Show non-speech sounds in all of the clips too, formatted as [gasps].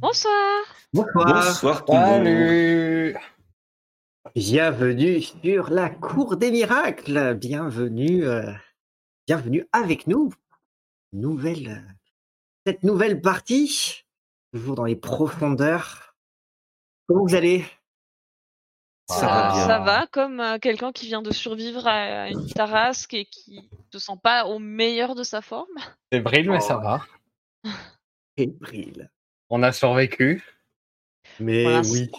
Bonsoir. Bonsoir. Bonsoir tout le monde. Salut Bienvenue sur la Cour des Miracles. Bienvenue, euh, bienvenue avec nous. Nouvelle, euh, cette nouvelle partie, toujours dans les profondeurs. Comment vous allez? Ça va. Ça comme euh, quelqu'un qui vient de survivre à une tarasque et qui ne se sent pas au meilleur de sa forme. C'est brille, mais ça Oh. va. Fébrile. On a survécu. Mais Voilà, oui.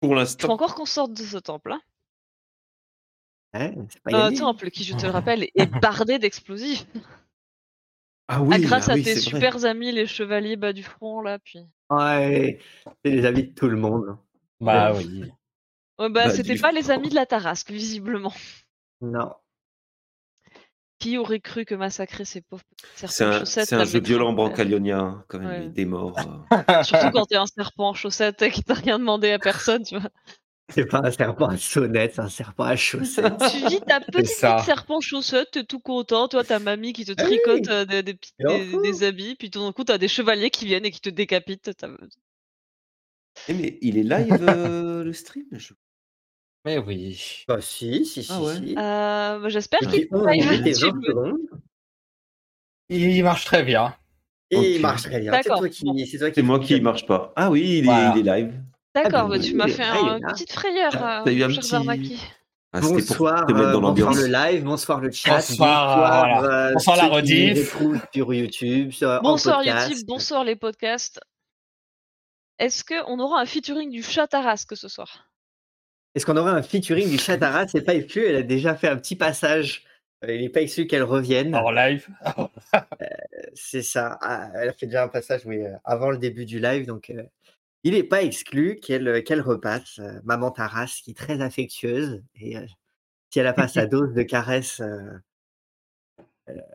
Pour Il faut l'instant, encore qu'on sorte de ce temple. hein. Hein, Un temple qui, je te le rappelle, est bardé d'explosifs. ah oui, Ah, grâce ah à tes vrai. super amis, les chevaliers bas du front, là, puis. Ouais, c'est les amis de tout le monde. Bah Ouais. oui. Ouais, bah, c'était pas les amis de la tarasque, visiblement. Non. Qui aurait cru que massacrer ces pauvres serpents un, chaussettes c'est un jeu violent brancalionien, quand même, Ouais. des morts. euh. [laughs] Surtout quand t'es un serpent en chaussettes et que t'as rien demandé à personne, tu vois. C'est pas un serpent à sonnette, c'est un serpent à chaussettes. Tu vis ta petite serpent chaussette, t'es tout content, toi, ta mamie qui te oui. tricote euh, des, des, petits- habits, puis tout d'un coup, t'as des chevaliers qui viennent et qui te décapitent. t'as- Eh, mais il est live euh, le stream je- Mais oui. Bah si, si, si, Ah ouais. si. Euh, bah, J'espère qu'il 11 va minutes et 20 YouTube. secondes. Il marche très bien. Et Ok. il marche très bien. C'est D'accord, toi qui, c'est toi qui C'est moi qui fonctionne. marche pas. Ah oui, il est, Voilà. il est live. D'accord, bah bah, tu oui, m'as fait là, il est une là. petite frayeur, Ah, euh, t'as eu un cher petit- Zarnaki. Ah, c'était pour Bonsoir, te mettre euh, dans bonsoir l'ambiance. le live, bonsoir le chat, Bonsoir, voilà. euh, Bonsoir la ceux qui rediff. nous écoutent sur YouTube, sur, en Bonsoir podcast. YouTube, bonsoir les podcasts. Est-ce qu'on aura un featuring du chat Tarasque ce soir? Est-ce qu'on aura un featuring du Chatara C'est pas exclu, elle a déjà fait un petit passage. Euh, Il n'est pas exclu qu'elle revienne. En live. C'est ça. Ah, elle a fait déjà un passage oui, euh, avant le début du live, donc euh, il n'est pas exclu qu'elle euh, qu'elle repasse. Euh, Maman Taras, qui est très affectueuse, et euh, si elle a pas sa [laughs] dose de caresses euh,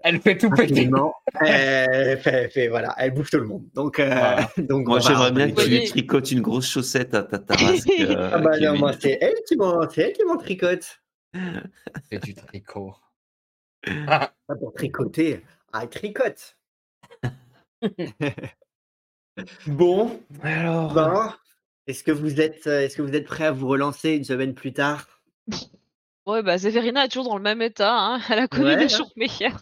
Elle fait tout péter. elle, fait, fait- voilà, elle bouffe tout le monde. Donc, euh, Voilà. [laughs] donc Moi, j'aimerais bien que tu lui tricotes une grosse chaussette à ta tarasque. [laughs] euh, Ah bah non, moi c'est elle qui m'en, c'est elle qui m'en tricote. C'est du tricot. Pas pour tricoter, ah, elle tricote. [laughs] bon, Alors. bon. Est-ce que vous êtes, euh, est-ce que vous êtes prêt à vous relancer une semaine plus tard? Ouais, bah Zéverina est toujours dans le même état, hein. elle a connu Ouais, des hein. jours meilleurs.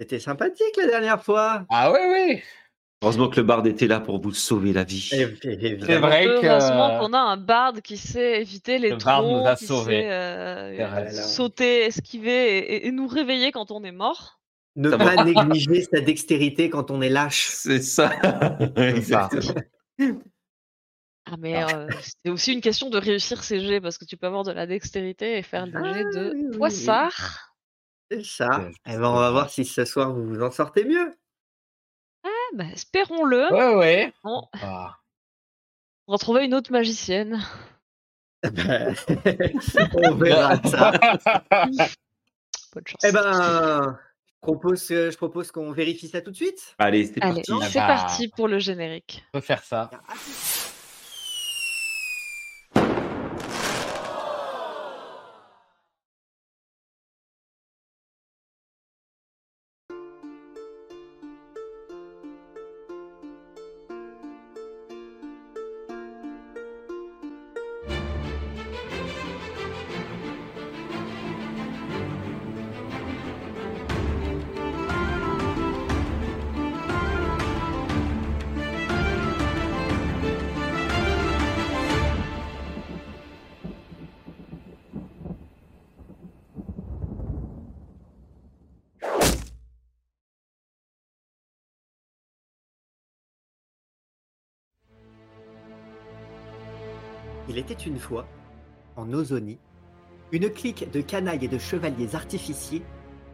C'était sympathique la dernière fois. Ah oui, oui. Heureusement que le bard était là pour vous sauver la vie. Et- et- évidemment. C'est vrai que. Heureusement qu'on a un barde qui sait éviter les Le barde trous, nous a qui sauvés. sait euh, C'est vrai. sauter, esquiver et, et- et nous réveiller quand on est mort. Ne Ça pas négliger sa dextérité quand on est lâche. C'est ça. [laughs] Exactement. Ah mais euh, c'est aussi une question de réussir ses jets parce que tu peux avoir de la dextérité et faire des Ah, jets de oui, poissard. C'est ça. Eh ben, on va voir si ce soir vous vous en sortez mieux. Ah, bah, espérons-le. Ouais, ouais. Bon, Ah. [laughs] on va trouver une autre magicienne. Ben, [laughs] on verra ça. [laughs] Bonne chance. Eh ben, je propose, je propose qu'on vérifie ça tout de suite. Allez, c'est Allez, parti. c'est bah. parti pour le générique. On peut faire ça. Il était une fois, en Ozonie, une clique de canailles et de chevaliers artificiers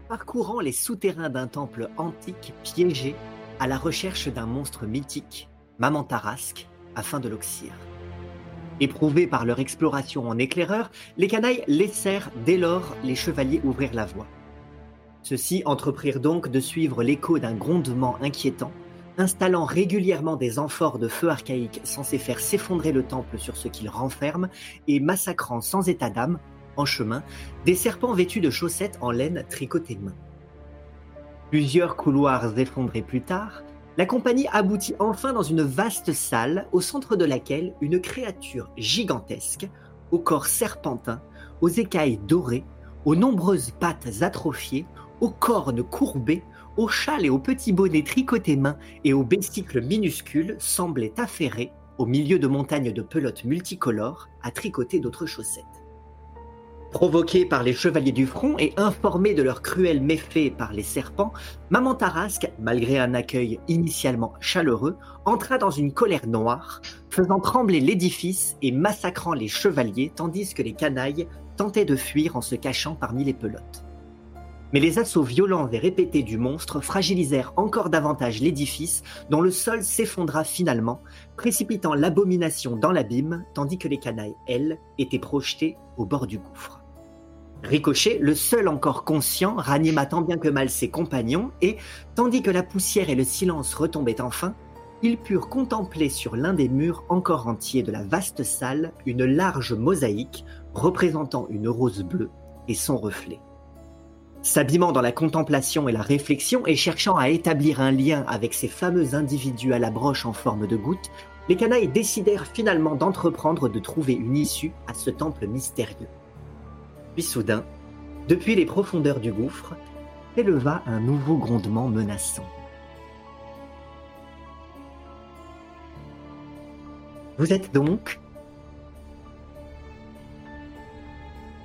parcourant les souterrains d'un temple antique piégé à la recherche d'un monstre mythique, Maman Tarasque, afin de l'oxyre. Éprouvés par leur exploration en éclaireur, les canailles laissèrent dès lors les chevaliers ouvrir la voie. Ceux-ci entreprirent donc de suivre l'écho d'un grondement inquiétant, installant régulièrement des amphores de feu archaïques censés faire s'effondrer le temple sur ce qu'il renferme et massacrant sans état d'âme, en chemin, des serpents vêtus de chaussettes en laine tricotées de main. Plusieurs couloirs effondrés plus tard, La compagnie aboutit enfin dans une vaste salle au centre de laquelle une créature gigantesque, au corps serpentin, aux écailles dorées, aux nombreuses pattes atrophiées, aux cornes courbées, aux châles et aux petits bonnets tricotés main et aux besicles minuscules semblait affairée au milieu de montagnes de pelotes multicolores à tricoter d'autres chaussettes. Provoquée par les chevaliers du front et informée de leurs cruels méfaits par les serpents, Maman Tarasque, malgré un accueil initialement chaleureux, entra dans une colère noire, faisant trembler l'édifice et massacrant les chevaliers tandis que les canailles tentaient de fuir en se cachant parmi les pelotes. Mais les assauts violents et répétés du monstre fragilisèrent encore davantage l'édifice, dont le sol s'effondra finalement, précipitant l'abomination dans l'abîme, tandis que les canailles, elles, étaient projetées au bord du gouffre. Ricochet, le seul encore conscient, ranima tant bien que mal ses compagnons, et, tandis que la poussière et le silence retombaient enfin, ils purent contempler sur l'un des murs encore entiers de la vaste salle une large mosaïque représentant une rose bleue et son reflet. S'abîmant dans la contemplation et la réflexion et cherchant à établir un lien avec ces fameux individus à la broche en forme de goutte, les canailles décidèrent finalement d'entreprendre de trouver une issue à ce temple mystérieux. Puis soudain, depuis les profondeurs du gouffre, s'éleva un nouveau grondement menaçant. Vous êtes donc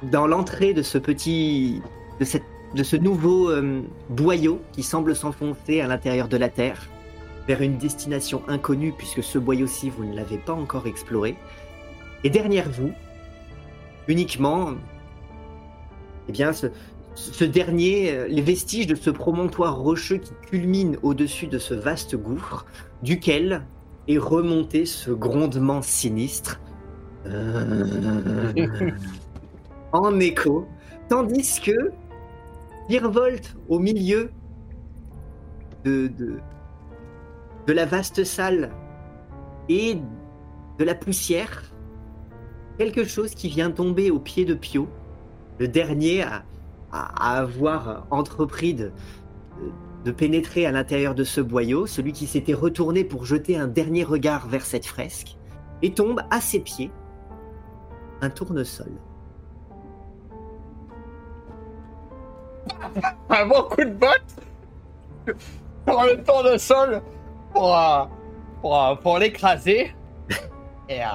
dans l'entrée de ce petit, de, cette, de ce nouveau euh, boyau qui semble s'enfoncer à l'intérieur de la Terre vers une destination inconnue puisque ce boyau-ci vous ne l'avez pas encore exploré. Et derrière vous, uniquement, eh bien, ce, ce dernier, euh, les vestiges de ce promontoire rocheux qui culmine au-dessus de ce vaste gouffre, duquel est remonté ce grondement sinistre Euh, [laughs] en écho, tandis que virevolte au milieu de, la vaste salle et de la poussière, quelque chose qui vient tomber au pied de Pio, le dernier à avoir entrepris de, de pénétrer à l'intérieur de ce boyau, celui qui s'était retourné pour jeter un dernier regard vers cette fresque, et tombe à ses pieds un tournesol. [laughs] Un bon coup de botte sur le tour de sol pour, euh, pour, euh, pour l'écraser. Et, euh,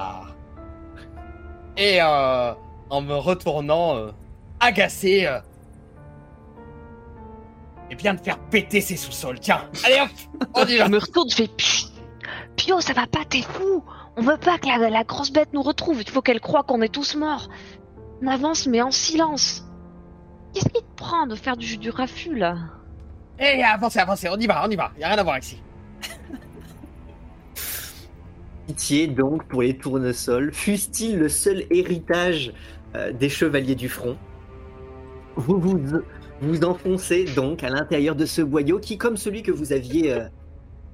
et euh, en me retournant agacé. et bien de faire péter ses sous-sols. Tiens, allez hop, on y [laughs] va. Je me retourne, je fais Pio, ça va pas, t'es fou On veut pas que la, la grosse bête nous retrouve, il faut qu'elle croie qu'on est tous morts. On avance, mais en silence. Qu'est-ce qui te prend de faire du, du raffut, là Et avancez, avancez, on y va, on y va. Y a rien à voir ici. Pitié donc pour les tournesols, fût-il le seul héritage euh, des chevaliers du front? Vous vous, vous enfoncez donc à l'intérieur de ce boyau qui, comme celui que vous aviez, euh,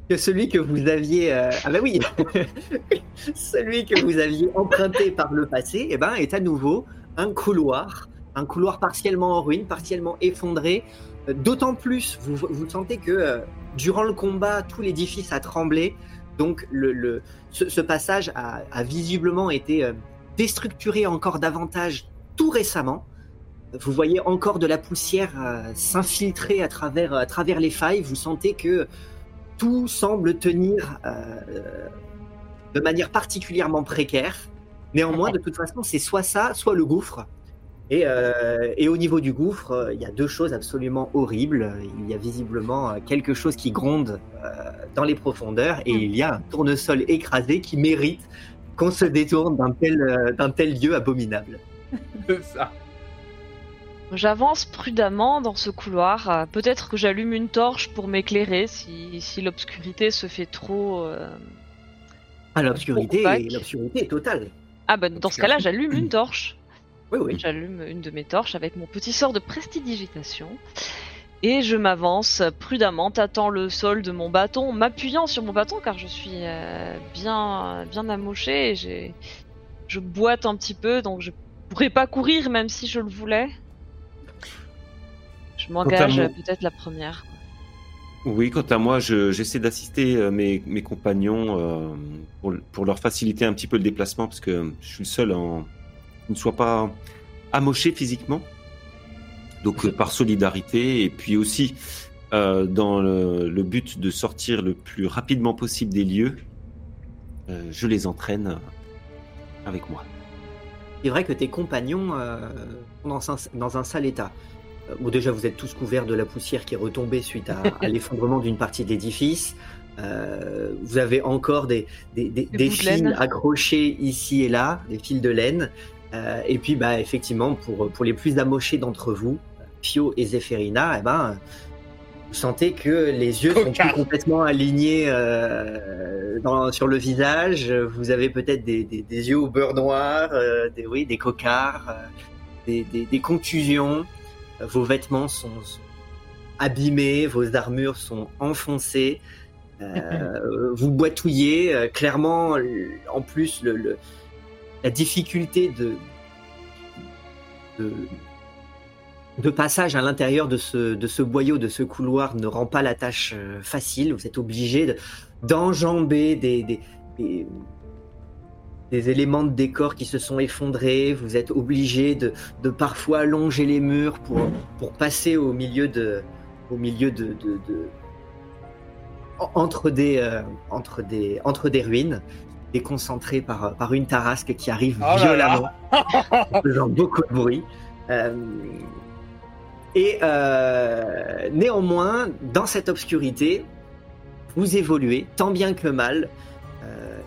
que celui que vous aviez, euh, ah bah oui, [laughs] celui que vous aviez emprunté par le passé, eh ben, est à nouveau un couloir, un couloir partiellement en ruine, partiellement effondré. Euh, D'autant plus, vous, vous sentez que euh, durant le combat, tout l'édifice a tremblé. Donc ce, passage a, visiblement été euh, déstructuré encore davantage tout récemment. Vous voyez encore de la poussière s'infiltrer à travers, les failles. Vous sentez que tout semble tenir de manière particulièrement précaire. Néanmoins, de toute façon, c'est soit ça, soit le gouffre. Et, euh, et au niveau du gouffre, euh, il y a deux choses absolument horribles. Il y a visiblement euh, quelque chose qui gronde euh, dans les profondeurs et il y a un tournesol écrasé qui mérite qu'on se détourne d'un tel, euh, d'un tel lieu abominable. [laughs] Ça. J'avance prudemment dans ce couloir. Peut-être que j'allume une torche pour m'éclairer si, si l'obscurité se fait trop. euh, Ah, l'obscurité, est totale. Ah bah dans ce cas-là, j'allume une torche. Oui, oui. J'allume une de mes torches avec mon petit sort de prestidigitation. Et je m'avance prudemment, tâtant le sol de mon bâton, m'appuyant sur mon bâton car je suis euh, bien, bien amoché et j'ai, je boite un petit peu donc je pourrais pas courir même si je le voulais. Je m'engage peut-être la première. Oui, quant à moi, je- j'essaie d'assister euh, mes, mes compagnons euh, pour, pour leur faciliter un petit peu le déplacement parce que je suis le seul en, ne soit pas amoché physiquement. Donc euh, par solidarité et puis aussi euh, dans le, le but de sortir le plus rapidement possible des lieux, euh, je les entraîne avec moi. C'est vrai que tes compagnons euh, sont dans un, dans un sale état. Bon, déjà, vous êtes tous couverts de la poussière qui est retombée suite à, à [laughs] l'effondrement d'une partie de l'édifice. Euh, vous avez encore des, des, des, Des des bouts de fils accrochés ici et là, des fils de laine. Euh, et puis, bah, effectivement, pour, pour les plus amochés d'entre vous, Pio et Zéphérina, eh ben, vous sentez que les yeux sont plus complètement alignés euh, dans- sur le visage. Vous avez peut-être des, des- des yeux au beurre noir, euh, des, oui, des cocards, euh, des, des- contusions. Vos vêtements sont, sont abîmés, vos armures sont enfoncées. [laughs] Vous boitouillez. clairement, en plus, le, le- la difficulté de, de, passage à l'intérieur de ce, de ce boyau, de ce couloir, ne rend pas la tâche euh, facile. Vous êtes obligé de- d'enjamber des, des, éléments de décor qui se sont effondrés. Vous êtes obligé de, parfois allonger les murs pour, pour passer au milieu de, au milieu de, de- de- en- entre des, euh, entre des, entre des ruines, déconcentré par, par une tarasque qui arrive Oh violemment [laughs] faisant beaucoup de bruit. Euh, et euh, néanmoins, dans cette obscurité, vous évoluez tant bien que mal, euh,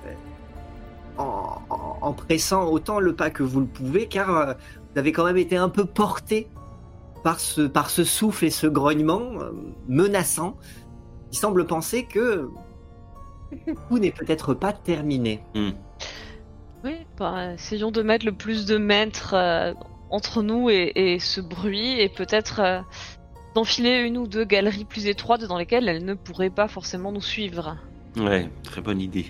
en, en- en pressant autant le pas que vous le pouvez, car euh, vous avez quand même été un peu porté par ce, par ce souffle et ce grognement euh, menaçant, qui semble penser que tout n'est peut-être pas terminé. Oui, bah, essayons de mettre le plus de mètres euh, entre nous et, et ce bruit, et peut-être euh, d'enfiler une ou deux galeries plus étroites dans lesquelles elle ne pourrait pas forcément nous suivre. Ouais, très bonne idée.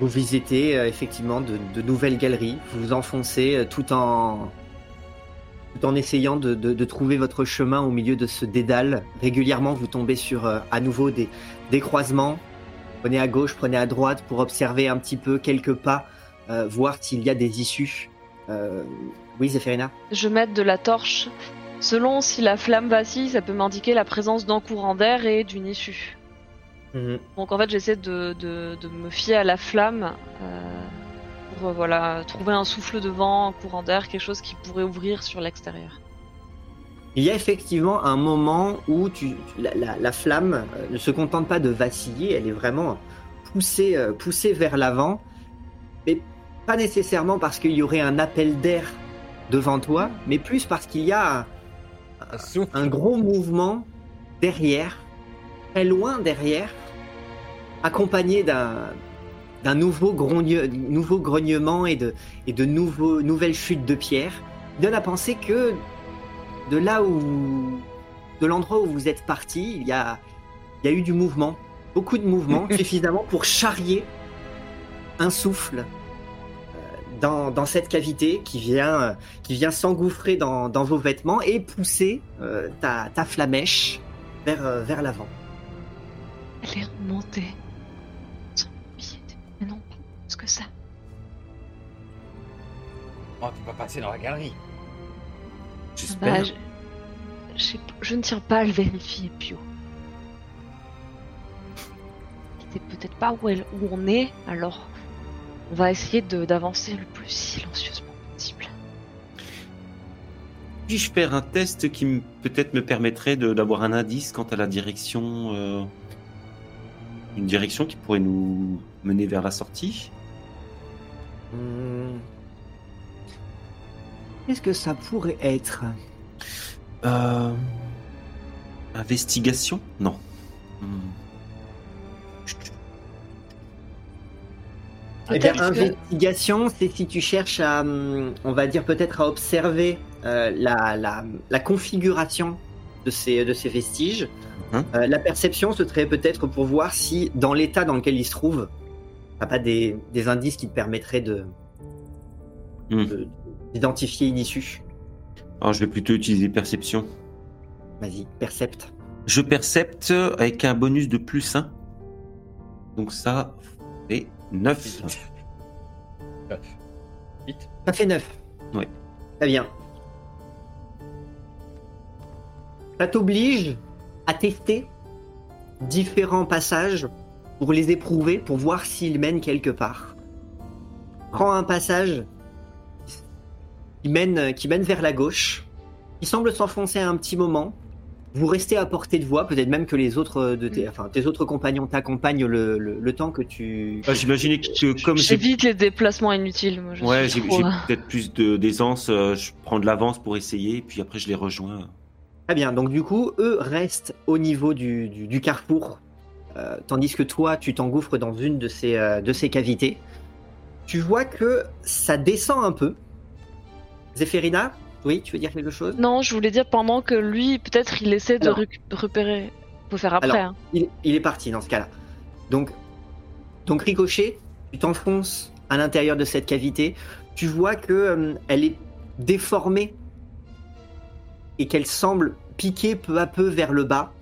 Vous visitez euh, effectivement de, de nouvelles galeries, vous vous enfoncez euh, tout en tout en essayant de, de- de trouver votre chemin au milieu de ce dédale. Régulièrement, vous tombez sur euh, à nouveau des, des croisements. Prenez à gauche, prenez à droite pour observer un petit peu quelques pas, euh, voir s'il y a des issues. Euh, oui, Zéphérina Je mets de la torche. Selon si la flamme vacille, ça peut m'indiquer la présence d'un courant d'air et d'une issue. Donc en fait, j'essaie de, de, de me fier à la flamme euh, pour euh, voilà trouver un souffle de vent, un courant d'air, quelque chose qui pourrait ouvrir sur l'extérieur. Il y a effectivement un moment où tu, la, la- la flamme euh, ne se contente pas de vaciller, elle est vraiment poussée, euh, poussée vers l'avant, mais pas nécessairement parce qu'il y aurait un appel d'air devant toi, mais plus parce qu'il y a un gros mouvement derrière, très loin derrière, accompagné d'un d'un nouveau, grogne- nouveau grognement et de, et de nouveaux, nouvelles chutes de pierre, qui donne à penser que de là où, de l'endroit où vous êtes parti, il y a, il y a eu du mouvement, beaucoup de mouvement, [laughs] suffisamment pour charrier un souffle euh, dans, dans cette cavité qui vient, euh, qui vient s'engouffrer dans, dans vos vêtements et pousser euh, ta, ta flamèche vers, vers l'avant. Elle est remontée. Plus que ça. Oh, tu vas passer dans la galerie. J'espère. Bah, je... ne tiens pas à le vérifier, Pio. C'est peut-être pas où, elle, où on est, alors on va essayer de- d'avancer le plus silencieusement possible. Puis-je faire un test qui peut-être me permettrait de- d'avoir un indice quant à la direction euh, Une direction qui pourrait nous mener vers la sortie? Hmm. Qu'est-ce que ça pourrait être Euh, Investigation? Non. Hmm. Eh bien, que- investigation, c'est si tu cherches à, hum, on va dire peut-être à observer euh, la, la, la configuration de ces, de ces vestiges. Mhm. Euh, la perception, ce serait peut-être pour voir si, dans l'état dans lequel ils se trouvent, t'as pas des, des indices qui te permettraient de de- d'identifier une issue. Alors, je vais plutôt utiliser perception. Vas-y, percepte. Je percepte avec un bonus de plus 1. Donc ça fait 9. Vite. Ça fait 9. Oui. Très bien. Ça t'oblige à tester différents passages pour les éprouver, pour voir s'ils mènent quelque part. Prends un passage qui mène, qui mène vers la gauche, qui semble s'enfoncer un petit moment. Vous restez à portée de voix, peut-être même que les autres de tes, enfin, tes autres compagnons t'accompagnent le, le- le temps que tu. Ah, J'imaginais que comme j'ai J'évite les déplacements inutiles. Moi, je ouais, j'ai euh, peut-être plus de- d'aisance, euh, je prends de l'avance pour essayer, puis après je les rejoins. Très bien, donc du coup, eux restent au niveau du, du- du carrefour, euh, tandis que toi, tu t'engouffres dans une de ces, euh, de ces cavités. Tu vois que ça descend un peu. Zéphérina, oui, tu veux dire quelque chose? Non, je voulais dire pendant que lui, peut-être, il essaie de Alors. repérer. Faut faire après. Alors. hein. il, il est parti dans ce cas-là. Donc, donc Ricochet, tu t'enfonces à l'intérieur de cette cavité. Tu vois que euh, elle est déformée et qu'elle semble piquer peu à peu vers le bas.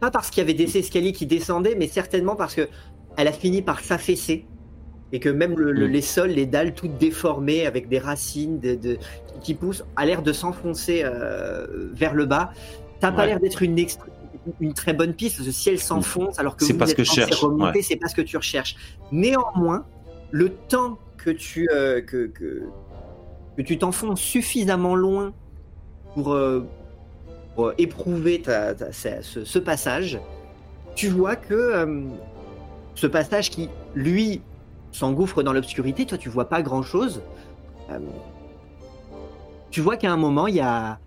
Pas parce qu'il y avait des escaliers qui descendaient, mais certainement parce que elle a fini par s'affaisser et que même le- le- Mm. les sols, les dalles toutes déformées avec des racines de, de- qui poussent, a l'air de s'enfoncer euh, vers le bas. T'as pas Ouais. l'air d'être une, très bonne piste, parce que si elle s'enfonce alors que C'est vous pas ce êtes que cherche, remonter, ouais. c'est pas ce que tu recherches. Néanmoins, le temps que tu euh, que, que, que tu t'enfonces suffisamment loin pour, euh, euh, éprouver ce, passage, tu vois que euh, ce passage qui, lui, s'engouffre dans l'obscurité, toi tu vois pas grand chose. tu vois qu'à un moment, il y a.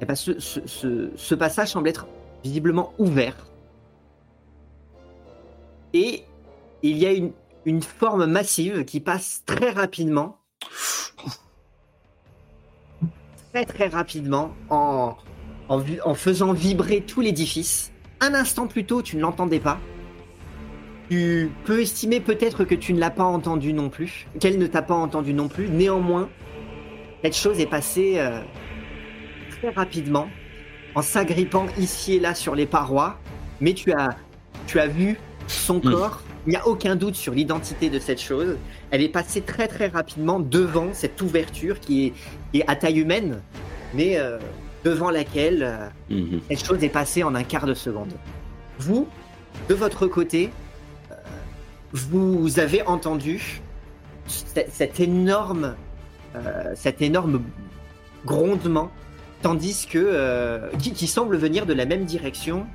eh ben, ce, passage semble être visiblement ouvert. Et il y a une forme massive qui passe très rapidement. Très très rapidement en, en, faisant vibrer tout l'édifice. Un instant plus tôt, tu ne l'entendais pas. Tu peux estimer peut-être que tu ne l'as pas entendu non plus, qu'elle ne t'a pas entendu non plus. Néanmoins, cette chose est passée euh, très rapidement, en s'agrippant ici et là sur les parois. Mais tu as, tu as vu son corps. Il n'y a aucun doute sur l'identité de cette chose. Elle est passée très très rapidement devant cette ouverture qui est, qui est à taille humaine, mais euh, devant laquelle euh, Mhm. cette chose est passée en un quart de seconde. Vous, de votre côté, euh, vous avez entendu cet, cet énorme, euh, cet énorme grondement, tandis que euh, qui, qui semble venir de la même direction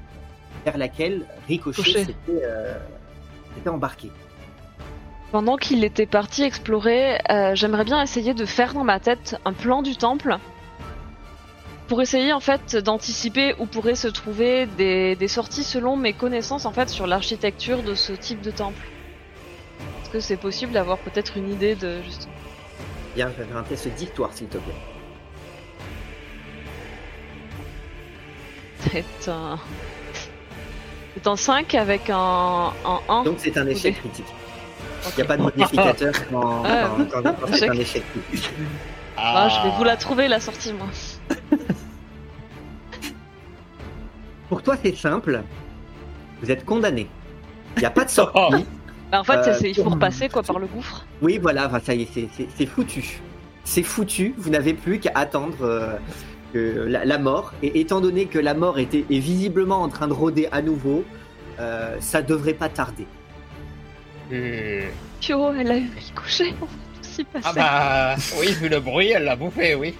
vers laquelle Ricochet s'était euh, embarqué. Pendant qu'il était parti explorer, euh, j'aimerais bien essayer de faire dans ma tête un plan du temple pour essayer en fait d'anticiper où pourraient se trouver des, des sorties selon mes connaissances en fait sur l'architecture de ce type de temple. Est-ce que c'est possible d'avoir peut-être une idée de juste Bien, je vais faire un test d'histoire, s'il te plaît. [laughs] C'est un c'est un 5 avec un, un 1. Donc c'est un échec critique. Il n'y a pas de modificateur [laughs] quand, Ah, quand- quand- quand c'est un échec critique. Ah, je vais vous la trouver la sortie moi. Pour toi, c'est simple. Vous êtes condamné. Il n'y a pas de sortie. [laughs] Bah, en fait, c'est- Euh, il faut repasser quoi par le gouffre. Oui, voilà, enfin, ça y est, c'est- foutu. C'est foutu. Vous n'avez plus qu'à attendre euh, que la, la mort. Et étant donné que la mort était, est visiblement en train de rôder à nouveau, euh, ça devrait pas tarder. Hmm. Pio, elle a eu passer. Ah bah oui, vu le bruit, elle l'a bouffé, oui.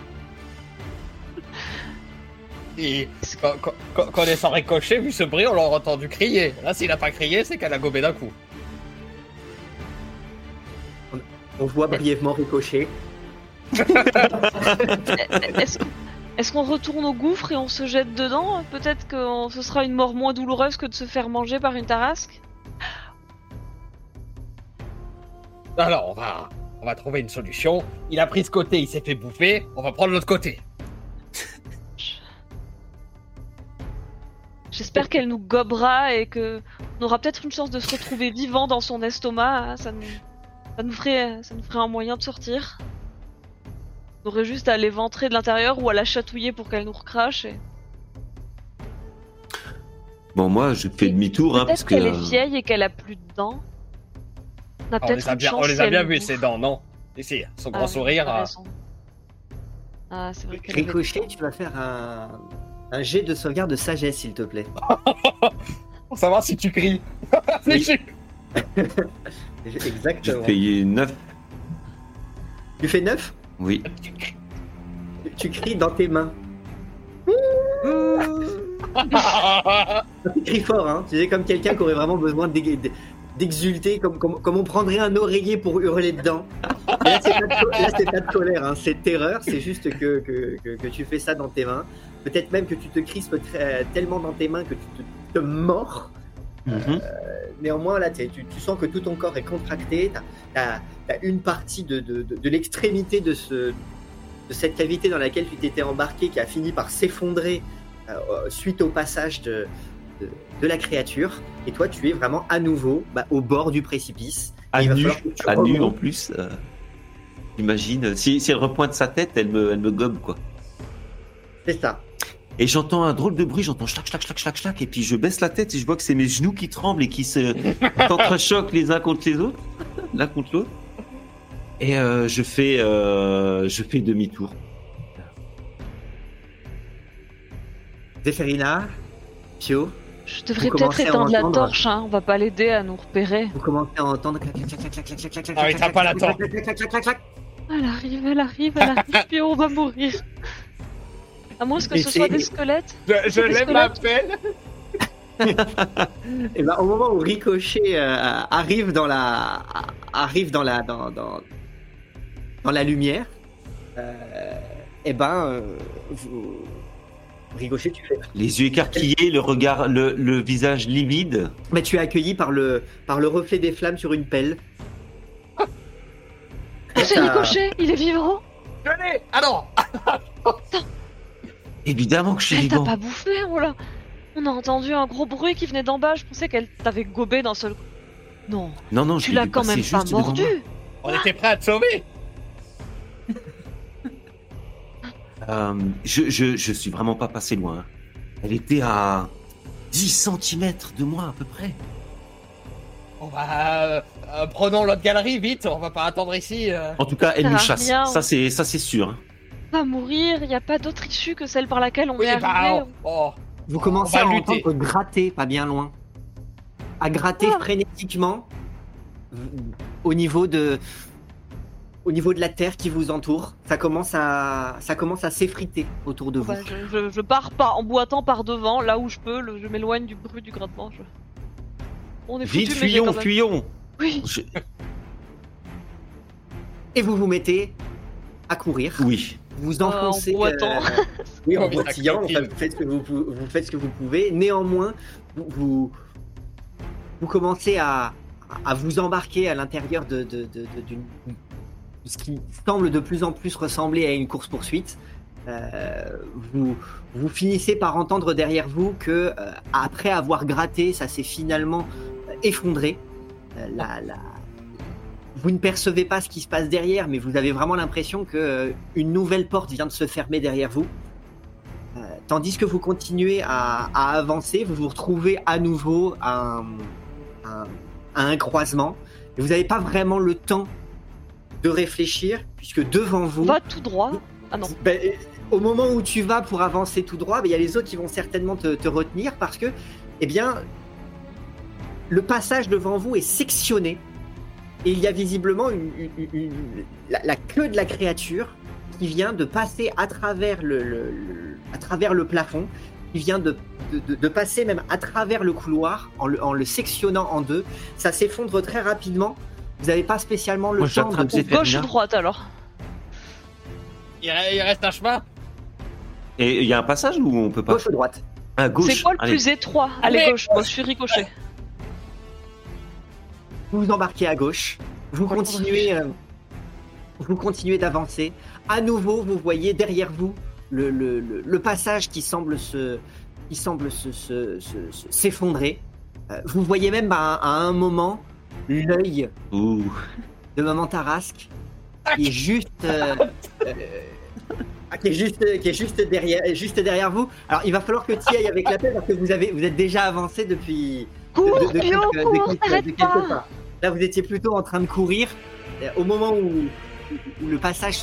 Quand, quand- quand- on est sans ricochet, vu ce bruit, on l'aurait entendu crier. Là, s'il a pas crié, c'est qu'elle a gobé d'un coup. On voit brièvement Ricochet. [laughs] Est-ce qu'on retourne au gouffre et on se jette dedans? Peut-être que on- ce sera une mort moins douloureuse que de se faire manger par une tarasque? Alors, on va, on va trouver une solution. Il a pris ce côté, il s'est fait bouffer. On va prendre l'autre côté. J'espère qu'elle nous gobera et que on aura peut-être une chance de se retrouver vivant dans son estomac. hein, Ça nous, ça nous ferait, ça nous ferait un moyen de sortir. On aurait juste à l'éventrer de l'intérieur ou à la chatouiller pour qu'elle nous recrache. Et... Bon, moi, je fais demi-tour, hein, parce Peut-être que. qu'elle est vieille et qu'elle a plus de dents. On a On peut-être les a une bien, chance on les a bien vus, bouffe. ces dents, non? Ici, son Ah grand oui, sourire. Ah, c'est vrai qu'elle Ricochet, tu vas faire un, un jet de sauvegarde de sagesse, s'il te plaît. [laughs] Pour savoir si tu cries. [laughs] Oui. Si [laughs] J'ai Exactement. payé 9. Tu fais 9 Oui. Tu cries dans tes mains. Tu cries fort, hein. Tu sais, comme quelqu'un qui aurait vraiment besoin d'ex- d'exulter, comme, comme, comme on prendrait un oreiller pour hurler dedans. Et là, c'est pas, de co- là, c'est pas de colère, hein. c'est terreur, c'est juste que, que, que, que tu fais ça dans tes mains. Peut-être même que tu te crispes très- tellement dans tes mains que tu te, te mords. Mhm. Néanmoins, là, tu, tu sens que tout ton corps est contracté. Tu as, une partie de, de, de, de l'extrémité de, ce, de cette cavité dans laquelle tu t'étais embarqué qui a fini par s'effondrer euh, euh, suite au passage de, la créature. Et toi, tu es vraiment à nouveau bah, au bord du précipice. À nu, à en plus. euh, Imagine, si, si elle repointe sa tête, elle me, elle me gobe, quoi. C'est ça. Et j'entends un drôle de bruit, j'entends schlac, schlac, schlac, schlac, schlac, et puis je baisse la tête et je vois que c'est mes genoux qui tremblent et qui se s'entrechoquent les uns contre les autres, l'un contre l'autre. Et euh, je fais, euh, je fais demi-tour. Zéphérina, Pio, Je devrais peut-être éteindre la torche, hein. on va pas l'aider à nous repérer. vous commencez à entendre. clac, clac, clac, clac, clac, clac, clac, clac, Ah clac, t'as pas la clac, torche. clac, clac, clac, clac, clac, clac. Elle arrive, elle arrive, elle arrive, puis on va mourir. À moins que ce soit des squelettes. Je, je lève que ma pelle. Et ben, au moment où Ricochet euh, arrive dans la arrive dans la dans, dans, dans la lumière, euh, et ben euh, vous- Ricochet, tu fais. Les yeux écarquillés, le regard, le, le visage livide. Mais tu es accueilli par le par le reflet des flammes sur une pelle. Ah, c'est Ricochet, il est vivant. Je l'ai Ah non Évidemment que je suis Elle t'a vivant. pas bouffé, oh là. On a entendu un gros bruit qui venait d'en bas, je pensais qu'elle t'avait gobé d'un seul coup. Non, Non, non, je tu l'ai l'as quand même pas mordu. On était prêts à te sauver [laughs] Euh, je, je, je suis vraiment pas passé loin. hein. Elle était à 10 cm de moi à peu près. On va... euh, euh, prenons l'autre galerie, vite, on va pas attendre ici. euh. En tout cas, elle Ça nous chasse. rien. Ça, c'est, ça, c'est sûr. hein. On va mourir, y a pas d'autre issue que celle par laquelle on Oui, est bah, arrivé. oh, oh. Vous commencez à lutter. entendre gratter, pas bien loin. À gratter Ah. frénétiquement au niveau de au niveau de la terre qui vous entoure. Ça commence à ça commence à s'effriter autour de vous. Bah, je, je, je pars pas en boitant par devant, là où je peux, le- je m'éloigne du bruit du grattement. Je... On est Vite, fuyons, même- fuyons. Oui, Je- Et vous vous mettez à courir. Oui. Vous Euh, en enfoncez. [laughs] oui, en Oh, mais ça boitillant. enfin, vous, faites ce que vous, pou- vous faites ce que vous pouvez. Néanmoins, vous, vous, commencez à, à vous embarquer à l'intérieur de, de, de- de- d'une- de ce qui semble de plus en plus ressembler à une course-poursuite. Euh, vous, vous finissez par entendre derrière vous que, euh, après avoir gratté, ça s'est finalement euh, effondré. Euh, la- la- vous ne percevez pas ce qui se passe derrière, mais vous avez vraiment l'impression que euh, une nouvelle porte vient de se fermer derrière vous. Euh, tandis que vous continuez à, à avancer, vous vous retrouvez à nouveau à un, à un- à un croisement. Et vous n'avez pas vraiment le temps de réfléchir, puisque devant vous, va tout droit. Ah non. ben, euh, au moment où tu vas pour avancer tout droit, ben, il y a les autres qui vont certainement te, te retenir parce que, eh bien, le passage devant vous est sectionné et il y a visiblement une, une- une- la, la queue de la créature qui vient de passer à travers le, le- le- à travers le plafond, qui vient de, de- de- de passer même à travers le couloir en le, en le sectionnant en deux. Ça s'effondre très rapidement. Vous n'avez pas spécialement le Moi, temps de... C'est Gauche ou droite alors Il, re- il reste un chemin Et il y a un passage où on peut pas. gauche ou droite. À gauche. C'est quoi le Allez. plus étroit? Allez, Allez. gauche, moi je suis ricochet. Vous vous embarquez à gauche. Vous continuez, euh, vous continuez d'avancer. À nouveau, vous voyez derrière vous le, le- le- le passage qui semble se, qui semble se, se- se- se- s'effondrer. Euh, vous voyez même à, à un moment l'œil Ouh. de Maman Tarasque qui est juste euh, euh, qui est juste, qui est juste derrière, juste derrière vous. Alors, il va falloir que tu y ailles avec la paix parce que vous avez, vous êtes déjà avancé depuis. Cours, de- de- de de cours, quelques- pas. Là, vous étiez plutôt en train de courir. Euh, Au moment où, le passage,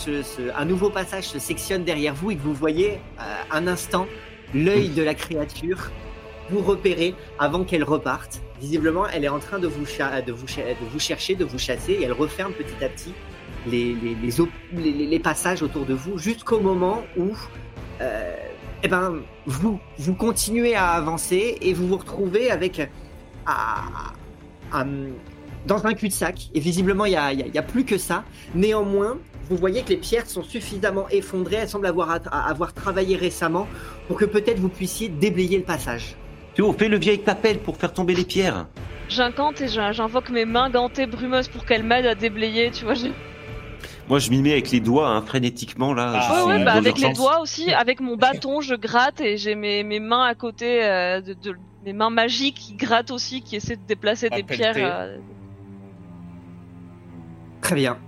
un nouveau passage se sectionne derrière vous et que vous voyez euh, un instant l'œil de la créature vous repérer avant qu'elle reparte. Visiblement, elle est en train de vous, chercher, de vous chasser et elle referme petit à petit les, passages autour de vous jusqu'au moment où euh, eh ben, vous, continuez à avancer et vous vous retrouvez avec à- à- dans un cul-de-sac. Et visiblement, il n'y a, il y a- il y a plus que ça. Néanmoins, vous voyez que les pierres sont suffisamment effondrées. Elles semblent avoir, avoir travaillé récemment pour que peut-être vous puissiez déblayer le passage. Théo, fais le vieil t'appelle pour faire tomber les pierres. J'incante et j'in- j'invoque mes mains gantées brumeuses pour qu'elles m'aident à déblayer, tu vois. Moi, je m'y mets avec les doigts, hein, frénétiquement, là. Ah, Ouais, bah avec les doigts aussi, avec mon bâton, je gratte et j'ai mes, mes mains à côté, euh, de, de- mes mains magiques qui grattent aussi, qui essaient de déplacer À des pelleter. pierres. euh, Très bien.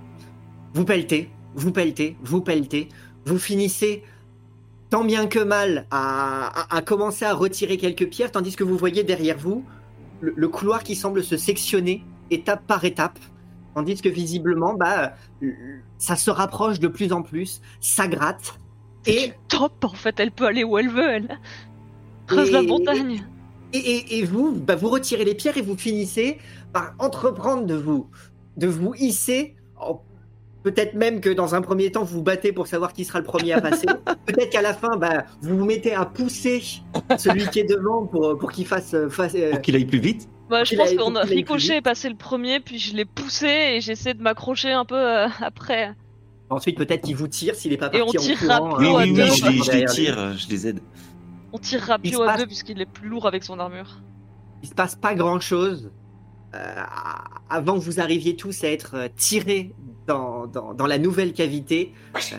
Vous pelletez, vous pelletez, vous pelletez. Vous finissez tant bien que mal à, à- à commencer à retirer quelques pierres, tandis que vous voyez derrière vous le, le couloir qui semble se sectionner étape par étape. Tandis que visiblement, bah, euh, ça se rapproche de plus en plus, ça gratte. Et, Top, en fait, elle peut aller où elle veut, elle. Creuse la Et- montagne. et, et- et vous, bah, vous retirez les pierres et vous finissez par entreprendre de vous, de vous hisser. en- Peut-être même que dans un premier temps, vous vous battez pour savoir qui sera le premier à passer. [laughs] Peut-être qu'à la fin, bah, vous vous mettez à pousser celui qui est devant pour, pour qu'il fasse, fasse, euh, Pour qu'il aille plus vite. Bah, je pense qu'on a Ricochet est passé le premier, puis je l'ai poussé et j'essaie de m'accrocher un peu euh, après. Ensuite, peut-être qu'il vous tire s'il est pas Et parti on en tirera courant. plus Oui, oui, deux, oui, on je les, je tire, euh, je les aide. On tirera Il Pio se à passe- deux puisqu'il est plus lourd avec son armure. il se passe pas grand chose avant que vous arriviez tous à être euh, tirés dans, dans, dans la nouvelle cavité, euh,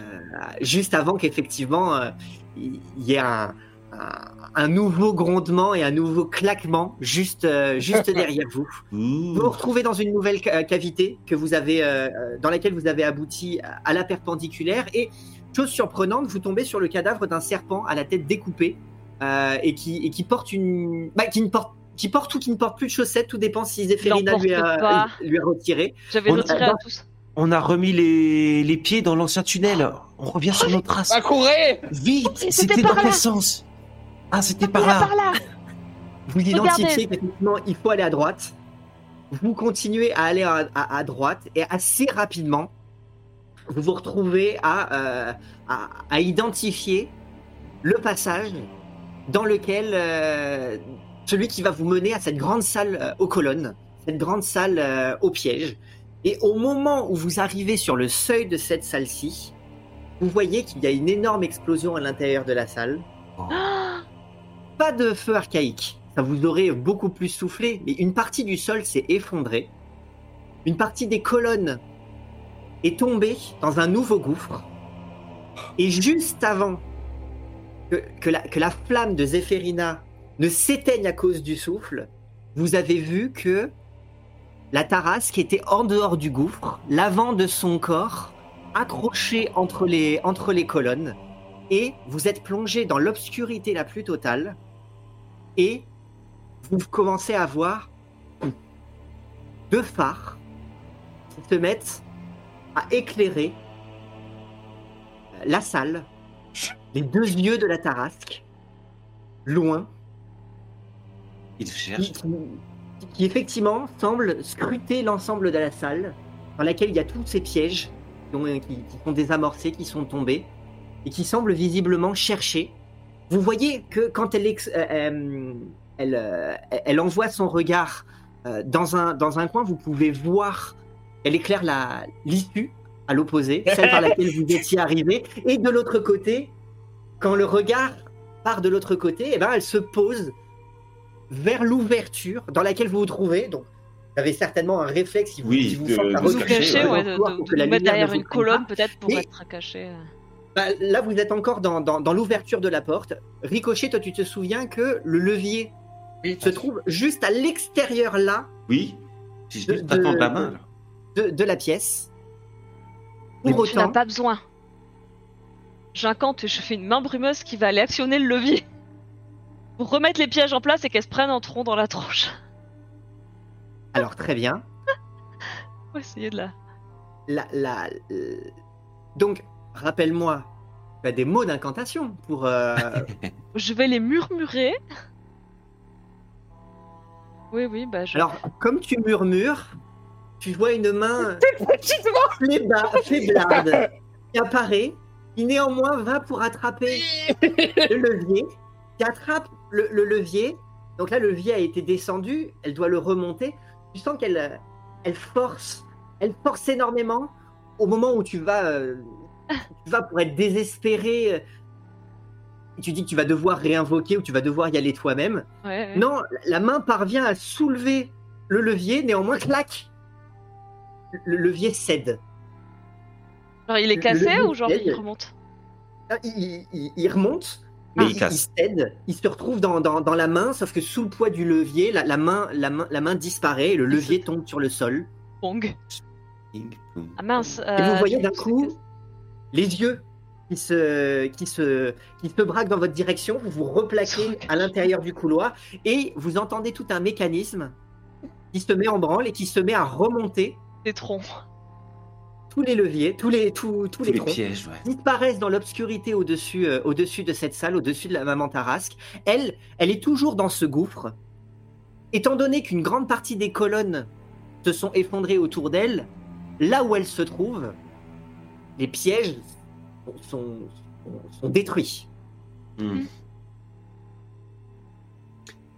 juste avant qu'effectivement euh, il y ait un, nouveau grondement et un nouveau claquement juste, euh, juste [laughs] derrière vous. Vous vous retrouvez dans une nouvelle ca- cavité que vous avez, euh, euh, dans laquelle vous avez abouti à- à la perpendiculaire et chose surprenante, vous tombez sur le cadavre d'un serpent à la tête découpée euh, et qui et qui porte une, bah, qui ne porte qui porte ou qui ne porte plus de chaussettes, tout dépend si Zéphérina lui a, pas. lui a retiré. J'avais On- retiré à tous. On a remis les, les pieds dans l'ancien tunnel. On revient sur nos traces. Bah, courez Vite C'était dans quel là. sens? Ah, c'était par là, là. par là Vous Regardez. identifiez qu'effectivement il faut aller à droite. Vous continuez à aller à, à- à droite et assez rapidement vous vous retrouvez à, euh, à, à identifier le passage dans lequel euh, celui qui va vous mener à cette grande salle euh, aux colonnes, cette grande salle euh, au piège. Et au moment où vous arrivez sur le seuil de cette salle-ci, vous voyez qu'il y a une énorme explosion à l'intérieur de la salle. Ah Pas de feu archaïque, ça vous aurait beaucoup plus soufflé, mais une partie du sol s'est effondrée. Une partie des colonnes est tombée dans un nouveau gouffre. Et juste avant que, que la, que la flamme de Zéphérina ne s'éteigne à cause du souffle, vous avez vu que la tarasque était en dehors du gouffre, l'avant de son corps accroché entre les, entre les colonnes, et vous êtes plongé dans l'obscurité la plus totale, et vous commencez à voir deux phares qui se mettent à éclairer la salle, les deux yeux de la tarasque, loin, Il qui, cherche. qui- qui effectivement semble scruter l'ensemble de la salle, dans laquelle il y a tous ces pièges qui, ont- qui- qui sont désamorcés, qui sont tombés, et qui semble visiblement chercher. Vous voyez que quand elle, ex- euh, euh, elle, euh, elle envoie son regard euh, dans, un, dans un coin, vous pouvez voir, elle éclaire la- l'issue à l'opposé, celle par laquelle vous étiez arrivé, et de l'autre côté, quand le regard part de l'autre côté, eh ben, elle se pose vers l'ouverture dans laquelle vous vous trouvez. Donc, vous avez certainement un réflexe qui vous, Oui, qui vous de- cacher, ouais, de, pour que la mettre derrière une colonne peut-être pour Mais- être caché. Bah, là, vous êtes encore dans, dans, dans l'ouverture de la porte. Ricochet, toi, tu te souviens que le levier Oui, se trouve juste à l'extérieur là Oui Si je De- la main. là. de, de la pièce. Pour Tu n'as autant, pas besoin. J'incante et je fais une main brumeuse qui va aller actionner le levier. Pour remettre les pièges en place et qu'elles se prennent un tronc dans la tronche. Alors très bien. [laughs] On va essayer de la. La, la, euh, Donc, rappelle-moi, tu as des mots d'incantation pour. euh, [laughs] Je vais les murmurer. Oui, oui, bah je. Alors, comme tu murmures, tu vois une main [laughs] faiblarde qui apparaît, qui néanmoins va pour attraper le levier, qui attrape le, le levier. Donc là, le levier a été descendu, elle doit le remonter. Tu sens qu'elle elle force, elle force énormément au moment où tu vas, euh, tu vas pour être désespéré. euh, Tu dis que tu vas devoir réinvoquer ou tu vas devoir y aller toi-même. Ouais, ouais. Non, la main parvient à soulever le levier, néanmoins, clac Le levier cède. Genre, il est cassé le ou genre il remonte? Ah, Il, il- il remonte, mais Ah, il il, casse. il cède. Il se retrouve dans, dans- dans la main, sauf que sous le poids du levier, la, la main, la, main, la main disparaît et le levier tombe sur le sol. Pong. Ah mince. Et vous euh, voyez du d'un coup les yeux qui se, qui, se, qui se braquent dans votre direction, vous vous replaquez à l'intérieur du couloir et vous entendez tout un mécanisme qui se met en branle et qui se met à remonter Des troncs. Tous les leviers, tous les, tous, tous Tous les les troncs. pièges, ouais. disparaissent dans l'obscurité au-dessus euh, au-dessus de cette salle, au-dessus de la maman Tarasque. Elle, elle est toujours dans ce gouffre. Étant donné qu'une grande partie des colonnes se sont effondrées autour d'elle, là où elle se trouve, les pièges sont, sont, sont détruits. Hmm.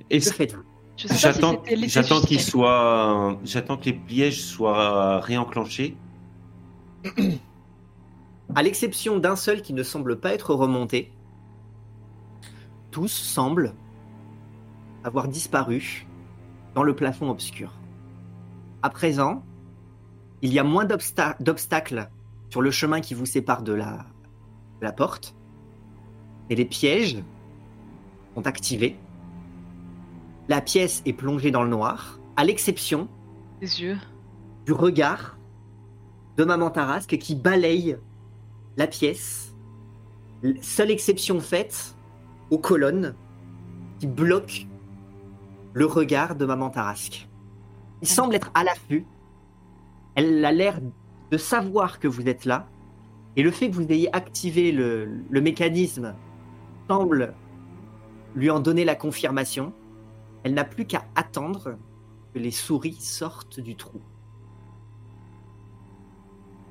Que faites-vous? Pas si J'attends, j'attends qu'il soit, j'attends que les pièges soient réenclenchés. À l'exception d'un seul qui ne semble pas être remonté, tous semblent avoir disparu dans le plafond obscur. À présent, il y a moins d'obsta- d'obstacles sur le chemin qui vous sépare de la, de la porte, et les pièges sont activés. La pièce est plongée dans le noir, à l'exception Des yeux. du regard de Maman Tarasque qui balaye la pièce. Seule exception faite aux colonnes qui bloquent le regard de Maman Tarasque. Il semble être à l'affût. Elle a l'air de savoir que vous êtes là. Et le fait que vous ayez activé le, le mécanisme semble lui en donner la confirmation. Elle n'a plus qu'à attendre que les souris sortent du trou.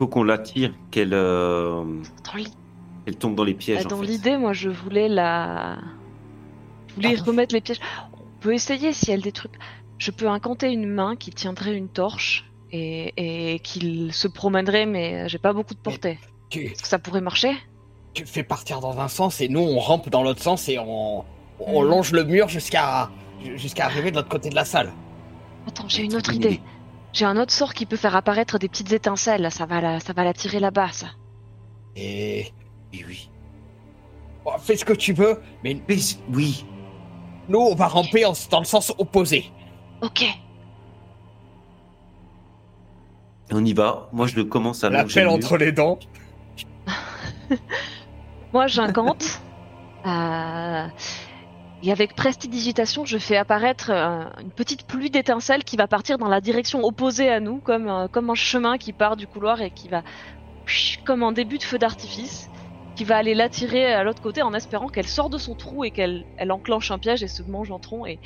Faut qu'on l'attire, qu'elle, euh, qu'elle tombe dans les pièges. bah, en dans fait. l'idée, moi, je voulais la. Je voulais Ah. remettre les pièges. On peut essayer si elle détruit. Je peux incanter une main qui tiendrait une torche et, et qu'il se promènerait, mais j'ai pas beaucoup de portée. Tu, Est-ce que ça pourrait marcher? Tu fais partir dans un sens et nous on rampe dans l'autre sens et on, on Hmm. longe le mur jusqu'à jusqu'à arriver de l'autre côté de la salle. Attends, j'ai une autre idée. J'ai un autre sort qui peut faire apparaître des petites étincelles. Ça va la, ça va la tirer là-bas, ça. Et Oui, oui. bon, fais ce que tu veux, mais Mais oui. nous on va ramper en- dans le sens opposé. Ok. On y va. Moi, je le commence à L'appel entre les dents. [laughs] Moi, j'incante. euh, Et avec prestidigitation, je fais apparaître euh, une petite pluie d'étincelles qui va partir dans la direction opposée à nous, comme, euh, comme un chemin qui part du couloir et qui va, comme un début de feu d'artifice, qui va aller l'attirer à l'autre côté en espérant qu'elle sort de son trou et qu'elle elle enclenche un piège et se mange en tronc. Et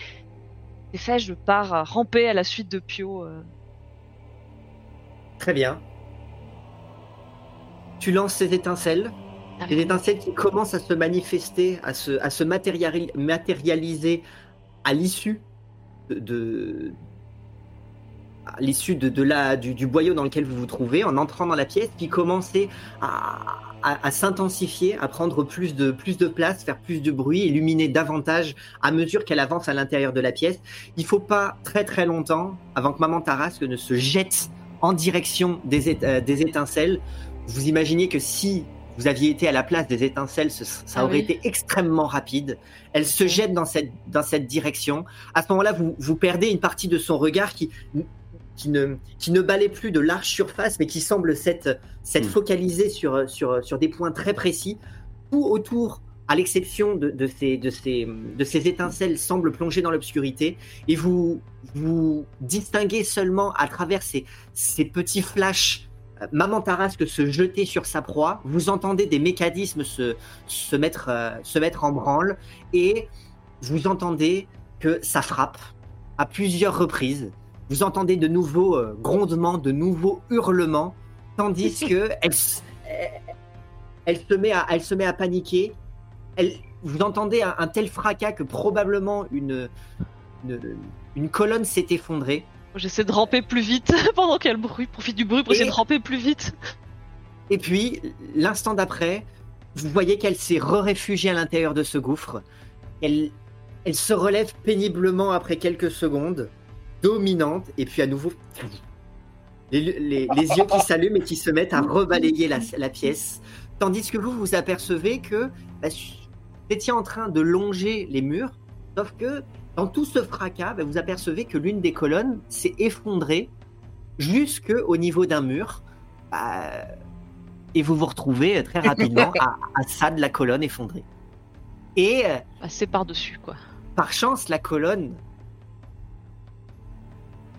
c'est fait, je pars euh, ramper à la suite de Pio. Très bien. Tu lances ces étincelles. Des étincelles qui commencent à se manifester, à se, à se matériali- matérialiser à l'issue de, à l'issue de, de la, du, du boyau dans lequel vous vous trouvez, en entrant dans la pièce, qui commençaient à, à, s'intensifier, à prendre plus de, plus de place, faire plus de bruit, illuminer davantage à mesure qu'elle avance à l'intérieur de la pièce. Il faut pas très très longtemps avant que Maman Tarasque ne se jette en direction des, euh, des étincelles. Vous imaginez que si vous aviez été à la place des étincelles, ce- ça Ah aurait oui. été extrêmement rapide. Elle se jette dans cette, dans cette direction. À ce moment-là, vous, vous perdez une partie de son regard qui, qui, ne, qui ne balaie plus de large surface, mais qui semble s'être s'être Mm. focalisé sur, sur, sur des points très précis. tout autour, à l'exception de, de ces, de, ces, de ces étincelles, semble plonger dans l'obscurité. Et vous, vous distinguez seulement à travers ces, ces petits flashs Maman Tarasque se jeter sur sa proie. Vous entendez des mécanismes se, se, mettre, euh, se mettre en branle. Et vous entendez que ça frappe à plusieurs reprises. Vous entendez de nouveaux euh, grondements, de nouveaux hurlements, tandis [laughs] que elle, elle se met à, elle se met à paniquer. Elle, vous entendez un, un tel fracas que probablement une, une, une colonne s'est effondrée. J'essaie de ramper plus vite [laughs] pendant qu'elle bruit. Profite du bruit pour essayer Et- de ramper plus vite. Et puis, l'instant d'après, vous voyez qu'elle s'est re-réfugiée à l'intérieur de ce gouffre. Elle, elle se relève péniblement après quelques secondes, dominante, et puis à nouveau, les, les- les yeux qui s'allument et qui se mettent à rebalayer la, la pièce. Tandis que vous, vous apercevez que bah, vous étiez en train de longer les murs, sauf que dans tout ce fracas, bah, vous apercevez que l'une des colonnes s'est effondrée jusque au niveau d'un mur. Bah, et vous vous retrouvez très rapidement [laughs] à, à ça de la colonne effondrée. Et euh, Passer par-dessus, quoi. par chance, la colonne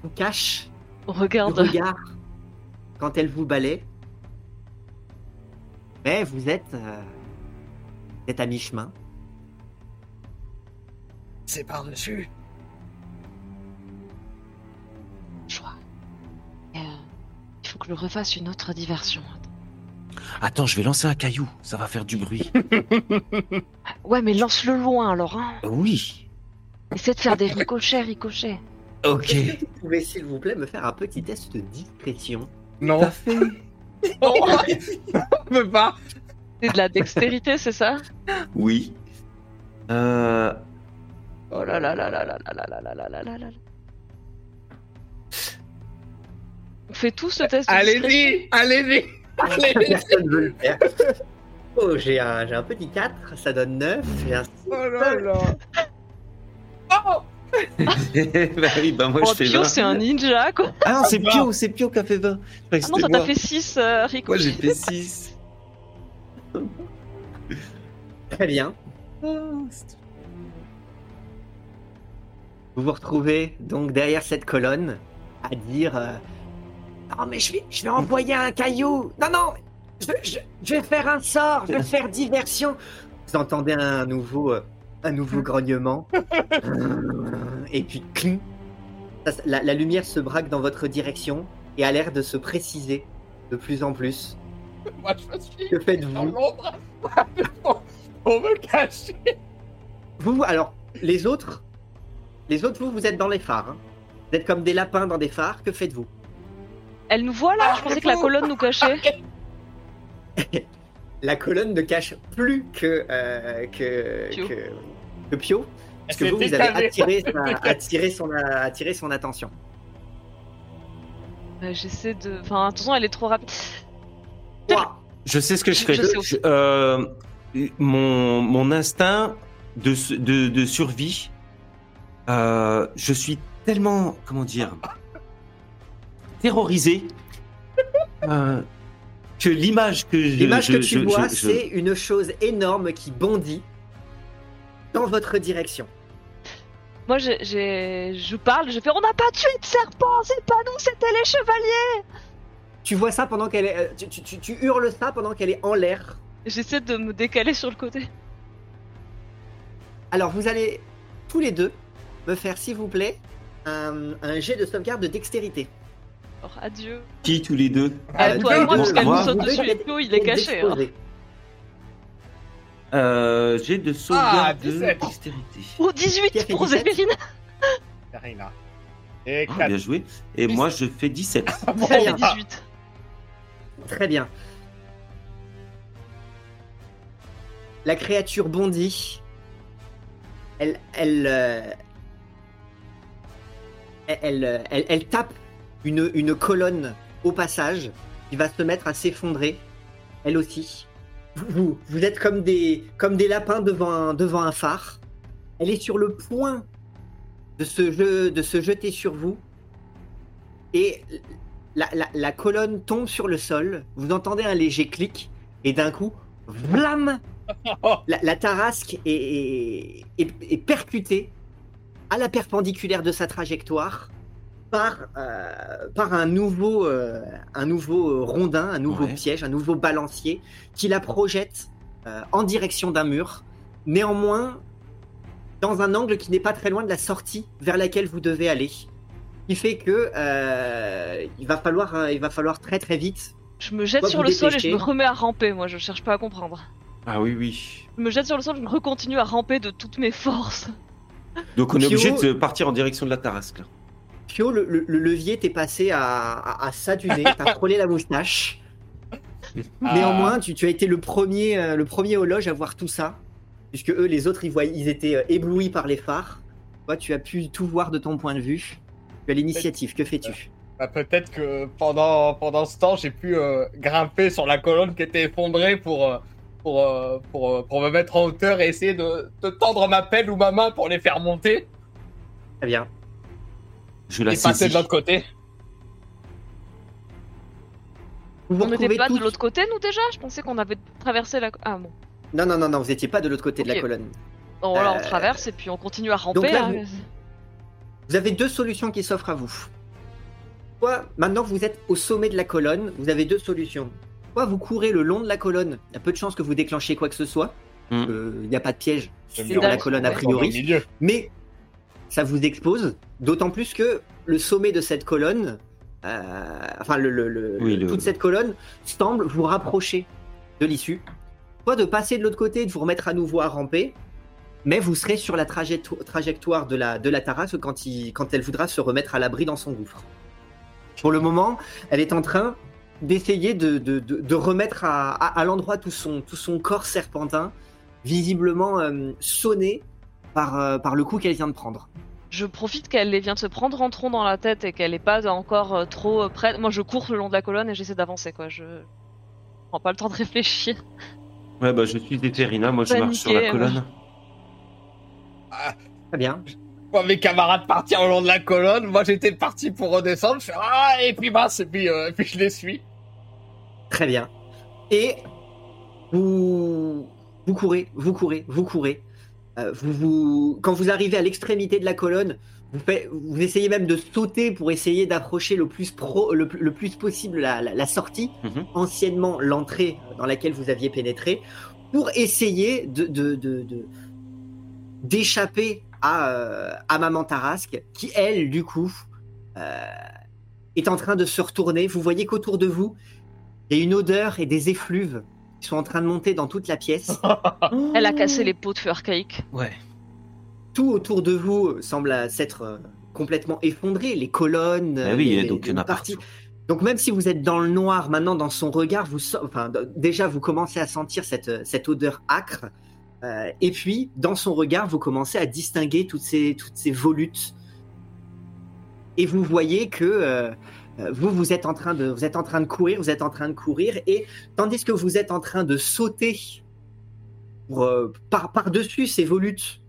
vous cache le Regarde. regard quand elle vous balaie. Mais vous êtes, euh, vous êtes à mi-chemin. C'est par-dessus. Je crois. Euh, il faut que je refasse une autre diversion. Attends, je vais lancer un caillou, ça va faire du bruit. [laughs] Ouais, mais lance-le loin alors. Hein. oui. Essaie de faire des ricochets, ricochets. Ok. Que vous pouvez, s'il vous plaît, me faire un petit test de discrétion? Non. T'as fait [laughs] Oh, on peut pas. C'est de la dextérité, c'est ça? Oui. Euh, Oh là là là là là là là là là là là là là. On fait tous ce test Allez-y, allez-y. Allez-y. Personne veut le faire. Oh, j'ai un, j'ai un petit 4, ça donne 9. J'ai un Oh là là. Oh bah oui, bah moi Oh, je fais Pio, 20. c'est un ninja, quoi. Ah non, c'est Pio, c'est Pio qui a fait 20. Je croyais que Ah non, c'était ça t'a moi. fait 6, euh, Moi Rico. j'ai fait 6. Très bien. Vous vous retrouvez donc derrière cette colonne à dire euh, Non, mais je vais, je vais envoyer un caillou Non, non je, je- je vais faire un sort Je vais faire diversion Vous entendez un nouveau, euh, un nouveau grognement. Et puis, cling la, la lumière se braque dans votre direction et a l'air de se préciser de plus en plus. Moi, je me suis Que faites-vous pour me cacher. Vous, alors, les autres, les autres, vous, vous êtes dans les phares. hein. Vous êtes comme des lapins dans des phares. Que faites-vous? Elle nous voit là? Je pensais que la colonne nous cachait. [laughs] La colonne ne cache plus que euh, que, Pio. que que Pio, parce que vous, vous avez attiré, sa- [laughs] attiré son attiré son attention. Euh, J'essaie de. Enfin, de toute façon, elle est trop rapide. Ouah, Je sais ce que je fais. Je sais aussi. Euh, mon, mon instinct de, su- de, de survie, euh, je suis tellement, comment dire, terrorisé euh, que l'image que je, L'image je- que tu je- vois, je- je- c'est une chose énorme qui bondit dans votre direction. Moi, j'ai- je parle, je fais On n'a pas tué de serpent, c'est pas nous, c'était les chevaliers Tu vois ça pendant qu'elle est, euh, tu, tu- tu- tu hurles ça pendant qu'elle est en l'air. J'essaie de me décaler sur le côté. Alors vous allez tous les deux me faire, s'il vous plaît, un, un jet de sauvegarde de dextérité. Alors, adieu. Qui tous les deux Ah, toi et moi, deux, parce qu'elle nous saute dessus et Pio, il est caché. Hein. euh, J'ai de sauvegarde Ah, de 17. dextérité. Oh, Qui a 18 fait pour 17? Zéphirine [laughs] Karina. Et 4. bien joué. Et moi je fais 17. Elle fait 18. Très bien. La créature bondit. Elle, elle, euh, elle, elle, elle- elle tape une, une colonne au passage qui va se mettre à s'effondrer, elle aussi. Vous, vous êtes comme des, comme des lapins devant un, devant un phare. Elle est sur le point de se, je- de se jeter sur vous. Et la, la- la colonne tombe sur le sol, vous entendez un léger clic, et d'un coup, vlam [laughs] la, la tarasque est, est- est- est percutée à la perpendiculaire de sa trajectoire par, euh, par un nouveau, euh, un nouveau euh, rondin, un nouveau Ouais. piège, un nouveau balancier qui la projette euh, en direction d'un mur. Néanmoins, dans un angle qui n'est pas très loin de la sortie vers laquelle vous devez aller. Ce qui fait que euh, il, va falloir, euh, il va falloir très très vite. Je me jette sur le sol et je me remets à ramper, moi je cherche pas à comprendre. Ah oui, oui. Je me jette sur le sol, je recontinue à ramper de toutes mes forces. Donc on est Pio- obligé de partir en direction de la Tarasque. là. Pio, le, le- le levier t'est passé à, à, à ça du nez, t'as frôlé la moustache. Ah. Néanmoins, tu, tu as été le premier, euh, le premier au loge à voir tout ça, puisque eux, les autres, ils, voyaient, ils étaient euh, éblouis par les phares. Toi, tu as pu tout voir de ton point de vue. Tu as l'initiative. Que fais-tu? Bah, peut-être que pendant, pendant ce temps, j'ai pu euh, grimper sur la colonne qui était effondrée pour, euh, pour, euh, pour, euh, pour me mettre en hauteur et essayer de, de tendre ma pelle ou ma main pour les faire monter Très bien. Je la et passer de l'autre côté. Vous vous On n'était pas toutes- de l'autre côté nous déjà? Je pensais qu'on avait traversé la... Ah bon. Non, non, non, non, vous étiez pas de l'autre côté de la colonne. Bon voilà, on Euh, traverse et puis on continue à ramper. donc là, hein. Vous avez deux solutions qui s'offrent à vous. Soit, maintenant que vous êtes au sommet de la colonne, vous avez deux solutions. Soit vous courez le long de la colonne, il y a peu de chances que vous déclenchez quoi que ce soit. Hmm. Euh, Il n'y a pas de piège sur la colonne a priori. Mais ça vous expose, d'autant plus que le sommet de cette colonne, euh, enfin le, le- le- Oui, le- toute cette colonne semble vous rapprocher de l'issue. Soit de passer de l'autre côté et de vous remettre à nouveau à ramper, mais vous serez sur la trajecto- trajectoire de la, de la Tarasque quand, il- quand elle voudra se remettre à l'abri dans son gouffre. Pour le moment, elle est en train d'essayer de, de- de- de remettre à, à- à l'endroit tout son, tout son corps serpentin, visiblement euh, sonné par, euh, par le coup qu'elle vient de prendre. Je profite qu'elle vient de se prendre en tronc dans la tête et qu'elle est pas encore euh, trop euh, prête. Moi je cours le long de la colonne et j'essaie d'avancer quoi. Je prends pas le temps de réfléchir. Ouais, bah je suis Déterina, moi je marche sur la colonne. Très bien. Mes camarades partir au long de la colonne. Moi, j'étais parti pour redescendre. Je fais ah, et puis mince, et puis, euh, et puis je les suis. Très bien. Et vous, vous courez, vous courez, vous courez. Euh, vous, vous, quand vous arrivez à l'extrémité de la colonne, vous, faites- vous essayez même de sauter pour essayer d'approcher le plus pro, le, plus- le plus possible la, la- la sortie, Mhm. anciennement l'entrée dans laquelle vous aviez pénétré, pour essayer de, de- de- de- d'échapper à, euh, à Maman Tarasque, qui elle, du coup, euh, est en train de se retourner. Vous voyez qu'autour de vous, il y a une odeur et des effluves qui sont en train de monter dans toute la pièce. [laughs] Elle a cassé les pots de feu archaïques. Ouais. Tout autour de vous semble s'être euh, complètement effondré. Les colonnes, Ah oui, les, et donc il y en les a parties. partout. Donc même si vous êtes dans le noir maintenant dans son regard, vous enfin déjà vous commencez à sentir cette cette odeur âcre. Euh, et puis dans son regard, vous commencez à distinguer toutes ces volutes. Et vous voyez que euh, euh, vous vous êtes en train de vous êtes en train de courir, vous êtes en train de courir et tandis que vous êtes en train de sauter pour, euh, par par dessus ces volutes,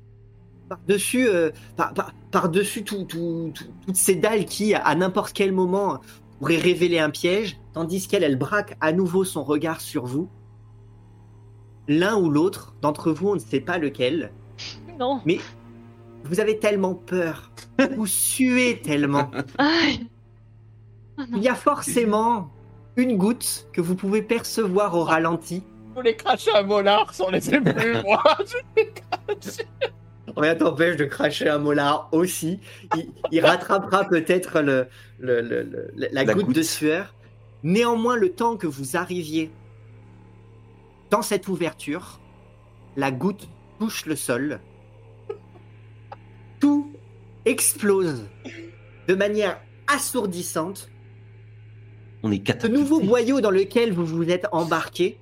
par dessus par, par, par dessus tout, tout- tout- toutes ces dalles qui à n'importe quel moment pourrait révéler un piège, tandis qu'elle, elle braque à nouveau son regard sur vous. L'un ou l'autre d'entre vous, on ne sait pas lequel, Non. mais vous avez tellement peur, vous suez tellement. [laughs] Aïe. Ah non. Il y a forcément une goutte que vous pouvez percevoir au ralenti. Je voulais cracher un molar sur les épaules. [laughs] moi. Je l'ai craché. Rien t'empêche de cracher un molar aussi. Il, il rattrapera peut-être le, le- le- le- la, La goutte, goutte. de sueur. Néanmoins, le temps que vous arriviez dans cette ouverture, la goutte touche le sol. Tout explose de manière assourdissante. On est Ce catapulté. nouveau boyau dans lequel vous vous êtes embarqué,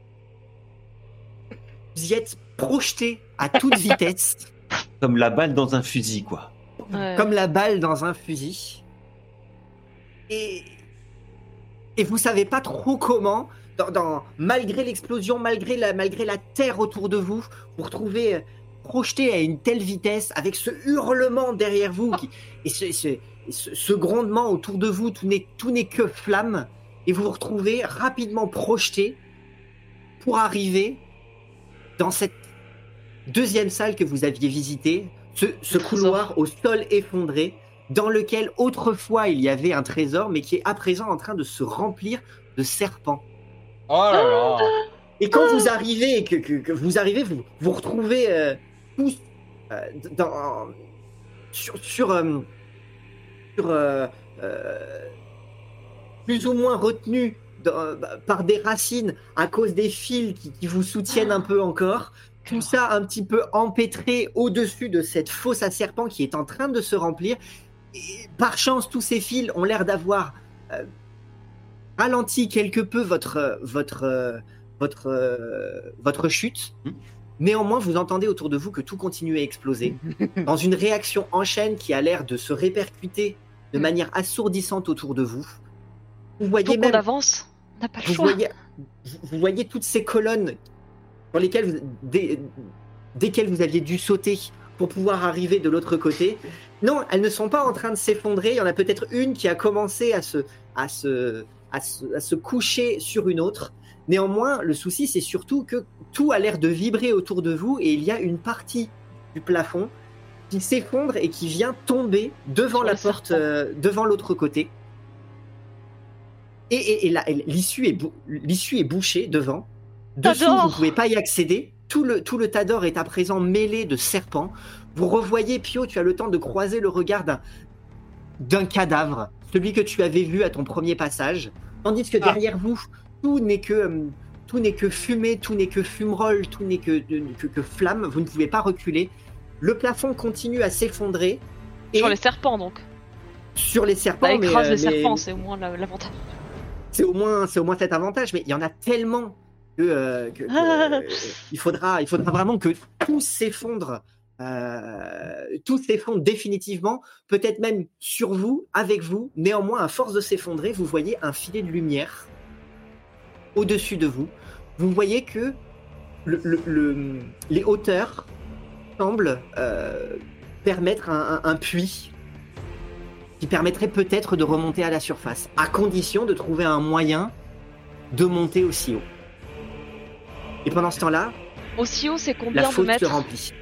vous y êtes projeté à toute vitesse. [laughs] Comme la balle dans un fusil, quoi. Ouais. comme la balle dans un fusil. Et, et vous savez pas trop comment, dans, dans- malgré l'explosion, malgré la, malgré la terre autour de vous, vous retrouvez euh, projeté à une telle vitesse, avec ce hurlement derrière vous, qui- et ce, ce- et ce- ce grondement autour de vous, tout n'est tout n'est que flamme, et vous vous retrouvez rapidement projeté pour arriver dans cette deuxième salle que vous aviez visitée, ce, ce couloir au sol effondré, dans lequel autrefois il y avait un trésor, mais qui est à présent en train de se remplir de serpents. Oh. [gasps] Et quand vous arrivez, que, vous arrivez, vous vous retrouvez euh, tous euh, sur, euh, euh, plus ou moins retenus par des racines à cause des fils qui, vous soutiennent un peu encore. Tout ça un petit peu empêtré au-dessus de cette fosse à serpents qui est en train de se remplir. Et par chance, tous ces fils ont l'air d'avoir euh, ralenti quelque peu votre, votre, votre, votre chute. Hmm. Néanmoins, vous entendez autour de vous que tout continue à exploser, [laughs] dans une réaction en chaîne qui a l'air de se répercuter de Hmm. manière assourdissante autour de vous. Vous voyez Donc on même, avance. On n'a pas le vous choix. voyez, vous- voyez toutes ces colonnes sur lesquelles vous, dès- desquelles vous aviez dû sauter pour pouvoir arriver de l'autre côté. Non, elles ne sont pas en train de s'effondrer. Il y en a peut-être une qui a commencé à se, à se, à se, à se coucher sur une autre. Néanmoins, le souci, c'est surtout que tout a l'air de vibrer autour de vous et il y a une partie du plafond qui s'effondre et qui vient tomber devant la porte, euh, devant l'autre côté. Et, et- l'issue est, bou- l'issue est bouchée devant. Dessous, vous ne pouvez pas y accéder. Tout le, tout le tas d'or est à présent mêlé de serpents. Vous revoyez, Pio, tu as le temps de croiser le regard d'un cadavre, celui que tu avais vu à ton premier passage. Tandis que Ah. derrière vous, tout n'est que, euh, tout n'est que fumée, tout n'est que fumerole, tout n'est que, que, que flamme. Vous ne pouvez pas reculer. Le plafond continue à s'effondrer. Et Sur les serpents donc. sur les serpents, Bah, mais, écrase euh, les mais- serpents, c'est au moins la- l'avantage. c'est au moins c'est au moins cet avantage mais il y en a tellement que, euh, que- que, Ah. [laughs] euh, il faudra il faudra vraiment que tout s'effondre euh, tout s'effondre définitivement peut-être même sur vous avec vous néanmoins à force de s'effondrer vous voyez un filet de lumière au-dessus de vous vous voyez que le- le- le- les hauteurs semblent euh, permettre un, un- un puits qui permettrait peut-être de remonter à la surface, à condition de trouver un moyen de monter aussi haut. Et pendant ce temps-là, Aussi haut, c'est la combien de fosse se remplit.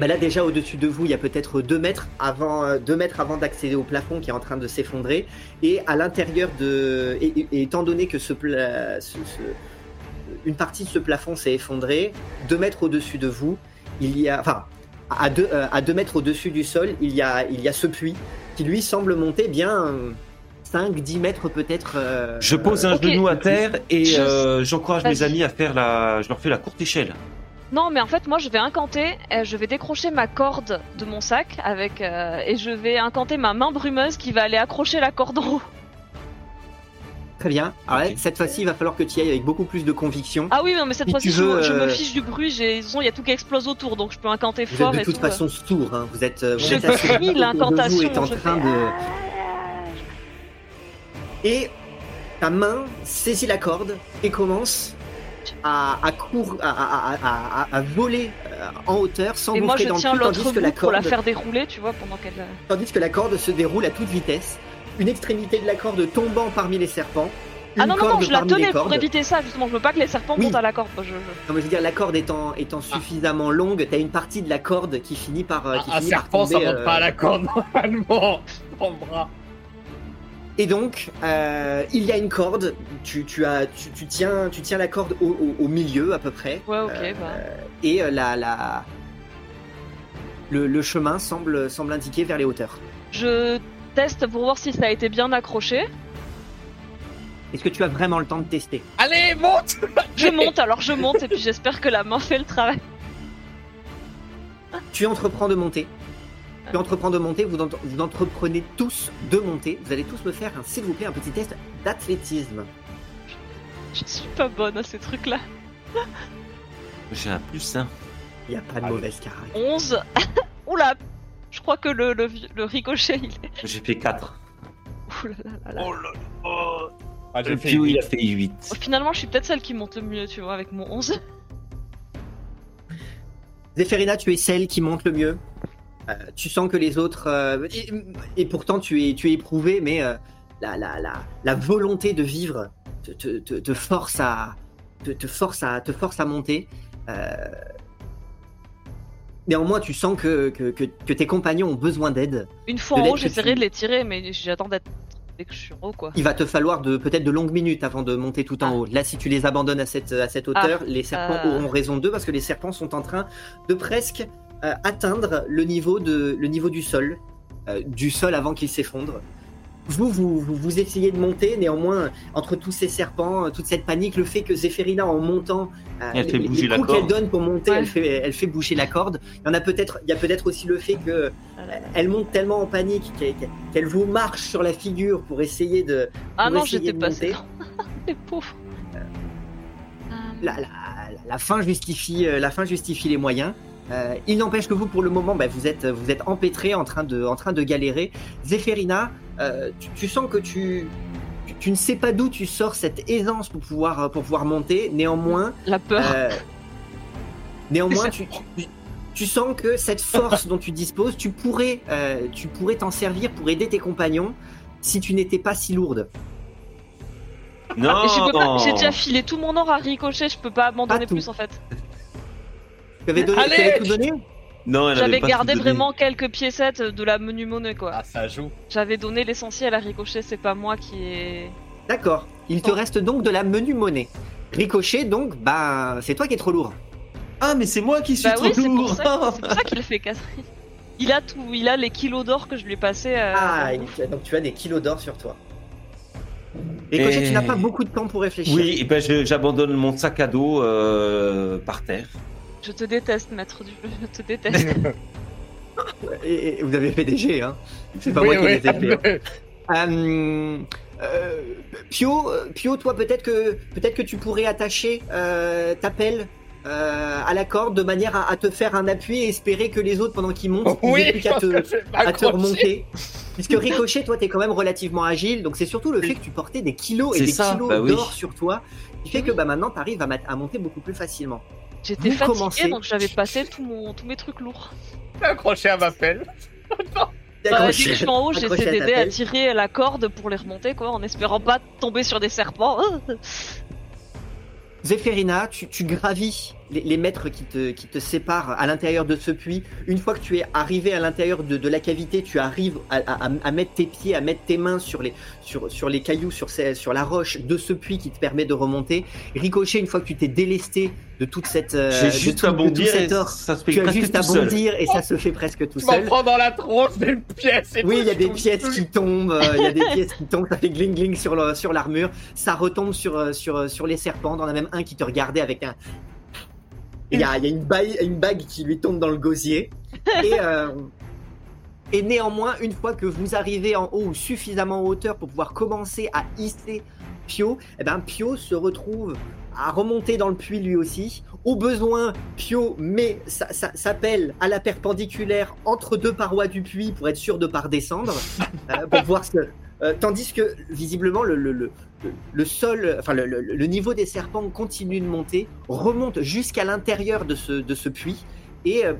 Bah là déjà au-dessus de vous, il y a peut-être deux mètres avant, euh, deux mètres avant d'accéder au plafond qui est en train de s'effondrer. Et à l'intérieur de, et, et- et étant donné que ce, pla- ce- ce- une partie de ce plafond s'est effondrée, deux mètres au-dessus de vous, il y a, enfin, à deux, euh, à deux mètres au-dessus du sol, il y a, il y a ce puits qui lui semble monter bien 5-10 mètres peut-être. euh, Je pose un genou à terre et Je- euh, j'encourage mes amis à faire la. Je leur fais la courte échelle. Non, mais en fait, moi, je vais incanter, euh, je vais décrocher ma corde de mon sac avec euh, et je vais incanter ma main brumeuse qui va aller accrocher la corde en haut. Très bien. Alors cette fois-ci, il va falloir que tu y ailles avec beaucoup plus de conviction. Ah oui, non, mais cette Si fois-ci, je, veux, je me euh, fiche du bruit. J'ai, disons, il y a tout qui explose autour, donc je peux incanter vous fort êtes de et toute tout. façon sourd. Hein. Vous êtes, euh, vous Je êtes vous l'incantation, est en je train fais- de. Et ta main saisit la corde et commence à, à, cour- à, à- à- à- à voler euh, en hauteur sans Et moi, gonfler je dans le cul, tandis que la bout pour la corde, faire dérouler, tu vois, pendant qu'elle. euh, tandis que la corde se déroule à toute vitesse. Une extrémité de la corde tombant parmi les serpents. Ah non, non, non, corde je la tenais pour éviter ça, justement. Je veux pas que les serpents Oui. montent à la corde. Je, je- Non, mais je veux dire, la corde étant, étant suffisamment longue, t'as une partie de la corde qui finit par, euh, qui Un finit par serpent, ça monte euh, pas à la corde [laughs] normalement. Ton bras. Et donc, euh, il y a une corde. Tu, tu as, tu, tu tiens, tu tiens la corde au, au- au milieu à peu près. Ouais, ok, Euh, bah. Et euh, la, la, le, le chemin semble, semble indiquer vers les hauteurs. Je teste pour voir si ça a été bien accroché. Est-ce que tu as vraiment le temps de tester? Allez, monte Je monte, alors je monte, et puis j'espère que la main fait le travail. Tu entreprends de monter. Tu entreprends de monter. Vous, ent- vous entreprenez tous de monter. Vous allez tous me faire, un- s'il vous plaît, un petit test d'athlétisme. Je suis pas bonne à ces trucs-là. J'ai un plus un. Il n'y a pas de Allez. mauvaise caractère. 11. [laughs] Oula Je crois que le, le, le ricochet, il est. J'ai fait 4. Oula là là. Oh là là. Ah, Le fait Pio, il a fait 8. Oh, Finalement, je suis peut-être celle qui monte le mieux, tu vois, avec mon 11. Zéphérina, tu es celle qui monte le mieux. Euh, tu sens que les autres. euh, et, et pourtant, tu es, tu es éprouvé, mais euh, la, la, la, la volonté de vivre te, te, te, te force à. Te, force à, te force à monter. Néanmoins, tu sens que, que, que- que tes compagnons ont besoin d'aide. Une fois De en haut, j'essaierai tu- de les tirer, mais j'attends d'être dès que je suis en haut, quoi. Il va te falloir de peut-être de longues minutes avant de monter tout en Ah. haut. Là, si tu les abandonnes à cette, à cette hauteur, les serpents Euh. auront raison d'eux parce que les serpents sont en train de presque euh, atteindre le niveau, de, le niveau du sol, euh, du sol avant qu'ils s'effondrent. Vous, vous, vous, vous essayez de monter, néanmoins, entre tous ces serpents, euh, toute cette panique, le fait que Zéphérina, en montant, euh, Elle fait les, bouger les la coups qu'elle corde. donne pour monter, Ouais. elle, fait, elle fait bouger la corde. Il y en a peut-être, il y a peut-être aussi le fait que elle monte tellement en panique qu'elle qu'elle vous marche sur la figure pour essayer de, Ah non, essayer j'étais de passé. monter. [laughs] Les pauvres. Euh, la, la- la fin justifie, la fin justifie les moyens. Euh, il n'empêche que vous, pour le moment, bah, vous êtes, vous êtes empêtré en train de, en train de galérer. Zéphérina, euh, tu, tu sens que tu, tu, tu ne sais pas d'où tu sors cette aisance pour pouvoir, pour pouvoir monter. Néanmoins, La peur. euh, néanmoins, [laughs] tu, tu, tu sens que cette force dont tu disposes, tu pourrais, euh, tu pourrais t'en servir pour aider tes compagnons si tu n'étais pas si lourde. Non Et je peux pas- J'ai déjà filé tout mon or à Ricochet, je peux pas abandonner plus en fait. Donné, Allez tout donné Non, elle avait J'avais pas gardé tout donné. vraiment quelques piécettes de la menu monnaie quoi. Ah, ça joue. J'avais donné l'essentiel à Ricochet, c'est pas moi qui ai. D'accord. Il te reste donc de la menu monnaie. Ricochet, donc, bah, c'est toi qui es trop lourd. Ah, mais c'est moi qui suis Bah trop oui, c'est pour lourd. ça, [laughs] c'est pour ça qu'il le fait Catherine. Il a tout, il a les kilos d'or que je lui ai passé. euh, Ah, donc tu as des kilos d'or sur toi. Ricochet, Et- tu n'as pas beaucoup de temps pour réfléchir. Oui, et ben je- j'abandonne mon sac à dos euh, par terre. Je te déteste, maître du jeu, je te déteste. [laughs] Et, et vous avez fait des jets, hein. C'est pas Oui, moi qui les ai fait. hein. [laughs] Euh, euh, Pio, euh, Pio, toi, peut-être que, peut-être que tu pourrais attacher euh, ta pelle euh, à la corde de manière à, à te faire un appui et espérer que les autres, pendant qu'ils montent, ils Oui, plus qu'à te, à te remonter. Puisque Ricochet, toi, t'es quand même relativement agile, donc c'est surtout le fait que tu portais des kilos et des ça, kilos bah oui. d'or sur toi qui fait que bah, maintenant t'arrives à, mat- à monter beaucoup plus facilement. J'étais commencez. donc j'avais passé tout mon, tous mes trucs lourds. [laughs] accroché à ma pelle. Bah, que je suis en haut, j'essaie d'aider à tirer la corde pour les remonter quoi, en espérant pas tomber sur des serpents. [laughs] Zéphérina, tu, tu gravis les, les mètres qui te, qui te séparent à l'intérieur de ce puits. Une fois que tu es arrivé à l'intérieur de, de la cavité, tu arrives à, à- à mettre tes pieds, à mettre tes mains sur les, sur, sur les cailloux, sur, ces- sur la roche de ce puits qui te permet de remonter. Ricochet, une fois que tu t'es délesté de toute cette, euh, J'ai juste tout- à bondir et or, ça se fait tu as presque juste à tout seul. bondir et ça se fait presque tout Je seul. prends dans la tronche des pièces et Oui, il y a des pièces qui tombent, euh, il y a des pièces qui tombent, ça fait gling gling sur le- sur l'armure, ça retombe sur euh, sur euh, sur les serpents. Il y en a même un qui te regardait avec un. Il y a, une, bague, qui lui tombe dans le gosier. Et, euh, et néanmoins, une fois que vous arrivez en haut ou suffisamment en hauteur pour pouvoir commencer à hisser Pio, eh ben Pio se retrouve à remonter dans le puits lui aussi. Au besoin, Pio met sa, sa, sa pelle à la perpendiculaire entre deux parois du puits pour être sûr de pas redescendre, [laughs] euh, pour voir ce. euh, tandis que visiblement le, le, le, sol, enfin le, niveau des serpents continue de monter, remonte jusqu'à l'intérieur de ce, de ce puits et euh,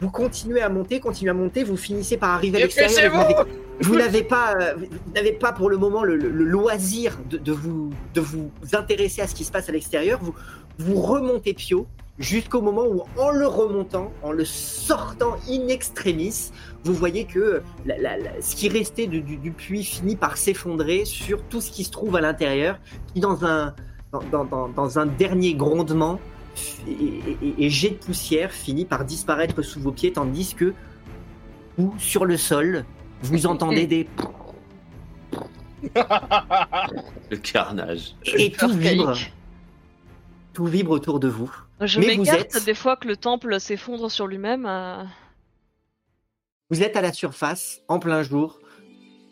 vous continuez à monter, continuez à monter, vous finissez par arriver à l'extérieur. vous n'avez- pas, n'avez pas pour le moment le loisir de, de vous, de vous intéresser à ce qui se passe à l'extérieur. Vous, vous remontez Pio jusqu'au moment où, en le remontant, en le sortant in extremis, vous voyez que la- la- la- ce qui restait du, du- du puits finit par s'effondrer sur tout ce qui se trouve à l'intérieur, qui dans un, dans, dans- dans- dans un dernier grondement et, et- et jet de poussière finit par disparaître sous vos pieds, tandis que vous, sur le sol, vous entendez des [laughs] Le carnage. et tout vibre. Tout vibre autour de vous. Je m'écarte êtes- des fois que le temple s'effondre sur lui-même. euh, Vous êtes à la surface, en plein jour.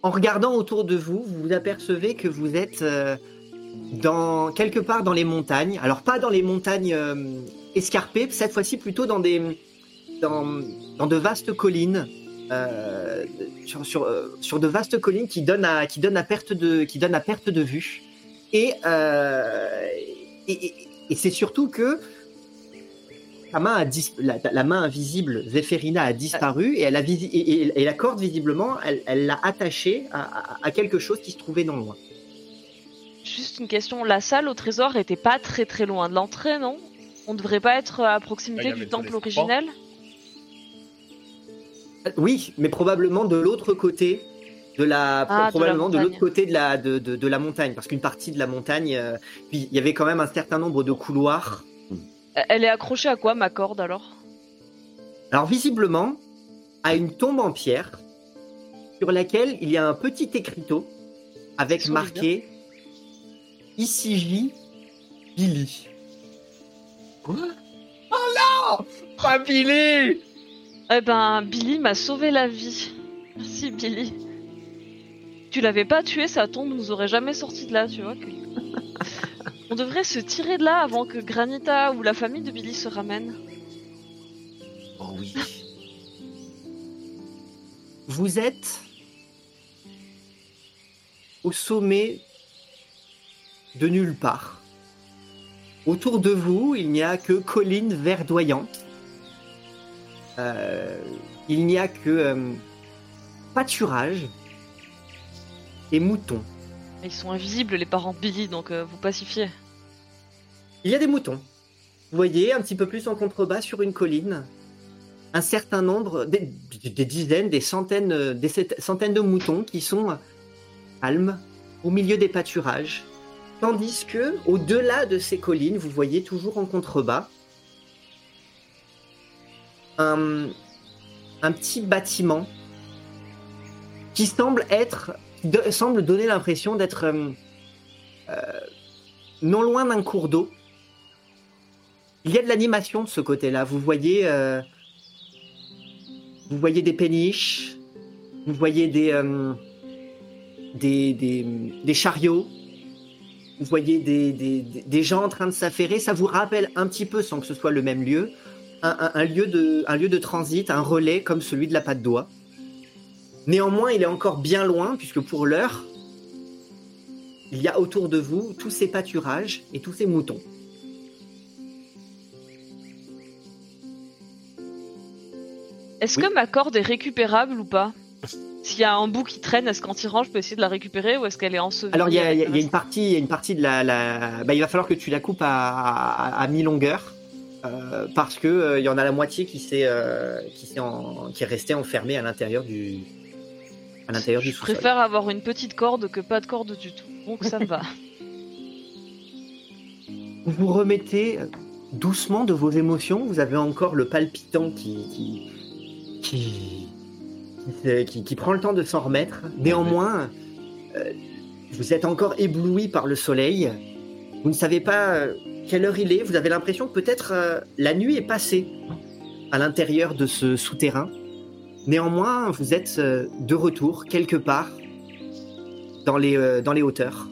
En regardant autour de vous, vous vous apercevez que vous êtes euh, dans quelque part dans les montagnes. Alors pas dans les montagnes euh, escarpées, cette fois-ci plutôt dans des dans, dans de vastes collines. sur, sur, sur de vastes collines qui donnent à qui donnent à perte de qui donnent à perte de vue et et, et- et c'est surtout que la main, a dis- la, la main invisible Zéphérina a disparu et, elle a visi- et, et- et la corde visiblement elle elle l'a attachée à, à- à quelque chose qui se trouvait non loin. Juste une question, la salle au trésor était pas très très loin de l'entrée, non? On devrait pas être à proximité du temple originel? Oui, mais probablement de l'autre côté de la, Ah, de la probablement de, l'autre montagne. côté de la de, de- de la montagne, parce qu'une partie de la montagne, euh, puis il y avait quand même un certain nombre de couloirs. Elle est accrochée à quoi ma corde alors? Alors visiblement, à une tombe en pierre, sur laquelle il y a un petit écriteau avec marqué Ici J Billy. Pas Billy Eh ben, Billy m'a sauvé la vie. Merci Billy. Tu l'avais pas tué, sa tombe nous aurait jamais sorti de là, tu vois. que- [laughs] On devrait se tirer de là avant que Granita ou la famille de Billy se ramène. Oh oui. [laughs] Vous êtes au sommet de nulle part. Autour de vous, il n'y a que collines verdoyantes. Euh, il n'y a que euh, pâturage et moutons. Ils sont invisibles, les parents de Billy, donc euh, vous pacifiez. Il y a des moutons. Vous voyez, un petit peu plus en contrebas sur une colline, un certain nombre, des, des dizaines, des centaines, euh, des cent- centaines de moutons qui sont euh, calmes au milieu des pâturages. Tandis que, au-delà de ces collines, vous voyez toujours en contrebas un, un petit bâtiment qui semble être, semble donner l'impression d'être euh, euh, non loin d'un cours d'eau. Il y a de l'animation de ce côté-là. Vous voyez, euh, vous voyez des péniches, vous voyez des, des, des, chariots, vous voyez des, des, gens en train de s'affairer. Ça vous rappelle un petit peu, sans que ce soit le même lieu, un, un- un lieu, de, un lieu de transit, un relais comme celui de la patte d'oie. Néanmoins, il est encore bien loin, puisque pour l'heure, il y a autour de vous tous ces pâturages et tous ces moutons. Est-ce Oui. que ma corde est récupérable ou pas? S'il y a un bout qui traîne, est-ce qu'en tirant je peux essayer de la récupérer ou est-ce qu'elle est ensevelie Alors il y a, y y une partie, il y a une partie de la, la- bah, il va falloir que tu la coupes à, à, à mi-longueur euh, parce que euh, il y en a la moitié qui s'est, euh, qui s'est en- qui est restée enfermée à l'intérieur du, à l'intérieur du Je préfère avoir une petite corde que pas de corde du tout. Donc ça me va. [laughs] Vous vous remettez doucement de vos émotions. Vous avez encore le palpitant qui, qui, qui, qui, qui- qui prend le temps de s'en remettre. Néanmoins, euh, vous êtes encore ébloui par le soleil. Vous ne savez pas euh, quelle heure il est. Vous avez l'impression que peut-être euh, la nuit est passée à l'intérieur de ce souterrain. Néanmoins, vous êtes euh, de retour quelque part dans les, euh, dans les hauteurs.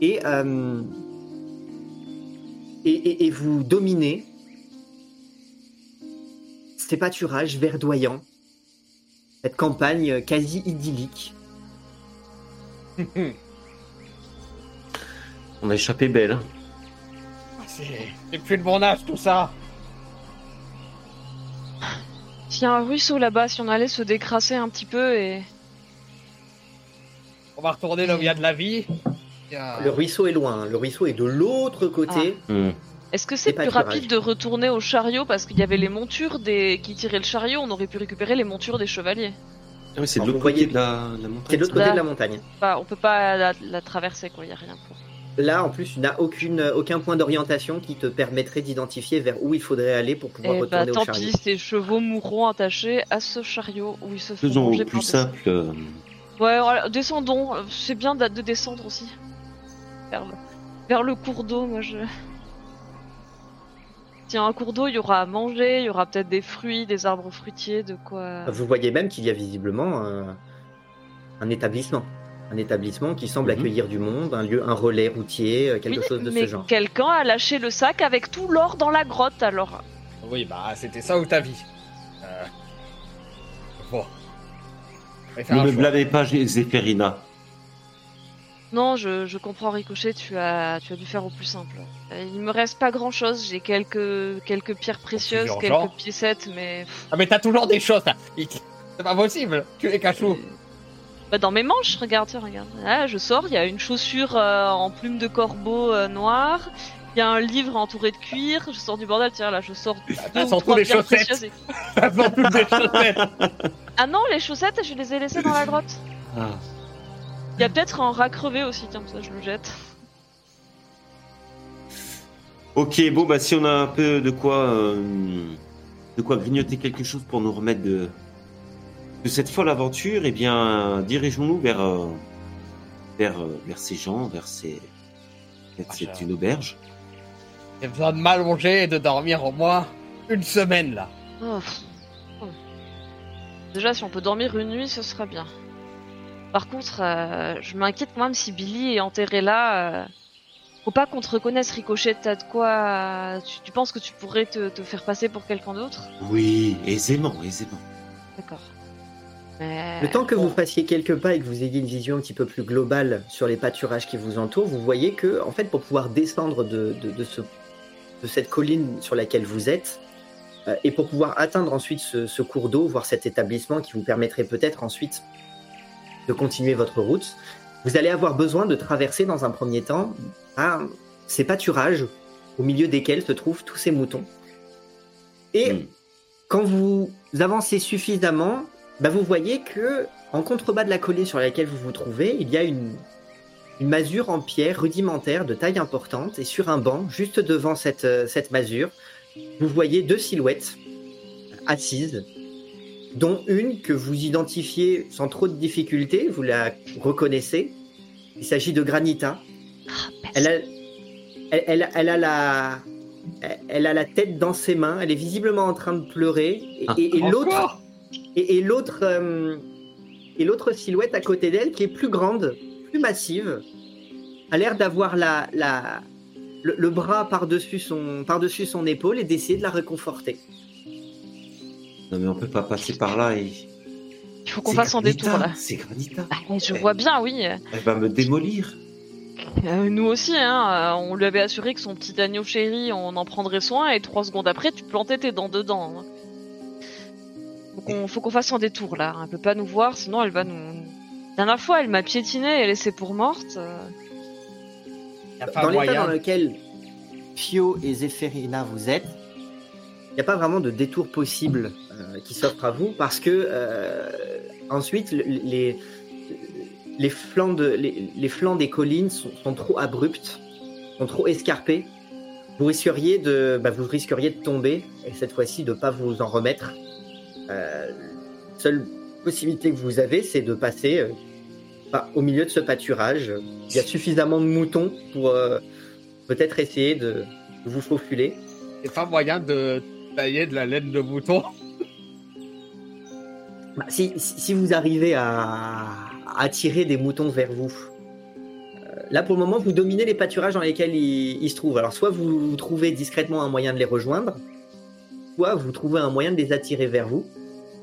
Et, euh, et, et- et vous dominez ces pâturages verdoyants, cette campagne quasi idyllique. [laughs] On a échappé belle. C'est c'est plus de mon âge tout ça S'il y a un ruisseau là-bas, si on allait se décrasser un petit peu et. On va retourner là où il y a de la vie. Il a- Le ruisseau est loin, hein. le ruisseau est de l'autre côté. Hmm. Est-ce que c'est plus rapide de retourner au chariot parce qu'il y avait les montures des qui tiraient le chariot, on aurait pu récupérer les montures des chevaliers. Ah oui, c'est de l'autre côté de la, de la montagne. C'est de l'autre côté de la montagne. Enfin, on peut pas la, la traverser quoi, y a rien pour. Là, en plus, tu n'as aucune, aucun point d'orientation qui te permettrait d'identifier vers où il faudrait aller pour pouvoir Eh bah retourner au tant chariot. pis, ces chevaux mourront attachés à ce chariot où ils se font Faisons plus simple. euh, Ouais, voilà, descendons. C'est bien de, de descendre aussi. Vers le, vers le cours d'eau, moi je. A un cours d'eau, il y aura à manger, il y aura peut-être des fruits, des arbres fruitiers, de quoi. Vous voyez même qu'il y a visiblement un, un établissement. Un établissement qui semble Mhm. accueillir du monde, un lieu, un relais routier, euh, quelque Oui, chose de mais ce genre. quelqu'un a lâché le sac avec tout l'or dans la grotte alors. Oui, bah c'était ça ou ta vie. Euh, Bon. Ne me blâmez pas, Zéphérina. Non, je, je comprends Ricochet, tu as, tu as dû faire au plus simple. Euh, Il me reste pas grand chose, j'ai quelques, quelques pierres précieuses, quelques genres. piécettes, mais. Ah mais t'as toujours des choses C'est pas possible. Tu les caches où Bah, dans mes manches, regarde, tiens, regarde. Ah, je sors, il y a une chaussure euh, en plume de corbeau euh, noire, Il y a un livre entouré de cuir, je sors du bordel, tiens là, je sors deux Ah, ou surtout trois les pierres chaussettes. précieuses et- Ça sent toutes des chaussettes. Ah non, les chaussettes, je les ai laissées dans la grotte. Ah. Il y a peut-être un rat crevé aussi, tiens, ça je le jette. Ok, bon, bah si on a un peu de quoi, euh, de quoi grignoter quelque chose pour nous remettre de, de cette folle aventure, eh bien, dirigeons-nous vers, euh, vers, euh, vers ces gens, vers ces. peut-être Ah, c'est une auberge. J'ai besoin de m'allonger et de dormir au moins une semaine là. Oh, pff. Oh. Déjà, si on peut dormir une nuit, ce sera bien. Par contre, euh, je m'inquiète quand même si Billy est enterré là. euh, Faut pas qu'on te reconnaisse, Ricochet. T'as de quoi. Tu, tu penses que tu pourrais te, te faire passer pour quelqu'un d'autre? Oui, aisément, aisément. D'accord. Mais... Le temps que vous fassiez quelques pas et que vous ayez une vision un petit peu plus globale sur les pâturages qui vous entourent, vous voyez que, en fait, pour pouvoir descendre de, de, de ce, de cette colline sur laquelle vous êtes, euh, et pour pouvoir atteindre ensuite ce, ce cours d'eau, voire cet établissement qui vous permettrait peut-être ensuite de continuer votre route, vous allez avoir besoin de traverser dans un premier temps ah, ces pâturages au milieu desquels se trouvent tous ces moutons. Et Hmm. quand vous avancez suffisamment, bah vous voyez que en contrebas de la colline sur laquelle vous vous trouvez, il y a une, une masure en pierre rudimentaire de taille importante et sur un banc juste devant cette, euh, cette masure, vous voyez deux silhouettes assises, dont une que vous identifiez sans trop de difficulté, vous la reconnaissez. Il s'agit de Granita. Ah, Elle a, elle, elle- elle a la, elle- elle a la tête dans ses mains. Elle est visiblement en train de pleurer. Et, Ah, et- et l'autre, Encore et, et l'autre, euh, et l'autre silhouette à côté d'elle, qui est plus grande, plus massive, a l'air d'avoir la, la, le, le bras par-dessus son, par-dessus son épaule et d'essayer de la réconforter. Non, mais on peut pas passer par là et. Il faut qu'on fasse en Granita, détour là. C'est Granita. Ah, mais je vois bien, oui. Elle va me démolir. Euh, nous aussi, hein. euh, on lui avait assuré que son petit agneau chéri, on en prendrait soin, et trois secondes après, tu plantais tes dents dedans. hein. Faut qu'on, faut qu'on fasse un détour là. Elle peut pas nous voir, sinon elle va nous. La dernière fois, elle m'a piétiné et laissé pour morte. euh. Y a pas dans l'état dans lequel Pio et Zéphérina vous êtes, il n'y a pas vraiment de détour possible euh, qui s'offre à vous parce que euh, ensuite le- les, les, flancs de, les, les flancs des collines sont, sont trop abrupts, sont trop escarpés. Vous risqueriez de, bah, vous risqueriez de tomber et cette fois-ci de pas vous en remettre. Euh, seule possibilité que vous avez, c'est de passer euh, bah, au milieu de ce pâturage. Il y a suffisamment de moutons pour euh, peut-être essayer de vous faufiler. A pas moyen de tailler de la laine de mouton. Bah, si, vous arrivez à, attirer des moutons vers vous, euh, là pour le moment vous dominez les pâturages dans lesquels ils, ils se trouvent. Alors soit vous trouvez discrètement un moyen de les rejoindre, soit vous trouvez un moyen de les attirer vers vous?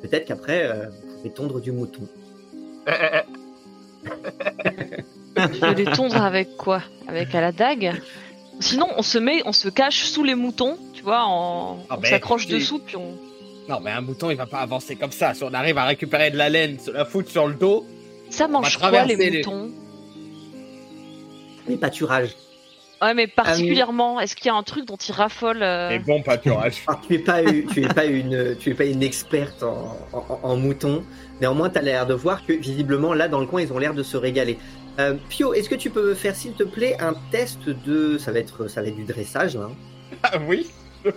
Peut-être qu'après euh, vous pouvez tondre du mouton. Tu veux les tondre avec quoi? Avec à la dague? Sinon, on se met, on se cache sous les moutons, tu vois, en- Ah, on mais s'accroche dessous, puis on. Non, mais un mouton, il va pas avancer comme ça. Si on arrive à récupérer de la laine, se la foutre sur le dos, Ça mange quoi les- moutons? Les pâturages. Ouais, mais particulièrement, est-ce qu'il y a un truc dont ils raffolent euh, et bon pâturage. Alors, tu es pas, tu es pas une, tu es pas une experte en, en, en moutons. Néanmoins, tu as l'air de voir que visiblement là dans le coin, ils ont l'air de se régaler. Euh, Pio, est-ce que tu peux me faire s'il te plaît un test de, ça va être, ça va être du dressage là. hein. Ah oui Ça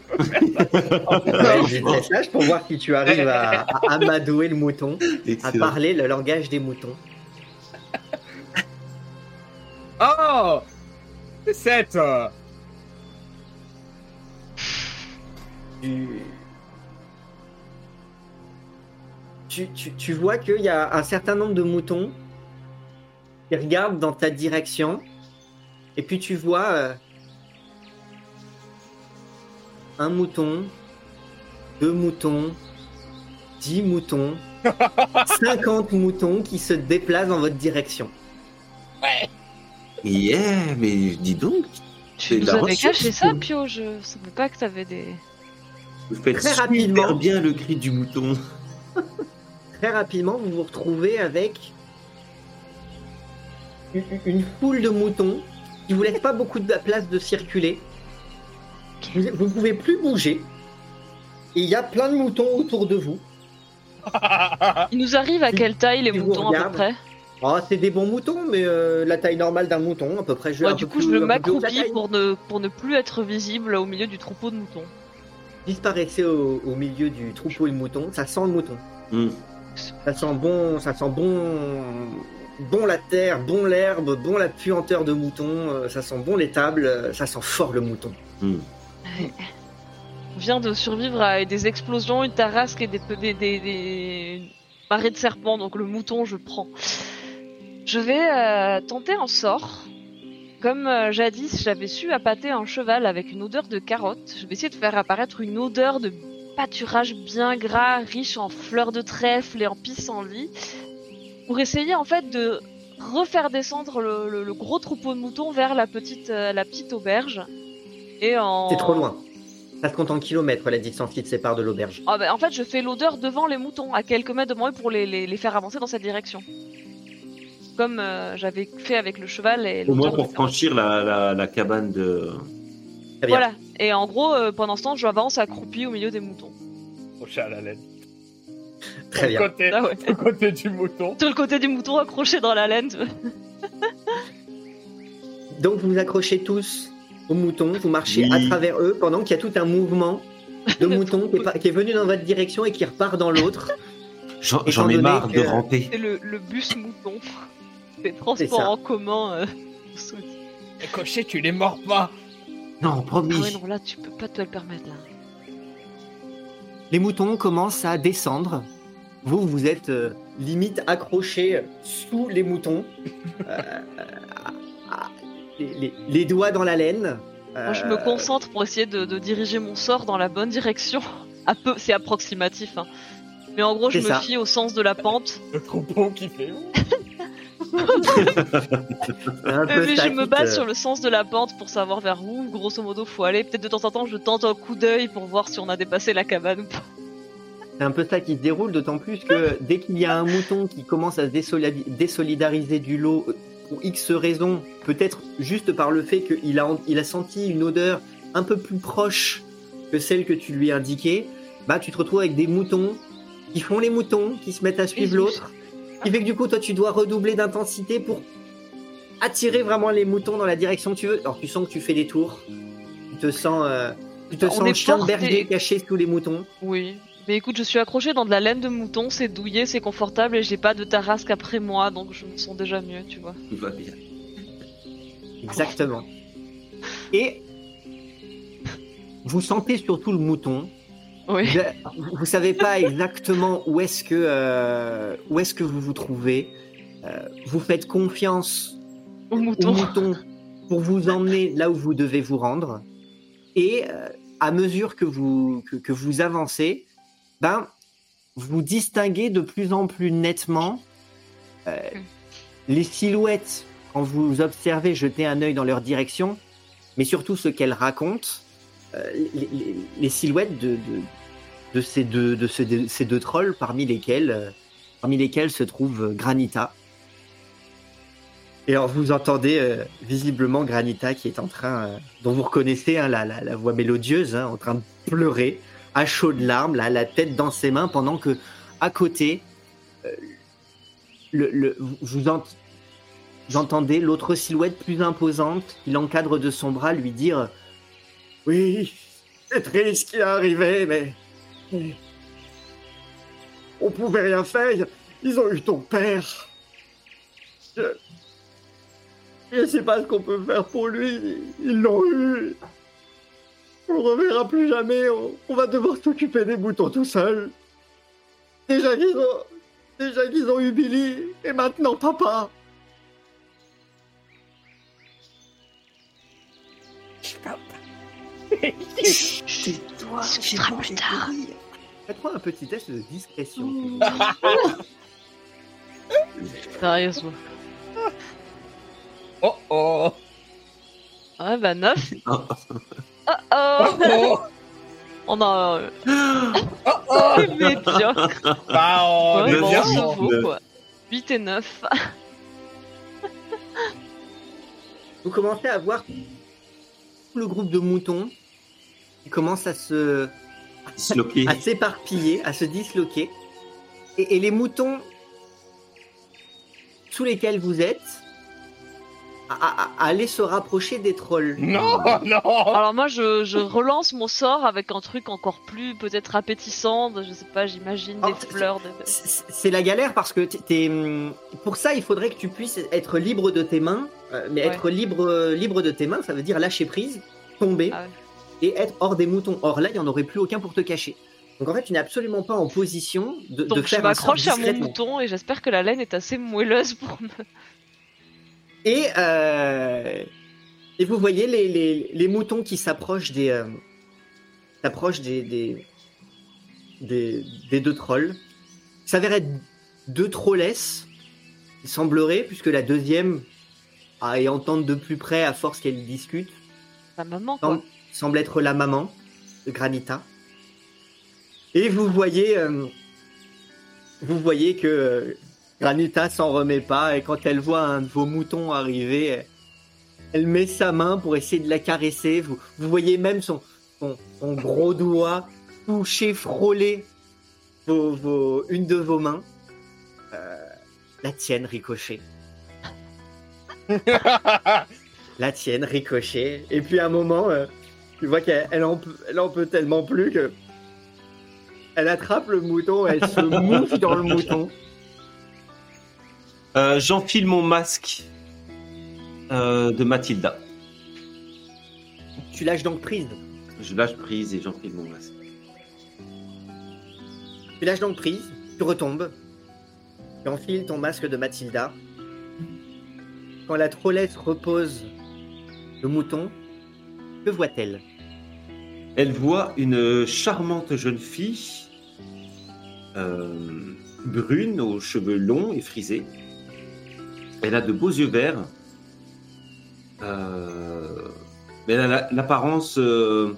va être du dressage pour voir si tu arrives à, à amadouer le mouton, à parler le langage des moutons. 7 tu... Tu, tu, vois qu'il y a un certain nombre de moutons qui regardent dans ta direction. Et puis tu vois euh, un mouton, deux moutons, dix moutons, [laughs] cinquante moutons qui se déplacent dans votre direction. Ouais Yeah, mais dis donc, Tu nous la avais caché ça. Pio Je savais pas que t'avais des. vous faites Très super rapidement. bien le cri du mouton. [laughs] très rapidement, vous vous retrouvez avec une, une foule de moutons qui vous laisse pas beaucoup de place de circuler. Vous, vous pouvez plus bouger. Et il y a plein de moutons autour de vous. Il nous arrive à quelle taille les moutons à peu près? Oh, c'est des bons moutons, mais euh, la taille normale d'un mouton, à peu près. Je, Ouais, Du coup, plus- je la m'accroupis pour ne, pour ne plus être visible au milieu du troupeau de moutons. Disparaissez au, au milieu du troupeau de moutons. Ça sent le mouton. Hmm. Ça sent bon, ça sent bon, bon la terre, bon l'herbe, bon la puanteur de mouton. euh, Ça sent bon les tables. euh, Ça sent fort le mouton. Hmm. On vient de survivre à des explosions, une tarasque et des, des, des, des marées de serpents, donc le mouton, je prends. Je vais euh, tenter un sort. Comme euh, jadis, j'avais su appâter un cheval avec une odeur de carotte. Je vais essayer de faire apparaître une odeur de pâturage bien gras, riche en fleurs de trèfle et en pissenlit, pour essayer en fait de refaire descendre le, le- le gros troupeau de moutons vers la petite, euh, la petite auberge. Et en... C'est trop loin. Ça se compte en kilomètres la distance qui te sépare de l'auberge. Ah bah, en fait, je fais l'odeur devant les moutons, à quelques mètres de moi, pour les, les, les faire avancer dans cette direction. Comme euh, j'avais fait avec le cheval et Au moins pour franchir la, la, la cabane de. Voilà. Et en gros, euh, pendant ce temps, j'avance accroupi au milieu des moutons. Accroché à la laine. Très bien. Côté, Ah ouais. au côté du mouton. Sur le côté du mouton accroché dans la laine. [laughs] Donc vous vous accrochez tous aux moutons, vous marchez Oui. à travers eux pendant qu'il y a tout un mouvement de [laughs] moutons qui est, qui est venu dans votre direction et qui repart dans l'autre. J'en ai marre de ramper. C'est le, le bus mouton. Des C'est transports en commun. euh, sous- Et cocher, tu les mords pas. Non, Ah promis. ouais, non, là, tu peux pas te le permettre, là. Les moutons commencent à descendre. Vous, vous êtes euh, limite accrochés sous les moutons. [laughs] Euh, ah, les, les- les doigts dans la laine. Moi, je Euh, me concentre pour essayer de, de diriger mon sort dans la bonne direction. [laughs] À peu, c'est approximatif, hein. Mais en gros, je me ça. fie au sens de la pente. Le troupeau qui fait. [laughs] [laughs] un peu Euh, mais je me base sur le sens de la pente pour savoir vers où, grosso modo, faut aller. Peut-être de temps en temps, je tente un coup d'œil pour voir si on a dépassé la cabane ou pas. C'est un peu ça qui se déroule, d'autant plus que dès qu'il y a un mouton qui commence à se désolida- désolidariser du lot euh, pour X raisons, peut-être juste par le fait qu'il a, il a senti une odeur un peu plus proche que celle que tu lui as indiquée, bah tu te retrouves avec des moutons qui font les moutons, qui se mettent à suivre l'autre, qui fait que du coup toi tu dois redoubler d'intensité pour attirer vraiment les moutons dans la direction que tu veux. Alors tu sens que tu fais des tours, tu te sens, euh, tu te On sens chien de porté- berger caché sous les moutons. Oui. Mais écoute, je suis accrochée dans de la laine de mouton, c'est douillé, c'est confortable et j'ai pas de tarasque après moi, donc je me sens déjà mieux, tu vois. Tout va bien. Exactement. Et vous sentez surtout le mouton. Oui. Vous, vous savez pas exactement où est-ce que euh, où est-ce que vous vous trouvez. Euh, vous faites confiance Au mouton. pour vous emmener là où vous devez vous rendre. Et euh, à mesure que vous que, que vous avancez, ben vous distinguez de plus en plus nettement euh, les silhouettes quand vous observez jeter un œil dans leur direction, mais surtout ce qu'elles racontent, les, les- silhouettes de, ces deux trolls parmi lesquels euh, parmi lesquels se trouve euh, Granita. Et alors vous entendez euh, visiblement Granita qui est en train, euh, dont vous reconnaissez hein, la, la, voix mélodieuse, hein, en train de pleurer, à chaudes larmes, la tête dans ses mains, pendant que à côté, euh, vous- ent- entendez l'autre silhouette plus imposante qui l'encadre de son bras lui dire Oui, c'est triste ce qui est arrivé, mais. On pouvait rien faire. Ils ont eu ton père. Je. Je sais pas ce qu'on peut faire pour lui. Ils l'ont eu. On le reverra plus jamais. On, on va devoir s'occuper des boutons tout seul. Déjà qu'ils ont. Déjà qu'ils ont eu Billy. Et maintenant papa. Tais-toi, discutera plus tard. Faites-moi un petit test de discrétion. Sérieusement. Oh oh. Ouais, bah 9. Oh, Oh Oh oh. On a Oh oh. médiocre. Bah on Ouais, bon, vaut, quoi. 8 et 9. Vous commencez à voir le groupe de moutons qui commence à se à s'éparpiller, à se disloquer. Et, et les moutons sous lesquels vous êtes à, à- à aller se rapprocher des trolls. Non, non Alors moi je, je relance mon sort avec un truc encore plus peut-être appétissant, je sais pas, j'imagine Oh, des fleurs. de- C'est la galère parce que t'es- hum, pour ça il faudrait que tu puisses être libre de tes mains, euh, mais Ouais. être libre libre de tes mains, ça veut dire lâcher prise, tomber Ah ouais. Et être hors des moutons. Or là il y en aurait plus aucun pour te cacher. Donc en fait tu n'es absolument pas en position de, de Donc je faire sort m'accroche à mon mouton et j'espère que la laine est assez moelleuse pour me... Et, euh, et vous voyez les, les, les moutons qui s'approchent des, euh, s'approchent des, des, des, des deux trolls. Ça s'avère être deux trollesses, il semblerait, puisque la deuxième, à y entendre de plus près à force qu'elle discute, La maman quoi. semble, semble être la maman de Granita. Et vous voyez, euh, vous voyez que euh, Granita s'en remet pas et quand elle voit un de vos moutons arriver, elle, elle met sa main pour essayer de la caresser. Vous, vous voyez même son, son, son gros doigt toucher, frôler vos, vos- une de vos mains. Euh, la tienne, Ricochet. [laughs] la tienne, Ricochet. Et puis à un moment, tu vois qu'elle elle en, peut- elle en peut tellement plus que. Elle attrape le mouton, elle se [laughs] mouffe dans le mouton. Euh, J'enfile mon masque euh, de Mathilda. Tu lâches donc prise. Je lâche prise et j'enfile mon masque. Tu lâches donc prise, tu retombes. Tu enfiles ton masque de Mathilda. Quand la trollette repose le mouton, que voit-elle? Elle voit une charmante jeune fille, euh, brune, aux cheveux longs et frisés. Elle a de beaux yeux verts. Euh, elle a la- l'apparence euh,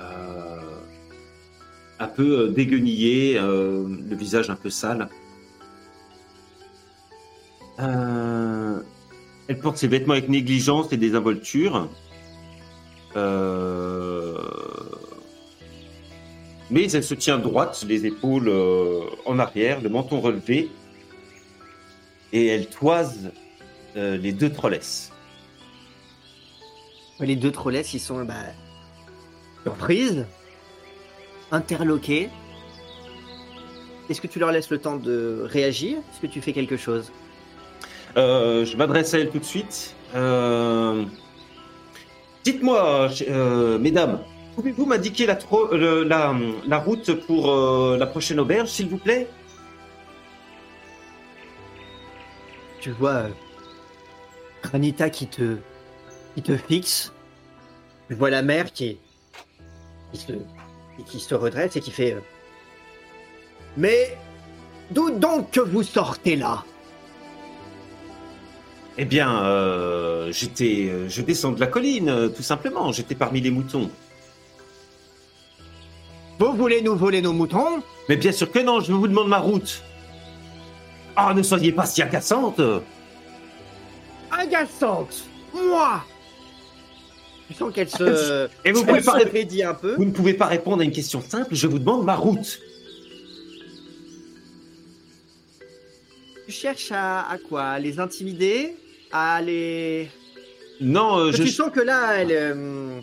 euh, un peu déguenillée, le visage un peu sale. Elle porte ses vêtements avec négligence et désinvolture. Euh, Mais elle se tient droite, les épaules euh, en arrière, le menton relevé, et elle toise euh, les deux trollesses. Les deux trollesses, ils sont bah, surprises, interloquées. Est-ce que tu leur laisses le temps de réagir? Est-ce que tu fais quelque chose? Euh, je m'adresse à elle tout de suite. Euh, Dites-moi, euh, mesdames, pouvez-vous m'indiquer la, route pour euh, la prochaine auberge, s'il vous plaît? Tu vois euh, Granita qui te, qui te fixe. Tu vois la mère qui, se, qui se redresse et qui fait euh, Mais d'où donc que vous sortez là? Eh bien, euh, j'étais, euh, je descends de la colline, euh, tout simplement. J'étais parmi les moutons. Vous voulez nous voler nos moutons? Mais bien sûr que non, je vous demande ma route. Ah, ne soyez pas si agaçante. Agaçante Moi Tu sens qu'elle se. [laughs] Et vous elle pouvez pas se ré- raidit un peu. Vous ne pouvez pas répondre à une question simple. Je vous demande ma route. Tu cherches à, à quoi? Les intimider? Les. Non, euh, je. Tu sens que là, elle. euh,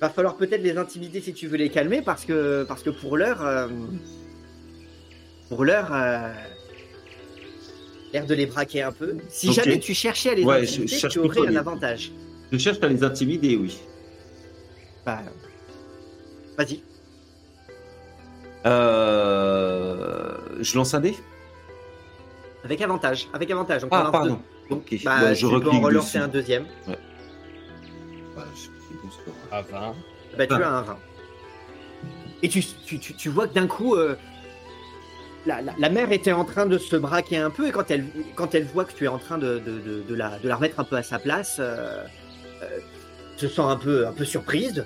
Va falloir peut-être les intimider si tu veux les calmer parce que parce que pour l'heure, euh, pour l'heure, euh, l'air de les braquer un peu. Si Ok. jamais tu cherchais à les Ouais, je intimider, cherche tu aurais plutôt un les- avantage. Je cherche à les intimider, oui. Bah, Vas-y. Euh... Je lance un dé? Avec avantage. Avec avantage. Donc, on Ah, pardon. deux. Ok. Bah, Bah, je peux en relancer un deuxième. Ouais, je- bon score. À 20. Bah, tu Ah. as un 20. Et tu, tu, tu, tu vois que d'un coup, euh, la, la, la mère était en train de se braquer un peu, et quand elle, quand elle voit que tu es en train de, de, de, de la, de la remettre un peu à sa place, euh, euh, se sent un peu, un peu surprise.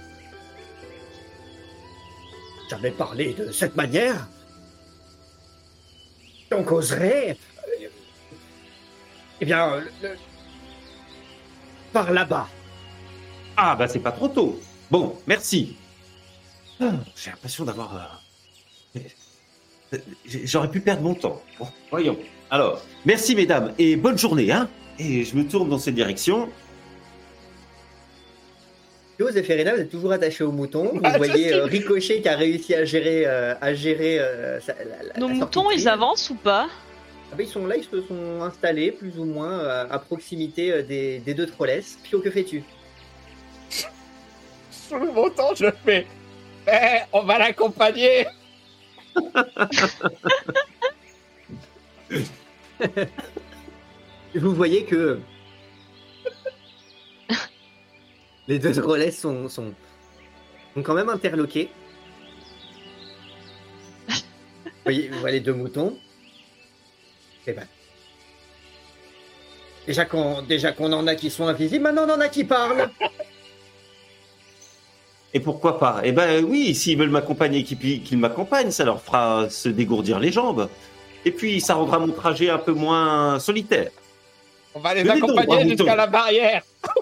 Jamais parlé de cette manière. Donc oserait. Euh, eh bien, euh, le- par là-bas. Ah, bah c'est pas trop tôt. Bon, merci. Ah, J'ai l'impression d'avoir... euh, j'ai- J'aurais pu perdre mon temps. Bon, voyons. Alors, merci mesdames et bonne journée. Hein et je me tourne dans cette direction. Théo et Ferena, vous êtes toujours attachés au mouton. Vous Ah, je voyez sais. euh, Ricochet qui a réussi à gérer, euh, à gérer euh, sa- la- la- Nos la sortie moutons, de ils crise. avancent ou pas? Ah bah, ils sont là, ils se sont installés plus ou moins euh, à proximité euh, des, des deux trollesses. Pio, que fais-tu? [laughs] Sous le montant, je fais. Eh, on va l'accompagner. [laughs] Vous voyez que les deux trollesses sont, sont, sont quand même interloqués. Vous voyez, vous voyez les deux moutons. Eh ben. Déjà qu'on déjà qu'on en a qui sont invisibles, maintenant on en a qui parlent. [laughs] Et pourquoi pas? Eh ben oui, s'ils veulent m'accompagner, qu'ils m'accompagnent, ça leur fera se dégourdir les jambes. Et puis ça rendra mon trajet un peu moins solitaire. On va les Venez accompagner jusqu'à la barrière. [laughs]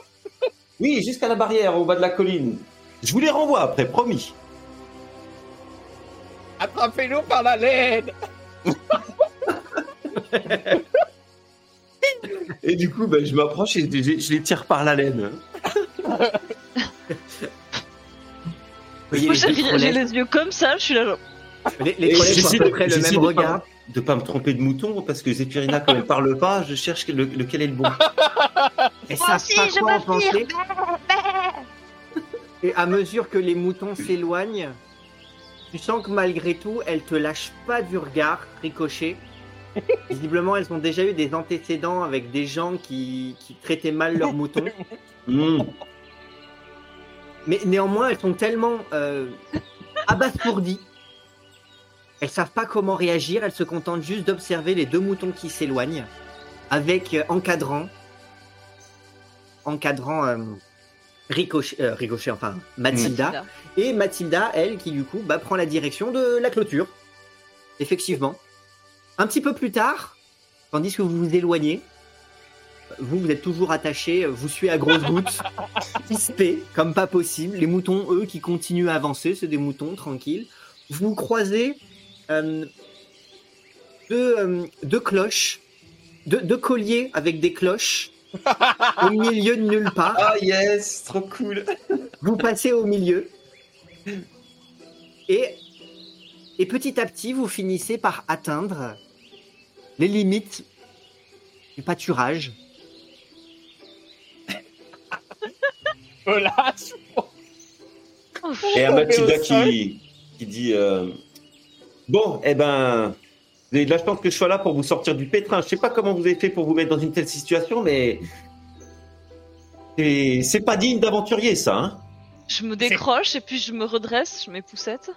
Oui, jusqu'à la barrière au bas de la colline. Je vous les renvoie après, promis. Attrapez-nous par la laine. [laughs] Et du coup, ben, je m'approche et je, je les tire par la laine. [laughs] Voyez Moi, j'ai les yeux comme ça, je suis là. genre, les, les j'essaie peu de- près le même de regard. Pas, de pas me tromper de mouton parce que Zéphirina, quand elle parle pas, je cherche le- lequel est le bon. Et Moi savent aussi, pas je quoi en penser. Et à mesure que les moutons s'éloignent, tu sens que malgré tout, elles te lâchent pas du regard, ricochet. [laughs] Visiblement, elles ont déjà eu des antécédents avec des gens qui, qui traitaient mal leurs [laughs] moutons. Hmm. Mais néanmoins, elles sont tellement euh, abasourdies. Elles savent pas comment réagir. Elles se contentent juste d'observer les deux moutons qui s'éloignent, avec euh, encadrant, encadrant euh, Ricochet, euh, Ricochet, enfin Mathilda, et Mathilda, elle, qui du coup bah, prend la direction de la clôture. Effectivement. Un petit peu plus tard, tandis que vous vous éloignez, vous, vous êtes toujours attaché, vous suivez à grosses gouttes, [laughs] crispés, comme pas possible. Les moutons, eux, qui continuent à avancer, c'est des moutons tranquilles. Vous croisez euh, deux, euh, deux cloches, deux, deux colliers avec des cloches [laughs] au milieu de nulle part. Ah yes, trop cool. Vous passez au milieu. Et, et petit à petit, vous finissez par atteindre les limites du pâturage. [laughs] Lâche. Et au sol. qui, qui dit euh, Bon, eh ben, de la chance que je sois là pour vous sortir du pétrin. Je sais pas comment vous avez fait pour vous mettre dans une telle situation, mais c'est c'est pas digne d'aventurier, ça. Hein Je me décroche et puis je me redresse, je mets poussette.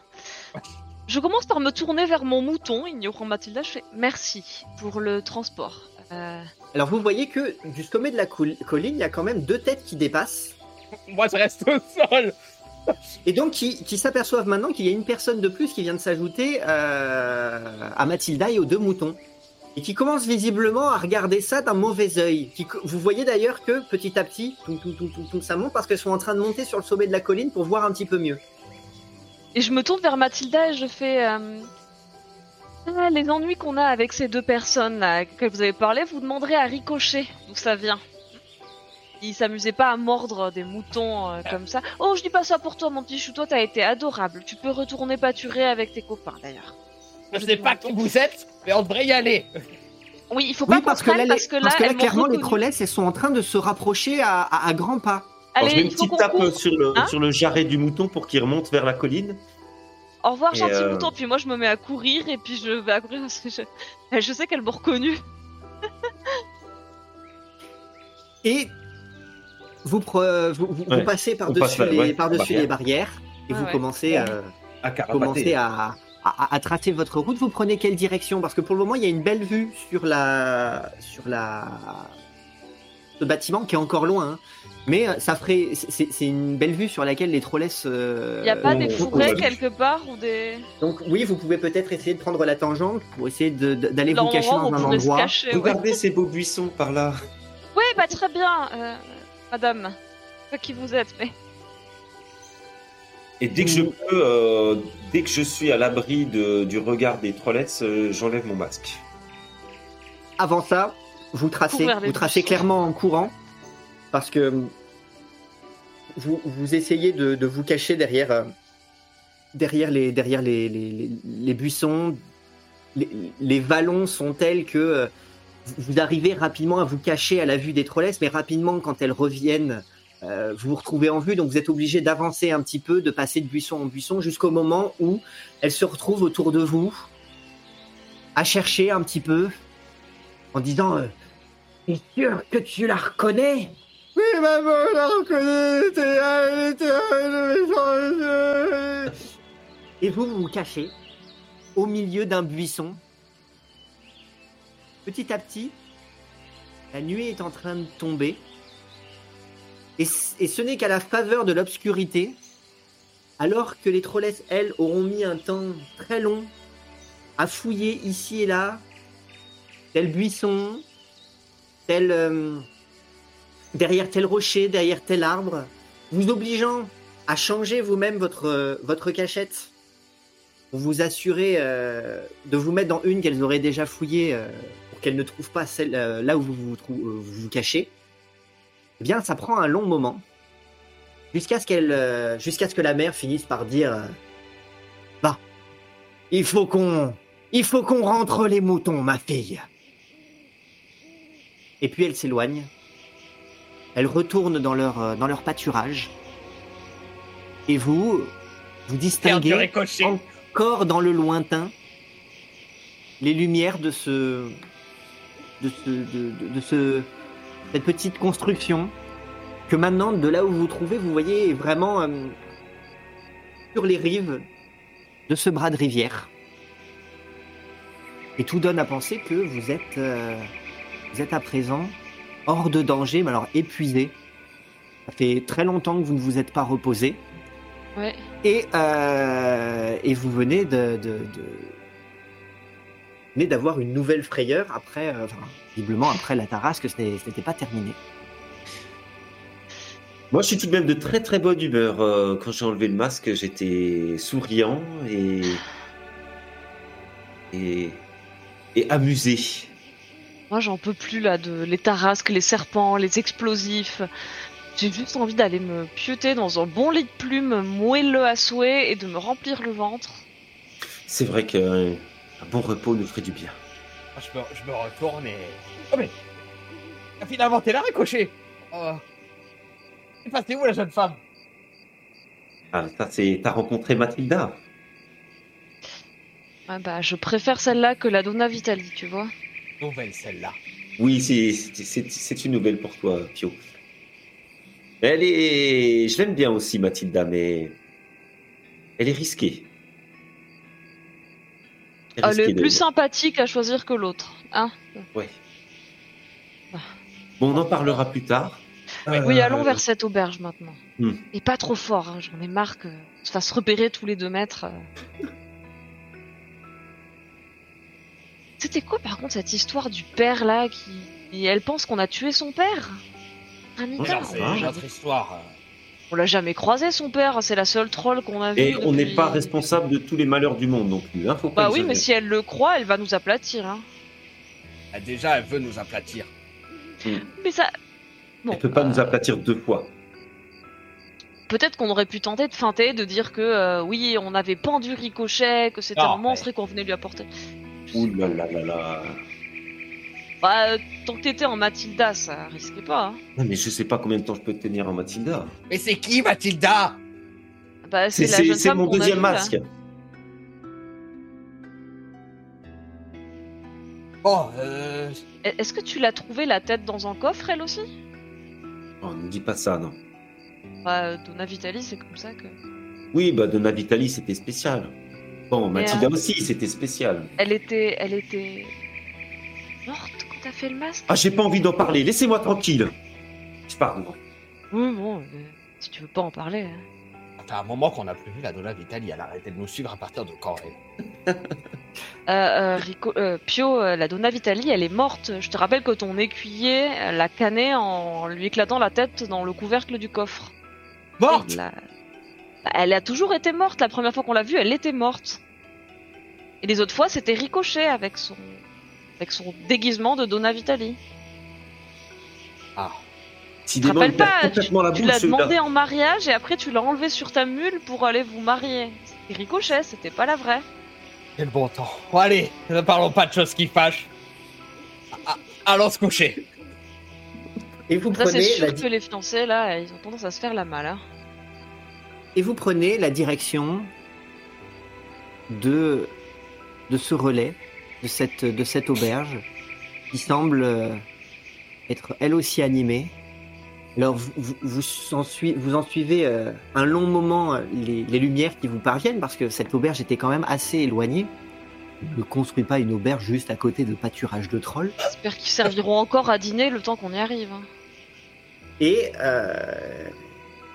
Je commence par me tourner vers mon mouton, ignorant Mathilda, je fais merci pour le transport. Euh, Alors vous voyez que du sommet de la col- colline, il y a quand même deux têtes qui dépassent. Moi, je reste au sol. Et donc qui, qui s'aperçoivent maintenant qu'il y a une personne de plus qui vient de s'ajouter euh, à Mathilda et aux deux moutons. Et qui commence visiblement à regarder ça d'un mauvais œil. Qui- Vous voyez d'ailleurs que petit à petit, tout, tout, tout, tout, tout, ça monte parce qu'elles sont en train de monter sur le sommet de la colline pour voir un petit peu mieux. Et je me tourne vers Mathilda et je fais euh, Ah, les ennuis qu'on a avec ces deux personnes là, que vous avez parlé, vous demanderez à Ricochet d'où ça vient. Il s'amusait pas à mordre des moutons euh, comme ça. Oh, je dis pas ça pour toi, mon petit chou. Toi, t'as été adorable. Tu peux retourner pâturer avec tes copains, d'ailleurs. Je sais pas qui vous êtes, mais on devrait y aller. Oui, il faut Oui, pas parce que là, parce que là, parce que là, elles m'ont clairement, les elles sont en train de se rapprocher à, à- à grands pas. Alors, je Allez, mets une petite tape court. sur le, Hein sur le jarret du mouton pour qu'il remonte vers la colline. Au revoir, Et, gentil euh, mouton. Puis moi, je me mets à courir et puis je vais à courir parce que je, [laughs] je sais qu'elle m'a reconnu. Et vous, pre- vous, vous- vous Ouais, passez passe par-dessus les, ouais, barrières et Ah vous ouais. commencez, À commencez à, à, à tracer votre route. Vous prenez quelle direction? Parce que pour le moment, il y a une belle vue sur la sur la ce bâtiment qui est encore loin. hein. Mais euh, ça ferait, c'est une belle vue sur laquelle les trollesses. euh, Il y a pas des on- quelque part ou des. Donc oui, vous pouvez peut-être essayer de prendre la tangente pour essayer d'aller vous cacher dans un endroit. cacher, ouais. Regardez ces beaux buissons par là. Oui, bah très bien, euh, madame. pas qui vous êtes, mais. Et dès que je peux, euh, dès que je suis à l'abri du regard des trollettes, euh, j'enlève mon masque. Avant ça, vous tracez, vous tracez clairement en courant parce que vous, essayez de, vous cacher derrière, euh, les, buissons. Les, vallons sont tels que euh, vous- arrivez rapidement à vous cacher à la vue des trollesses, mais rapidement, quand elles reviennent, euh, vous vous retrouvez en vue, donc vous êtes obligé d'avancer un petit peu, de passer de buisson en buisson jusqu'au moment où elles se retrouvent autour de vous, à chercher un petit peu, en disant T'es sûr que tu la reconnais? Et vous, vous cachez au milieu d'un buisson. Petit à petit, la nuit est en train de tomber. Et, ce n'est qu'à la faveur de l'obscurité, alors que les trollesses, elles, auront mis un temps très long à fouiller ici et là, tel buisson, tel, euh, derrière tel rocher, derrière tel arbre, vous obligeant à changer vous-même votre, euh, votre cachette pour vous assurer euh, de vous mettre dans une qu'elles auraient déjà fouillée euh, pour qu'elles ne trouvent pas celle là où vous vous, cachez, eh bien, ça prend un long moment jusqu'à ce qu'elle, jusqu'à ce que la mère finisse par dire Bah, il faut qu'on, il faut qu'on rentre les moutons, ma fille. Et puis elle s'éloigne. Elle retourne dans leur, euh, dans leur pâturage. Et vous, vous distinguez encore dans le lointain les lumières de ce de ce de, de- de ce cette petite construction que maintenant de là où vous vous trouvez vous voyez vraiment euh, sur les rives de ce bras de rivière et tout donne à penser que vous êtes euh, vous êtes à présent hors de danger mais alors épuisé ça fait très longtemps que vous ne vous êtes pas reposé Ouais. et, euh, et vous venez de, de, de- vous venez d'avoir une nouvelle frayeur après, euh, enfin, visiblement après la tarasque, ce n'était pas terminé. Moi, je suis tout de même de très très bonne humeur. Euh, quand j'ai enlevé le masque, j'étais souriant et et et amusé. Moi, j'en peux plus là de les tarasques, les serpents, les explosifs. J'ai juste envie d'aller me pioter dans un bon lit de plumes moelleux à souhait et de me remplir le ventre. C'est vrai qu'un un bon repos nous ferait du bien. Je me, je me retourne et. Oh, mais. Finalement, t'es là, ricochet Oh. C'est passé où la jeune femme? Ah, ça c'est t'as rencontré Mathilda? Ah bah, je préfère celle-là que la Donna Vitali, tu vois. Nouvelle celle-là. Oui, c'est une nouvelle pour toi, Pio. Elle est, je l'aime bien aussi Mathilda, mais elle est risquée. Elle est Elle est risquée de- plus sympathique à choisir que l'autre, hein Ouais. Ah. Bon, on en parlera plus tard. Oui, Euh, allons vers cette auberge maintenant. Hmm. Et pas trop fort, hein, j'en ai marre qu'on se fasse repérer tous les deux mètres. [laughs] C'était quoi par contre cette histoire du père là qui. et elle pense qu'on a tué son père? Anita, c'est l'a une jamais- autre histoire. on l'a jamais croisé son père, c'est la seule troll qu'on a vue. Et on n'est depuis- pas responsable de tous les malheurs du monde non plus. Hein, faut pas Bah oui, mais si elle le croit, elle va nous aplatir. Hein. Ah, Déjà, elle veut nous aplatir. Mais ça. Bon, Elle peut pas euh, nous aplatir deux fois. Peut-être qu'on aurait pu tenter de feinter, de dire que euh, oui, on avait pendu Ricochet, que c'était un monstre et qu'on venait lui apporter. Ouh là là là là. Bah, euh, tant que t'étais en Mathilda, ça risquait pas. Hein. Non, mais je sais pas combien de temps je peux tenir en Mathilda. Mais c'est qui, Mathilda? Bah, c'est C'est la c'est- jeune c'est femme mon qu'on a deuxième vue, là. masque. Bon, euh. E- Est-ce que tu l'as trouvé la tête dans un coffre, elle aussi? Oh, ne dis pas ça, non. Bah, Donna Vitali, c'est comme ça que. Oui, bah Donna Vitali, c'était spécial. Bon, Mais, Mathilda euh, aussi, c'était spécial. Elle était. Elle était. morte quand t'as fait le masque Ah, j'ai pas envie d'en parler. Laissez-moi tranquille. Je parle. Oui, bon, euh, si tu veux pas en parler. hein. Ça fait un moment qu'on n'a plus vu la Donna Vitali. Elle a arrêté de nous suivre à partir de quand elle? Euh, Rico- euh, Pio, euh, la Donna Vitali, elle est morte. Je te rappelle que ton écuyer euh, l'a cannée en lui éclatant la tête dans le couvercle du coffre. Morte? La- Elle a toujours été morte. La première fois qu'on l'a vue, elle était morte. Et les autres fois, c'était Ricochet avec son, avec son déguisement de Donna Vitali. Ah. Tu te Décidément, rappelles il perd pas Tu, la tu l'as demandé en mariage et après tu l'as enlevé sur ta mule pour aller vous marier. C'était Ricochet, c'était pas la vraie. Quel bon temps. Bon, allez, ne parlons pas de choses qui fâchent. Ah, allons se coucher. Et vous Ça, c'est sûr la, que les fiancés, là, ils ont tendance à se faire la malle. hein. Et vous prenez la direction de de ce relais, de cette de cette auberge qui semble euh, être elle aussi animée. Alors vous, vous, vous en, sui- vous en suivez euh, un long moment euh, les, les lumières qui vous parviennent parce que cette auberge était quand même assez éloignée. On ne construit pas une auberge juste à côté de pâturage de trolls. J'espère qu'ils serviront encore à dîner le temps qu'on y arrive. hein. Et, euh,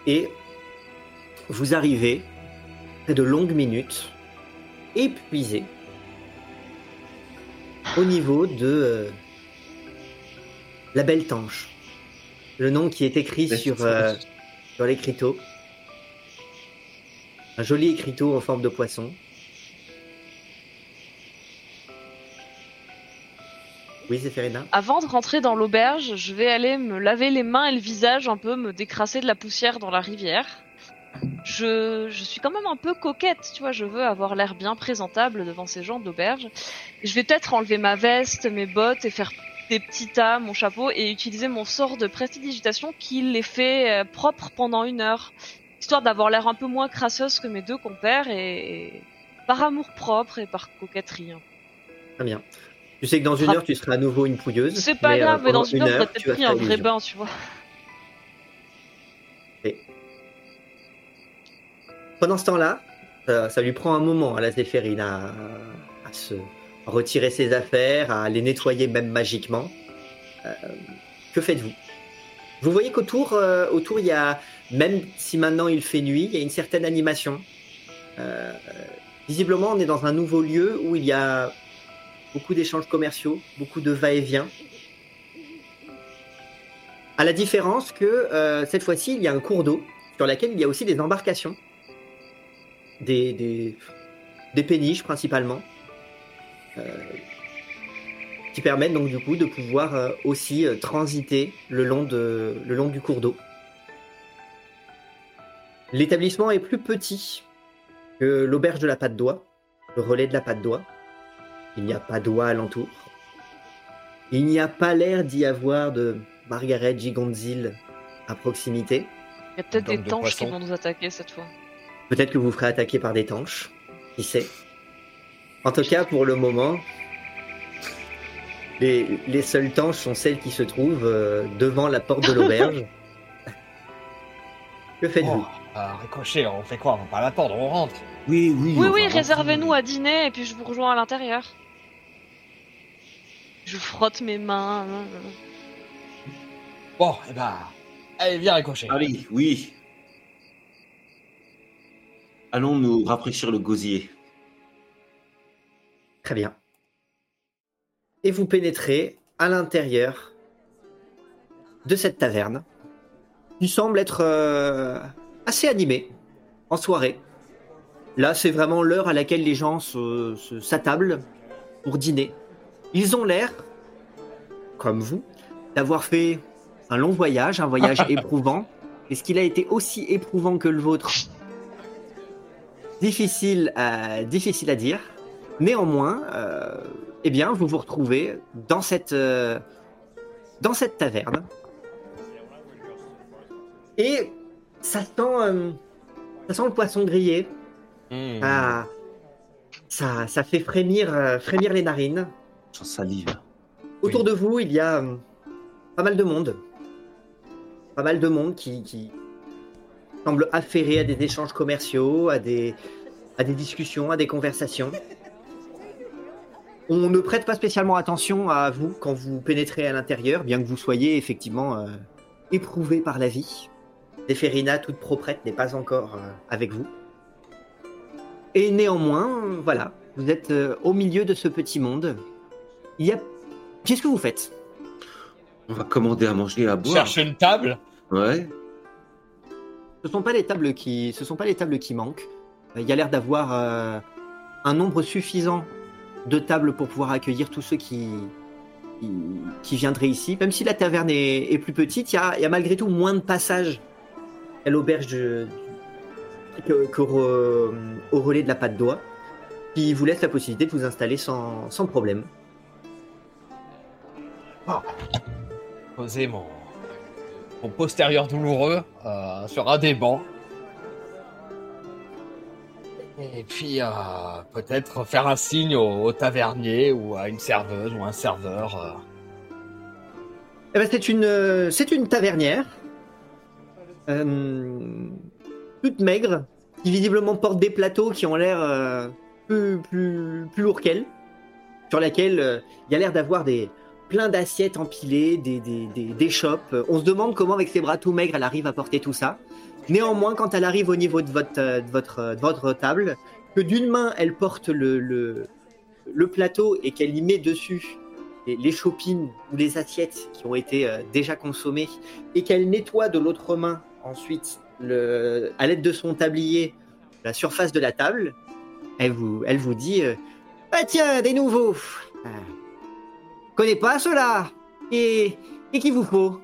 et vous arrivez, après de longues minutes, épuisé, au niveau de euh, la Belle Tanche. Le nom qui est écrit sur, euh, sur l'écriteau. Un joli écriteau en forme de poisson. Oui, Zéphérina Avant de rentrer dans l'auberge, je vais aller me laver les mains et le visage, un peu me décrasser de la poussière dans la rivière. Je, je suis quand même un peu coquette, tu vois, je veux avoir l'air bien présentable devant ces gens d'auberge. Je vais peut-être enlever ma veste, mes bottes et faire des petits tas, mon chapeau et utiliser mon sort de prestidigitation qui les fait euh, propres pendant une heure. Histoire d'avoir l'air un peu moins crasseuse que mes deux compères et, et par amour propre et par coquetterie. hein. Très bien. Tu sais que dans une heure, tu seras à nouveau une pouilleuse. C'est pas mais, euh, grave, mais dans une heure, j'aurais tu vas pris un vrai bain, tu vois. Pendant ce temps-là, ça, ça lui prend un moment à la Zéphérine à, se retirer ses affaires, à les nettoyer même magiquement. Euh, que faites-vous? Vous voyez qu'autour, euh, autour, il y a, même si maintenant il fait nuit, il y a une certaine animation. Euh, visiblement, on est dans un nouveau lieu où il y a beaucoup d'échanges commerciaux, beaucoup de va-et-vient. À la différence que euh, cette fois-ci, il y a un cours d'eau sur laquelle il y a aussi des embarcations des, des, des péniches principalement, euh, qui permettent donc du coup de pouvoir euh, aussi euh, transiter le long, de, le long du cours d'eau. L'établissement est plus petit que l'auberge de la Patte d'Oie, le relais de la Patte d'Oie. Il n'y a pas d'oie alentour. Il n'y a pas l'air d'y avoir de Margaret Gigonzil à proximité. Il y a peut-être des de tanches qui vont nous attaquer cette fois. Peut-être que vous ferez attaquer par des tanches. Qui sait En tout cas, pour le moment, les, les seules tanches sont celles qui se trouvent euh, devant la porte de [laughs] l'auberge. que faites-vous Oh, euh, ricochet, on fait quoi? On va pas l'attendre, on rentre. Oui, oui. Oui, oui, réservez-nous à dîner et puis je vous rejoins à l'intérieur. Je frotte mes mains. Bon, eh ben, allez, viens, ricochet. Allez, oui. Allons nous rafraîchir le gosier. Très bien. Et vous pénétrez à l'intérieur de cette taverne, qui semble être euh, assez animée en soirée. Là, c'est vraiment l'heure à laquelle les gens s'attablent pour dîner. Ils ont l'air, comme vous, d'avoir fait un long voyage, un voyage [laughs] éprouvant. Est-ce qu'il a été aussi éprouvant que le vôtre? Difficile à, difficile à dire. Néanmoins, euh, eh bien, vous vous retrouvez dans cette, euh, dans cette taverne. Et ça sent, euh, ça sent le poisson grillé. Hmm. Ah, ça, ça fait frémir, euh, frémir les narines. J'en salive. Autour de vous, il y a euh, pas mal de monde. Pas mal de monde qui, qui semble affairé à des échanges commerciaux, à des, à des discussions, à des conversations. On ne prête pas spécialement attention à vous quand vous pénétrez à l'intérieur, bien que vous soyez effectivement euh, éprouvé par la vie. Zéphérina, toute proprette, n'est pas encore euh, avec vous. et néanmoins, voilà, vous êtes euh, au milieu de ce petit monde. Il y a. Qu'est-ce que vous faites? On va commander à manger et à boire. Cherche une table? Ouais. Ce sont pas les tables qui, ce sont pas les tables qui manquent. Euh, Il y a l'air d'avoir euh, un nombre suffisant de tables pour pouvoir accueillir tous ceux qui, qui, viendraient ici. Même si la taverne est, plus petite, il y a, malgré tout moins de passages à l'auberge de- que, que re- au relais de la patte d'oie, qui vous laisse la possibilité de vous installer sans, problème. Poser mon, postérieur douloureux euh, sur un des bancs. Et puis euh, peut-être faire un signe au, tavernier ou à une serveuse ou un serveur. euh. Eh ben, c'est une, c'est une tavernière, euh, toute maigre, qui visiblement porte des plateaux qui ont l'air plus, plus, plus lourds qu'elle, sur laquelle il y a l'air d'avoir des plein d'assiettes empilées, des, des, des, des chopes. On se demande comment, avec ses bras tout maigres, elle arrive à porter tout ça. Néanmoins, quand elle arrive au niveau de votre, euh, de votre, euh, de votre table, que d'une main elle porte le, le, le plateau et qu'elle y met dessus les, les chopines ou les assiettes qui ont été euh, déjà consommées et qu'elle nettoie de l'autre main ensuite le, à l'aide de son tablier la surface de la table, elle vous, elle vous dit Ah tiens, des nouveaux Ah, Connais pas cela. Et, et qu'il vous faut?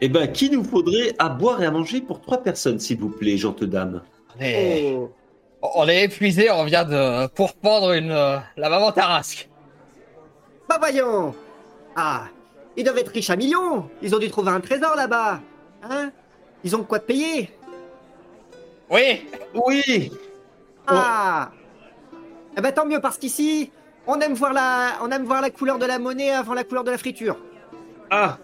Eh ben, qui nous faudrait à boire et à manger pour trois personnes, s'il vous plaît, gentes dames? On est, Oh. on est épuisé, on vient de pourpendre une euh, la maman Tarasque. Bah voyons. Ah Ils doivent être riches à millions Ils ont dû trouver un trésor là-bas. Hein? Ils ont de quoi te payer? Oui, Oui. Ah. Eh ben tant mieux parce qu'ici, on aime voir la, on aime voir la couleur de la monnaie avant la couleur de la friture. Ah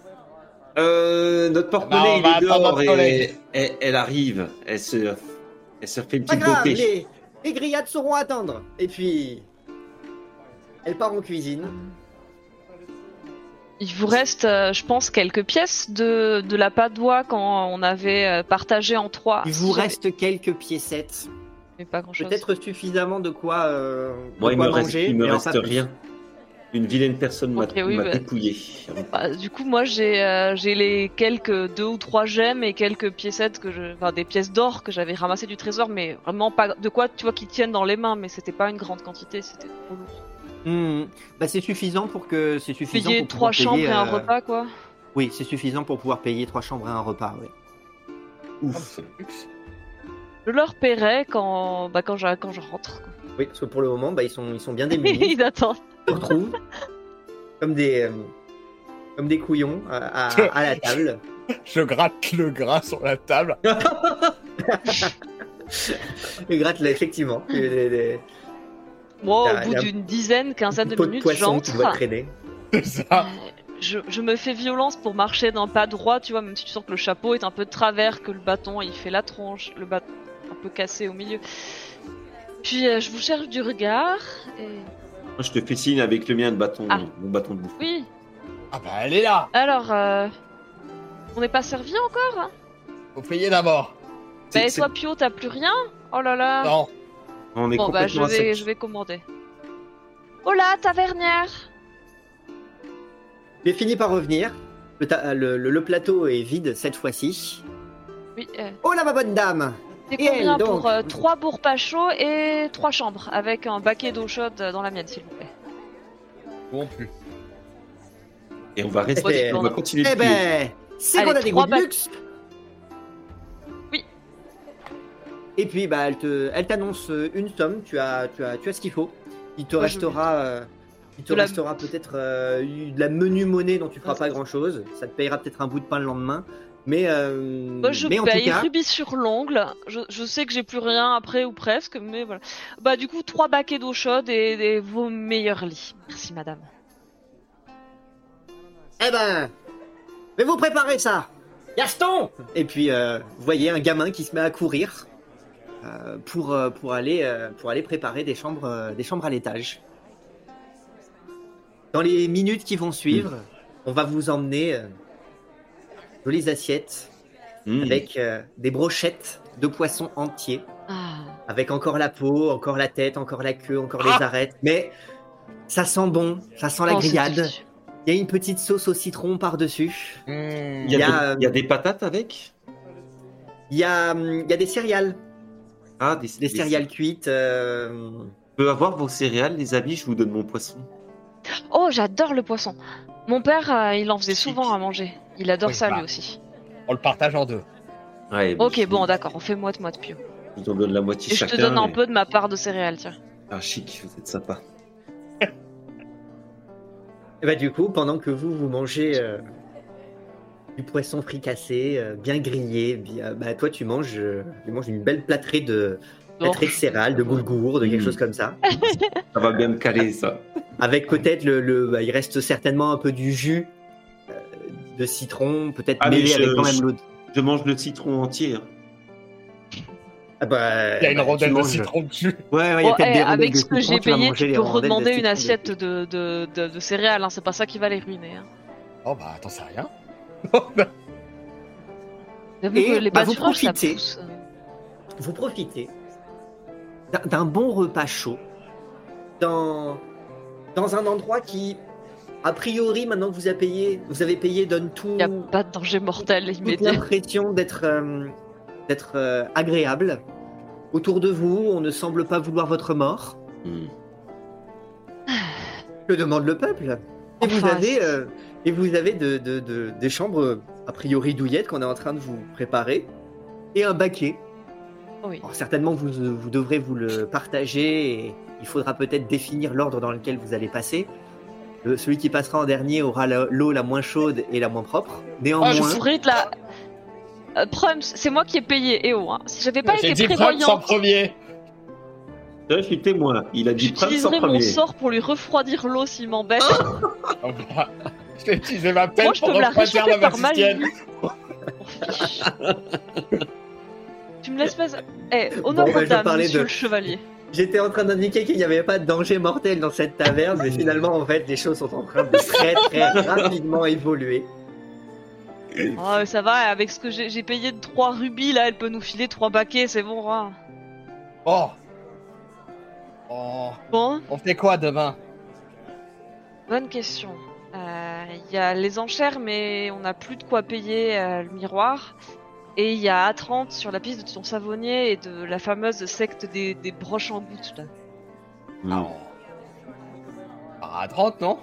euh, Notre porte-monnaie, Bah, on il va est dehors et collègue. elle, arrive. Elle se, elle se fait une Pas petite grave, beauté. les, les grillades sauront attendre. Et puis, elle part en cuisine. Il vous reste, euh, je pense, quelques pièces de, de la padoie quand on avait euh, partagé en trois. Il vous reste quelques piécettes, peut-être suffisamment de quoi, euh, de Moi, il quoi me reste, manger. il me reste rien. Une vilaine personne m'a Ok, oui, m'a bah. dépouillé. Bah, du coup, moi, j'ai euh, j'ai les quelques deux ou trois gemmes et quelques piécettes que je, enfin, des pièces d'or que j'avais ramassées du trésor, mais vraiment pas de quoi, tu vois, qui tiennent dans les mains, mais c'était pas une grande quantité, c'était trop lourd. Hmm. Bah, c'est suffisant pour que c'est suffisant Payer pour trois pouvoir payer, chambres et un euh, repas, quoi. Oui, c'est suffisant pour pouvoir payer trois chambres et un repas. Oui. Ouf. Je leur paierai quand, bah, quand, je, quand je rentre. quoi. Oui, parce que pour le moment, bah, ils sont, ils sont bien [laughs] démunis. Ils attendent. se retrouvent [laughs] comme des, euh, comme des couillons à, à- à la table. [laughs] je gratte le gras sur la table. Et gratte là, effectivement. Des, des- des- Moi, au bout y a d'une dizaine, quinzaine de minutes, poisson qui doit j'entre. traîner. C'est ça. Euh, Je, je me fais violence pour marcher d'un pas droit, tu vois, même si tu sens que le chapeau est un peu de travers, que le bâton il fait la tronche, le bâton un peu cassé au milieu. Puis euh, je vous cherche du regard et. Moi, je te fais signe avec le mien de bâton, Ah. mon bâton de bouffe. Oui, Ah bah elle est là. alors. euh, On n'est pas servi encore hein? Faut payer d'abord. Bah et toi Pio, t'as plus rien? Oh là là Non. On est Bon bah je vais, je vais commander. Hola, tavernière J'ai fini par revenir. Le, ta- le- le- le plateau est vide cette fois-ci. Oui, euh, Oh là, ma bonne dame c'est elle, combien donc pour euh, trois bourgs pas chauds et trois chambres, avec un baquet d'eau chaude dans la mienne, s'il vous plaît. Non plus. Et on va rester, Eh on va continuer Eh ben, c'est qu'on Allez, a des goûts de luxe Oui. Et puis, bah, elle te, elle t'annonce euh, une somme. Tu as, tu as, tu as ce qu'il faut. Il te Moi, restera, euh, il te De la- restera peut-être euh, de la menu monnaie dont tu feras pas grand chose. Ça te payera peut-être un bout de pain le lendemain. Mais, euh, Moi, je mais en tout paye cas, rubis sur l'ongle. Je, je sais que j'ai plus rien après ou presque, mais voilà. Bah, du coup, trois baquets d'eau chaude et, et vos meilleurs lits. Merci, madame. eh ben, mais vous préparez ça. Gaston Et puis, euh, vous voyez un gamin qui se met à courir euh, pour, euh, pour, aller, euh, pour aller préparer des chambres, des chambres à l'étage. Dans les minutes qui vont suivre, on va vous emmener euh, jolies assiettes Mmh. avec euh, des brochettes de poissons entiers, Ah. avec encore la peau, encore la tête, encore la queue, encore Ah les arêtes. Mais ça sent bon, ça sent la Oh, grillade. Il y a une petite sauce au citron par-dessus. Il y, a Il des- euh, il y a des patates avec? Il y a, il y a des céréales, Ah, des, des céréales cuites. euh, Je peux avoir vos céréales, les amis, je vous donne mon poisson. Oh, j'adore le poisson. Mon père, euh, il en faisait souvent à manger. Il adore Oui, ça bah. lui aussi. On le partage en deux. Ouais, Ok, je bon, d'accord, on fait moite-moite pio. Je vous en donne la moitié Et je te donne un peu de ma part de céréales, tiens. Ah, chic, vous êtes sympa. [laughs] Et bah, du coup, pendant que vous, vous mangez euh, du poisson fricassé, euh, bien grillé, bien, bah, toi, tu manges, euh, tu manges une belle plâtrée de, plâtrée de céréales, de boulgour, de quelque Mm. chose comme ça. [laughs] Ça va bien me caler, ça. Avec peut-être le, le- bah, il reste certainement un peu du jus de citron, peut-être Ah, mêlé je- avec quand même l'eau. Je mange le citron entier. hein. Ah bah, Il y a une bah, rondelle de manges- citron dessus. Ouais, ouais, il y a Bon, peut-être eh, des avec de ce que j'ai payé, tu peux redemander une assiette de, de, de, de céréales, hein, c'est pas ça qui va les ruiner. Hein. Oh bah attends, c'est rien. [laughs] Et, que les bah, vous ça profitez. euh. vous profitez d'un- d'un bon repas chaud dans, dans un endroit qui, a priori, maintenant que vous avez payé, vous avez payé, donne tout, Il n'y a pas de danger mortel immédiat. l'impression d'être euh, d'être euh, agréable. Autour de vous, on ne semble pas vouloir votre mort. Hmm. [sighs] Que demande le peuple? Et vous avez, euh, et vous avez de, de- de- des chambres a priori douillettes qu'on est en train de vous préparer et un baquet. Oui. Alors, certainement, vous, vous devrez vous le partager et il faudra peut-être définir l'ordre dans lequel vous allez passer. Le- celui qui passera en dernier aura l'eau la moins chaude et la moins propre. Néanmoins, Ah, je te la. Euh, Prums, c'est moi qui ai payé. Eh oh, hein. si j'avais pas été dit Prums en premier. Je suis témoin. Il a dit j'utiliserais mon premier. sort pour lui refroidir l'eau s'il m'embête. [laughs] Oh, bah, Je vais utiliser ma pelle Moi, je peux me la refroidir réchauffer par. M'en [laughs] fiche. tu me laisses pas. Eh, honneur Bon, bah, aux je dames, monsieur de- le chevalier. J'étais en train d'indiquer qu'il n'y avait pas de danger mortel dans cette taverne, mais finalement, en fait, les choses sont en train de très très [laughs] rapidement évoluer. Oh, ça va, avec ce que j'ai payé de 3 rubis, là, elle peut nous filer 3 baquets, c'est bon. hein. Oh. Oh. Bon, On fait quoi demain? Bonne question. Euh, Il y a les enchères, mais on n'a plus de quoi payer euh, le miroir. Et il y a A30 sur la piste de ton savonnier et de la fameuse secte des, des broches en gouttes, là. Hmm. Ah, on- Ah, à 30, non?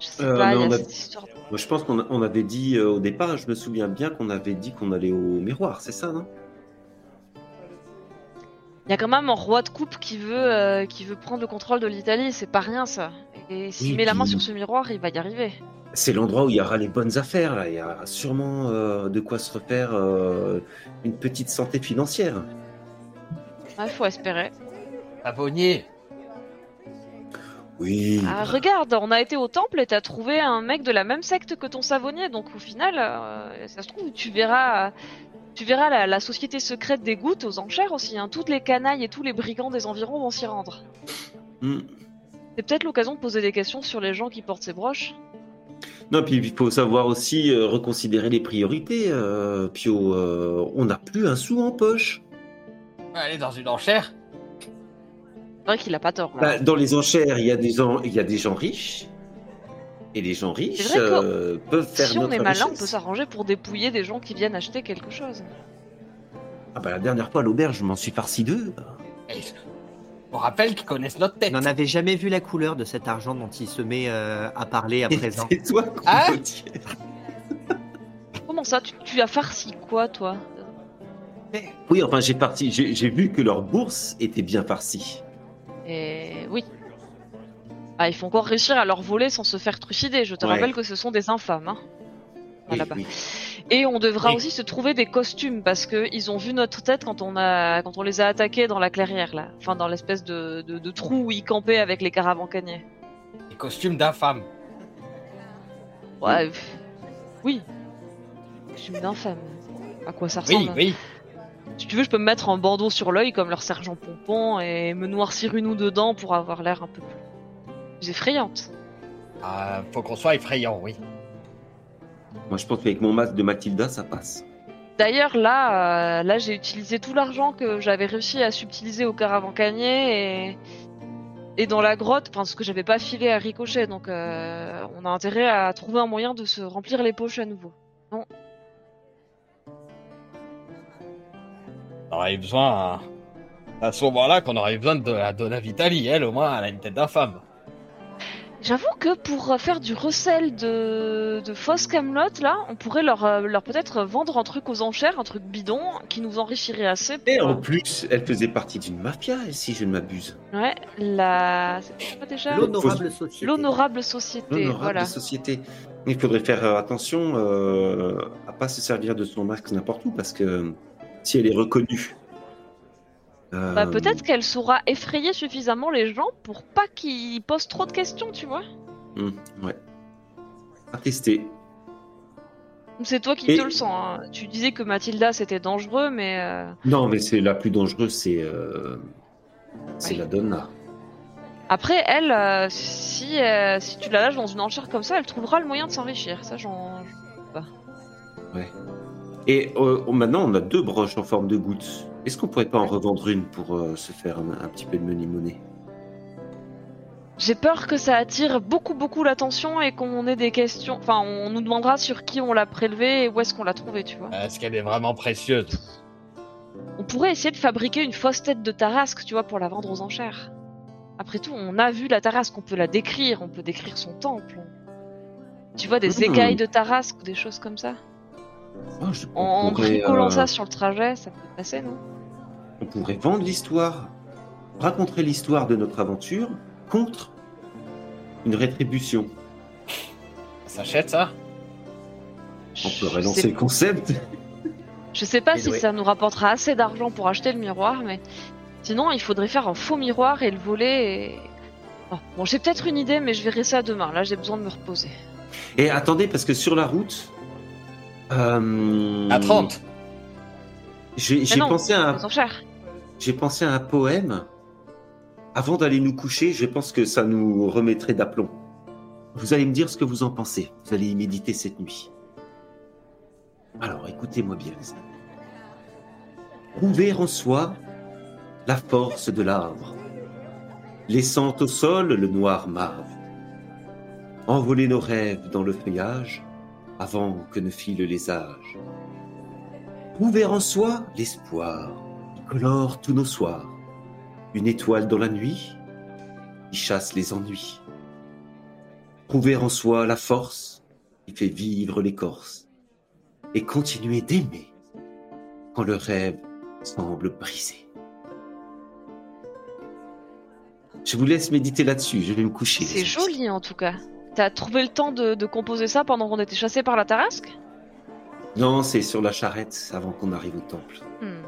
Je sais Euh, pas, mais il y a on a- cette histoire. de- Moi, je pense qu'on a- on avait dit euh, au départ, je me souviens bien qu'on avait dit qu'on allait au miroir, c'est ça, non? Il y a quand même un roi de coupe qui veut, euh, qui veut prendre le contrôle de l'Italie, c'est pas rien ça. Et s'il Oui, met la main sur ce miroir, il va y arriver. C'est l'endroit où il y aura les bonnes affaires, là. Il y a sûrement euh, de quoi se refaire euh, une petite santé financière. Il faut espérer. Savonnier. Oui. Ah, regarde, on a été au temple et t'as trouvé un mec de la même secte que ton savonnier, donc au final, euh, ça se trouve, tu verras, tu verras la, la société secrète des gouttes aux enchères aussi. Hein. Toutes les canailles et tous les brigands des environs vont s'y rendre. Hmm. C'est peut-être l'occasion de poser des questions sur les gens qui portent ces broches. Non, puis il faut savoir aussi euh, reconsidérer les priorités. Euh, Pio, euh, on n'a plus un sou en poche. Allez dans une enchère. C'est vrai qu'il a pas tort. là. Bah, dans les enchères, il y a des gens, il y a des gens riches. Et les gens riches C'est vrai que euh, peuvent faire si on notre est malin, on richesse. peut s'arranger pour dépouiller des gens qui viennent acheter quelque chose. Ah bah la dernière fois à l'auberge, je m'en suis farci deux. Et on rappelle qu'ils connaissent notre tête. On n'en avait jamais vu la couleur de cet argent dont il se met euh, à parler à présent. C'est toi retient. Comment ça, tu, tu as farci quoi, toi? Oui, enfin j'ai parti, j'ai vu que leur bourse était bien farcie. Et oui. Ah, ils font encore réussir à leur voler sans se faire trucider. Je te Ouais. rappelle que ce sont des infâmes. Hein. Oui, là-bas. oui. Et on devra Oui. aussi se trouver des costumes parce que ils ont vu notre tête quand on a quand on les a attaqués dans la clairière là, enfin dans l'espèce de, de, de trou où ils campaient avec les caravancaniers. Les costumes d'infâme. Ouais, pff, oui. Costume d'infâme. À quoi ça Oui, ressemble oui. Si tu veux, je peux me mettre un bandeau sur l'œil comme leur sergent pompon et me noircir une ou deux dents pour avoir l'air un peu plus, plus effrayante. Ah, faut qu'on soit effrayant, oui. Moi je pense qu'avec mon masque de Mathilda, ça passe. D'ailleurs, là, euh, là, j'ai utilisé tout l'argent que j'avais réussi à subtiliser au caravan-canier et et dans la grotte, enfin ce que j'avais pas filé à Ricochet, donc euh, on a intérêt à trouver un moyen de se remplir les poches à nouveau. On aurait eu besoin, à ce moment-là, qu'on aurait eu besoin de la Donna Vitali. Elle, au moins, elle a une tête d'infâme. J'avoue que pour faire du recel de, de fausses camelotes, là, on pourrait leur, euh, leur peut-être vendre un truc aux enchères, un truc bidon, qui nous enrichirait assez. Pour... Et en plus, elle faisait partie d'une mafia, si je ne m'abuse. Ouais, la. C'est quoi déjà L'honorable société. L'honorable société, L'honorable voilà. société. Il faudrait faire euh, attention euh, à pas se servir de son masque n'importe où, parce que si elle est reconnue. Euh, Bah, peut-être qu'elle saura effrayer suffisamment les gens pour pas qu'ils posent trop de questions, tu vois. hum, ouais. À tester. C'est toi qui Et- te le sens. hein. Tu disais que Mathilda c'était dangereux, mais euh, Non, mais c'est la plus dangereuse, c'est euh, c'est la Donna. après elle, euh, si euh, si tu la lâches dans une enchère comme ça, elle trouvera le moyen de s'enrichir. Ça, j'en. Et euh, maintenant, on a deux broches en forme de gouttes. Est-ce qu'on pourrait pas en revendre une pour euh, se faire un, un petit peu de money-money J'ai peur que ça attire beaucoup beaucoup l'attention et qu'on ait des questions. Enfin, on nous demandera sur qui on l'a prélevée et où est-ce qu'on l'a trouvée, tu vois. Est-ce qu'elle est vraiment précieuse? On pourrait essayer de fabriquer une fausse tête de Tarasque, tu vois, pour la vendre aux enchères. Après tout, on a vu la Tarasque, on peut la décrire, on peut décrire son temple. Tu vois, des Mhm. écailles de Tarasque ou des choses comme ça. Oh, je- En, pourrait, bricolant euh, ça sur le trajet, ça peut passer, non? on pourrait vendre l'histoire, raconter l'histoire de notre aventure contre une rétribution. Ça s'achète, ça? On Je peut relancer sais- le concept. Je sais pas Et si ouais. ça nous rapportera assez d'argent pour acheter le miroir, mais sinon il faudrait faire un faux miroir et le voler. Et... Oh, bon, j'ai peut-être une idée, mais je verrai ça demain. Là, j'ai besoin de me reposer. Et attendez, parce que sur la route. Euh, À 30 J'ai non, pensé à un. J'ai pensé à un poème. Avant d'aller nous coucher, je pense que ça nous remettrait d'aplomb. Vous allez me dire ce que vous en pensez. Vous allez y méditer cette nuit. Alors, écoutez-moi bien, les amis. Trouver en soi la force de l'arbre, laissant au sol le noir marbre. Envoler nos rêves dans le feuillage avant que ne filent les âges. Trouver en soi l'espoir qui colore tous nos soirs. Une étoile dans la nuit qui chasse les ennuis. Trouver en soi la force qui fait vivre l'écorce. Et continuer d'aimer quand le rêve semble brisé. Je vous laisse méditer là-dessus, je vais me coucher. C'est joli en tout cas. T'as trouvé le temps de, de composer ça pendant qu'on était chassés par la Tarasque? Non, c'est sur la charrette avant qu'on arrive au temple. Hmm,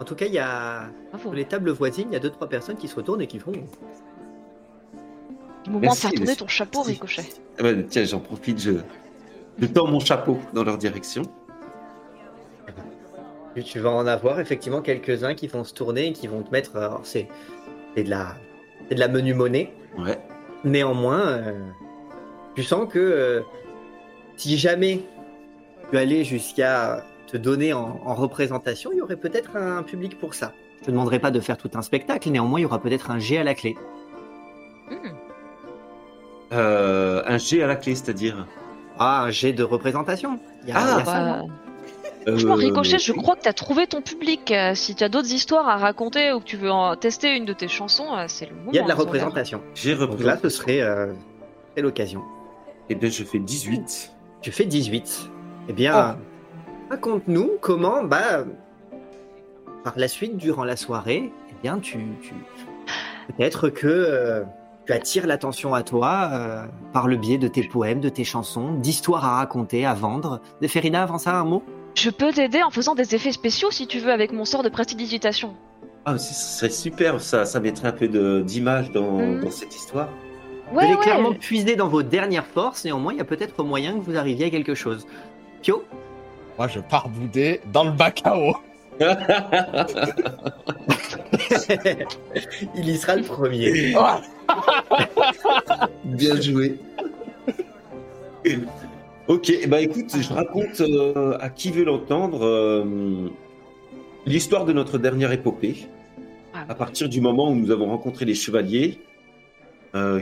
En tout cas, il y a bravo. sur les tables voisines, il y a deux trois personnes qui se retournent et qui font. Le moment de faire tourner ton chapeau, Merci. Ricochet. Ah bah, tiens, j'en profite, je, je tends mon chapeau dans leur direction. Tu- Tu vas en avoir effectivement quelques-uns qui vont se tourner et qui vont te mettre. Alors c'est c'est de la c'est de la menu monnaie. Ouais. Néanmoins, euh, tu sens que euh, si jamais tu allais jusqu'à te donner en, en représentation, il y aurait peut-être un public pour ça. Je te demanderai pas de faire tout un spectacle, néanmoins il y aura peut-être un jet à la clé. Hmm. Euh, un G à la clé, c'est-à-dire Ah, un jet de représentation. Il y a- Ah, il y a ça, Bah, Euh, Ricochet, je crois que t'as trouvé ton public. Si tu as d'autres histoires à raconter ou que tu veux en tester une de tes chansons, c'est le moment. il y a de la représentation. J'ai là, ce serait euh, c'est l'occasion. Eh bien, je fais 18. Tu fais 18. Eh bien, raconte-nous comment, bah, par la suite, durant la soirée, eh bien, tu, tu... peut-être que euh, tu attires l'attention à toi euh, par le biais de tes poèmes, de tes chansons, d'histoires à raconter, à vendre. Déferina, avant ça, un mot? Je peux t'aider en faisant des effets spéciaux si tu veux avec mon sort de prestidigitation. Ah, ce serait super, ça, ça mettrait un peu de- d'image dans, Mhm. dans cette histoire. Vous Ouais, allez ouais. clairement puiser dans vos dernières forces, néanmoins, il y a peut-être moyen que vous arriviez à quelque chose. Pio Moi, je pars bouder dans le bac à eau. Il y sera le premier. Bien joué. Ok, bah écoute, je raconte euh, à qui veut l'entendre euh, l'histoire de notre dernière épopée. Ah. À partir du moment où nous avons rencontré les chevaliers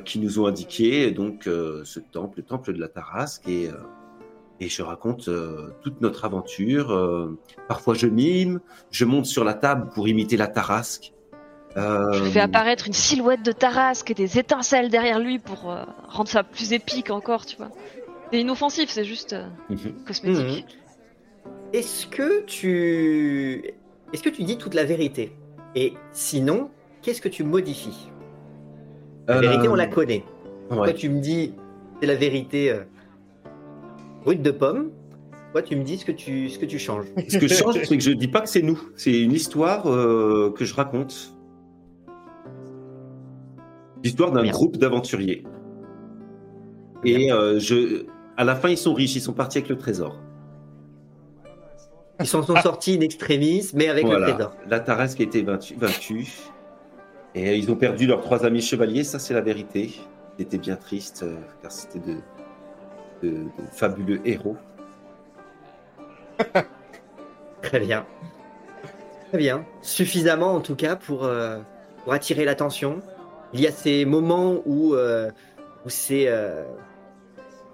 qui nous ont indiqué donc euh, ce temple, le temple de la Tarasque, et, euh, et je raconte euh, toute notre aventure. Euh, parfois je mime, je monte sur la table pour imiter la Tarasque. Euh, Je fais apparaître une silhouette de Tarasque et des étincelles derrière lui pour euh, rendre ça plus épique encore, tu vois. C'est inoffensif, c'est juste euh, mhm. cosmétique. Est-ce que tu est-ce que tu dis toute la vérité? Et sinon, qu'est-ce que tu modifies? La vérité, on la connaît. ouais. Toi, tu me dis c'est la vérité euh, brute de pomme. Toi, tu me dis ce que tu ce que tu changes? Ce que je change, c'est que je dis pas que c'est nous. C'est une histoire euh, que je raconte. L'histoire d'un groupe d'aventuriers. Et euh, je, à la fin, ils sont riches. Ils sont partis avec le trésor. Ils s'en sont sortis in extremis, mais avec le trésor. La Tarasque a été vaincue. Et ils ont perdu leurs trois amis chevaliers. Ça, c'est la vérité. Ils étaient bien tristes, euh, car c'était de, de- fabuleux héros. [laughs] Très bien. Très bien. Suffisamment en tout cas pour, euh, pour attirer l'attention. Il y a ces moments où, euh, où c'est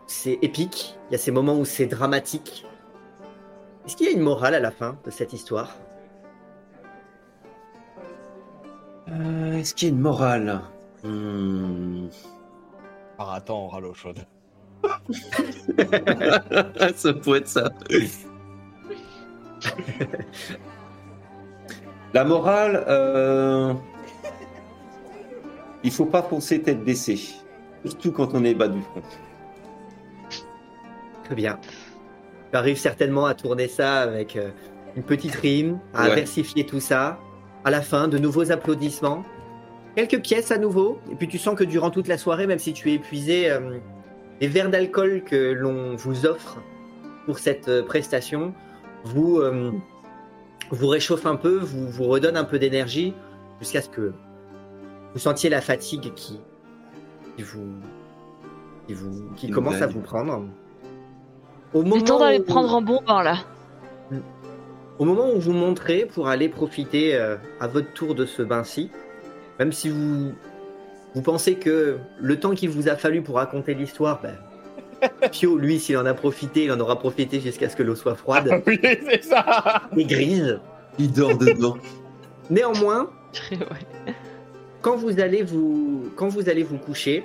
c'est épique. Il y a ces moments où c'est dramatique. Est-ce qu'il y a une morale à la fin de cette histoire? Euh, Est-ce qu'il y a une morale? Hmm. Alors attends, on râle l'eau chaude. [laughs] ça pourrait être ça. La morale, euh... il faut pas foncer tête baissée, surtout quand on est bas du front. Très bien. Tu arrives certainement à tourner ça avec euh, une petite rime, à Ouais. versifier tout ça. À la fin, de nouveaux applaudissements. Quelques pièces à nouveau. Et puis tu sens que durant toute la soirée, même si tu es épuisé, euh, les verres d'alcool que l'on vous offre pour cette euh, prestation vous, euh, vous réchauffe un peu, vous, vous redonne un peu d'énergie jusqu'à ce que vous sentiez la fatigue qui, qui vous, qui vous, commence à vous prendre. Au Il est temps moment d'aller où- prendre un bon bain là. Au moment où vous montrez pour aller profiter euh, à votre tour de ce bain-ci, même si vous, vous pensez que le temps qu'il vous a fallu pour raconter l'histoire, ben, [laughs] Pio, lui, s'il en a profité, il en aura profité jusqu'à ce que l'eau soit froide oui, c'est ça et grise. Il dort dedans. Néanmoins, [laughs] Ouais. quand vous allez vous, quand vous allez vous coucher,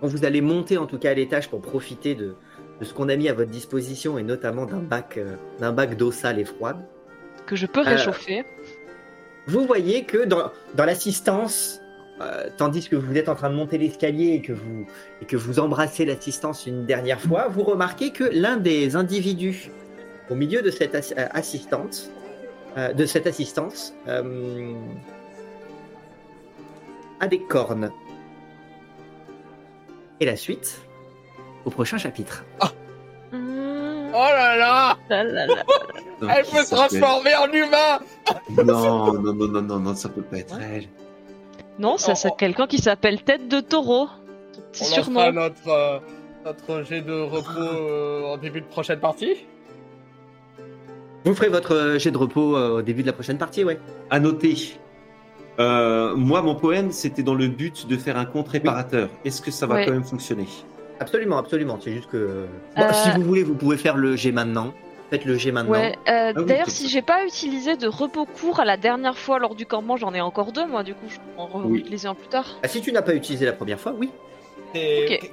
quand vous allez monter en tout cas à l'étage pour profiter de, de ce qu'on a mis à votre disposition et notamment d'un bac, euh, d'un bac d'eau sale et froide, Que je peux Euh, réchauffer. vous voyez que dans, dans l'assistance, euh, tandis que vous êtes en train de monter l'escalier et que vous et que vous embrassez l'assistance une dernière fois, vous remarquez que l'un des individus au milieu de cette assi- assistante, euh, de cette assistance, euh, a des cornes. Et la suite au prochain chapitre. Mmh, Oh là là là là là. [laughs] Elle peut se transformer en humain Non, non, non, non, non, non, ça peut pas être elle. Non, ça Oh, c'est oh. quelqu'un qui s'appelle Tête de Taureau. Petit On lancera surnom. notre, euh, notre jet de repos euh, en début de prochaine partie Vous ferez votre euh, jet de repos euh, au début de la prochaine partie, ouais. À noter. euh, moi, mon poème, c'était dans le but de faire un compte réparateur. Est-ce que ça va Ouais. quand même fonctionner? Absolument, absolument. C'est juste que. Bon, Euh, Si vous voulez, vous pouvez faire le G maintenant. Faites le G maintenant. Ouais, euh, Ah d'ailleurs, si j'ai pas utilisé de repos court à la dernière fois lors du campement, j'en ai encore deux, moi, du coup, je peux en Oui. réutiliser un plus tard. Ah, si tu n'as pas utilisé la première fois, oui. Et Ok. qu-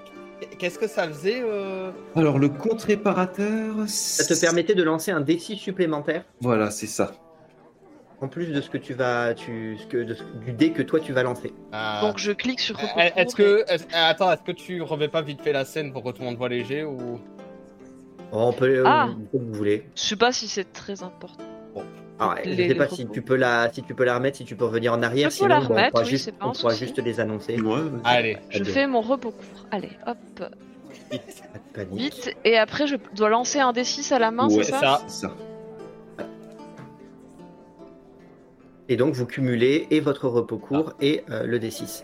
Qu'est-ce que ça faisait euh? Alors, le compte réparateur. Ça te permettait de lancer un D6 supplémentaire? Voilà, c'est ça. En plus de ce que tu vas, tu, ce que, de ce- du dé que toi tu vas lancer. Ah. Donc, je clique sur Euh. Est-ce que. est-ce- attends, est-ce que tu remets pas vite fait la scène pour que tout le monde voit les jets ou? Oh, on peut, euh, Ah. comme vous voulez. Je sais pas si c'est très important. Ah, ouais, je sais pas si tu peux la, si tu peux la remettre, si tu peux revenir en arrière. Je peux sinon, la bon, remettre, on pourra oui, juste, on pourra les annoncer. Ouais, Allez, Je Adieu. fais mon repos court. Allez, hop, vite. Et après, je dois lancer un D6 à la main, Ouais, c'est ça? ça. Et donc vous cumulez et votre repos court ah. et euh, le D6.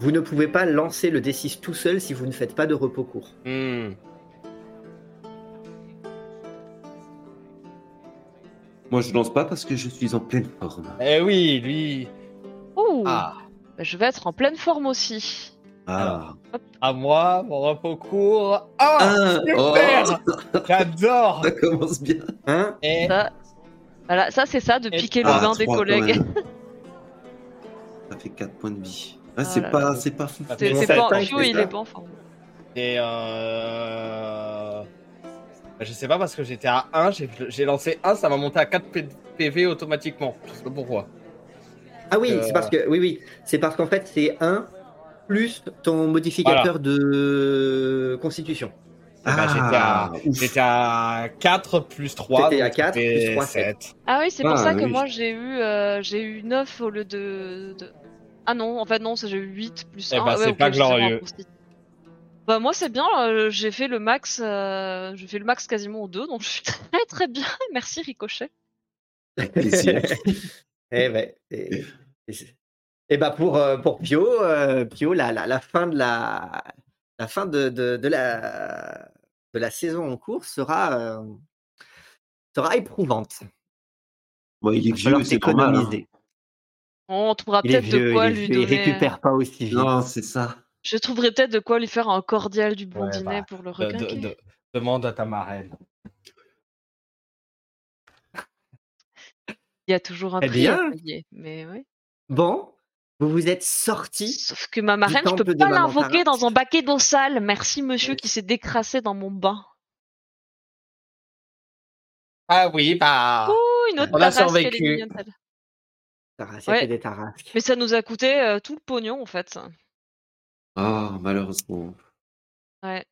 Vous ne pouvez pas lancer le D6 tout seul si vous ne faites pas de repos court. Hmm. Moi je lance pas parce que je suis en pleine forme. Eh oui, lui. Ouh. Ah. Bah, je vais être en pleine forme aussi. Ah. À moi, mon repos court. Oh, ah, super oh. J'adore [laughs] Ça commence bien. Hein? Ça voilà, ça c'est ça, de piquer le Ah, bain des collègues. [laughs] Ça fait 4 points de vie. Ah, Oh c'est pas, c'est pas fou. C'est pas, c'est il est pas en forme. Et euh... Je sais pas parce que j'étais à 1, j'ai- j'ai lancé 1, ça m'a monté à 4 P- PV automatiquement. Je sais pas pourquoi. Ah oui, Euh, c'est parce que oui, oui, c'est parce qu'en fait c'est 1 plus ton modificateur de constitution. Eh ben, j'étais à- Ah. J'étais à 4 plus 3. T'étais à donc 4 c'était plus 3, 7. Ah oui, c'est pour Ah, ça que oui. moi j'ai eu, euh, j'ai eu 9 au lieu de, de- Ah non, en fait non, c'est- j'ai eu 8 plus Eh 1. ben, c'est pas glorieux. Bah moi c'est bien, euh, j'ai fait le max, euh, j'ai fait le max quasiment au 2, donc [laughs] je suis très très bien. Merci Ricochet. [laughs] Plaisir. [laughs] Eh ben, et, et- et ben pour, euh, pour Pio, euh, Pio la, la, la fin de la, la, fin de, de, de la, de la saison en cours sera, euh, sera éprouvante. Bon, il est vieux, c'est normal. hein. s'économiser. On trouvera peut-être de quoi lui vieux, il donner. récupère pas aussi vite. Non, c'est ça. Je trouverai peut-être de quoi lui faire un cordial du blondinet bah, pour le De- de- requinquer. de- demande à ta marraine. Il y a toujours un Eh prix à bien. payer, mais oui. Bon, vous vous êtes sorti. Sauf que ma marraine, je peux pas l'invoquer dans un baquet d'eau sale. Merci monsieur qui s'est décrassé dans mon bain. Ah oui, bah. Oh, une autre On a survécu. Ouais. des tarasques. Mais ça nous a coûté euh, tout le pognon en fait. Ah, malheureusement. Ouais.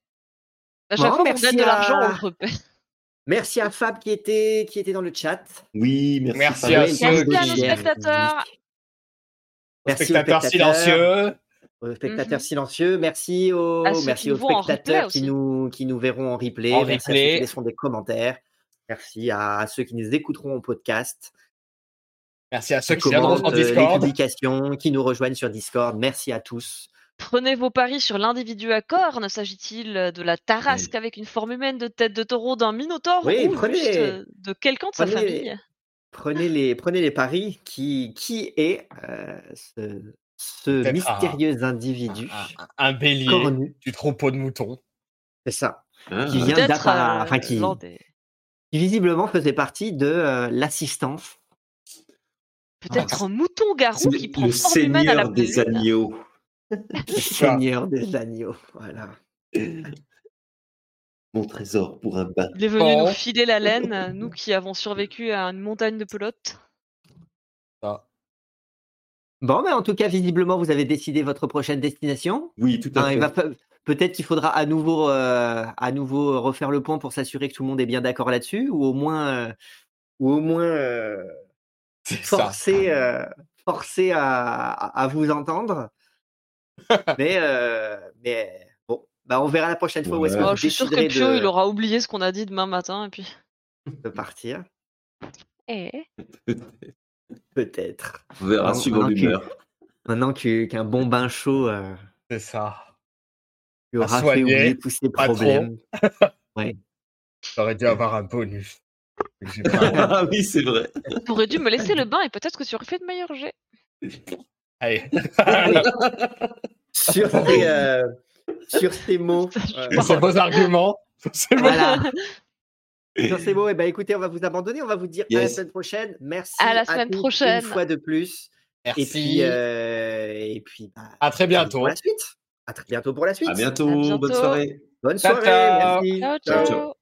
À chaque fois qu'on merci gagne de l'argent, à- on le repaie. Merci à Fab qui était, qui était dans le chat. Oui, merci. Merci à Fabrice, ceux Merci qui- à nos spectateurs. Merci aux Spectateurs silencieux. aux spectateurs Mhm. silencieux. Merci aux, À ceux merci qui aux en spectateurs qui nous, qui nous verront en replay. En merci à ceux qui laisseront des commentaires. Merci à ceux qui nous écouteront au podcast. Merci à ceux qui commentent euh, les publications, qui nous rejoignent sur Discord. Merci à tous. Prenez vos paris sur l'individu à cornes. S'agit-il de la tarasque avec une forme humaine de tête de taureau d'un minotaure Oui, ou prenez- juste de quelqu'un de sa famille? Prenez les, prenez les paris. Qui, qui est euh, ce, ce un- mystérieux individu Un, un bélier cornu du troupeau de moutons. C'est ça. Ah, Qui vient Peut-être d'appara- euh, enfin, qui- lors des- Qui visiblement faisait partie de euh, l'assistance. Peut-être un mouton garou qui prend le forme humaine à la seigneur des agneaux. [laughs] Le Seigneur des agneaux. Voilà. [laughs] Mon trésor pour un bain. Il est venu nous filer la laine, nous qui avons survécu à une montagne de pelotes. Ça. Bon, mais en tout cas, visiblement, vous avez décidé votre prochaine destination. Oui, tout à Hein, fait. va Peut-être qu'il faudra à nouveau, euh, à nouveau refaire le point pour s'assurer que tout le monde est bien d'accord là-dessus, ou au moins, euh, ou au moins euh, forcer, euh, forcer à, à- vous entendre. [laughs] mais, euh, mais bah, on verra la prochaine fois où est-ce que Ouais. Oh, je suis sûr que Pio, de, il aura oublié ce qu'on a dit demain matin, et puis... de partir. Eh, [laughs] Peut-être. On verra suivant tu- l'humeur. Maintenant qu'un bon bain chaud euh, C'est ça. lui À aura fait oublier tous trop. problèmes. [laughs] J'aurais dû avoir un bonus. [laughs] Ah oui, c'est vrai. T'aurais dû me laisser le bain, et peut-être que tu aurais fait de meilleurs jets. Allez. Allez. sur, ces, euh, sur ces mots. euh, Sur beaux arguments. Sur voilà. Sur ces mots, eh ben, écoutez, on va vous abandonner. On va vous dire à la semaine prochaine. Merci À la semaine prochaine. Une fois de plus. Merci. Et puis, euh, et puis bah, À très bientôt. Pour la suite. À très bientôt pour la suite. À bientôt. À bientôt. Bonne soirée. Bonne Ciao, soirée. ciao. Merci. Ciao, Ciao, ciao. ciao.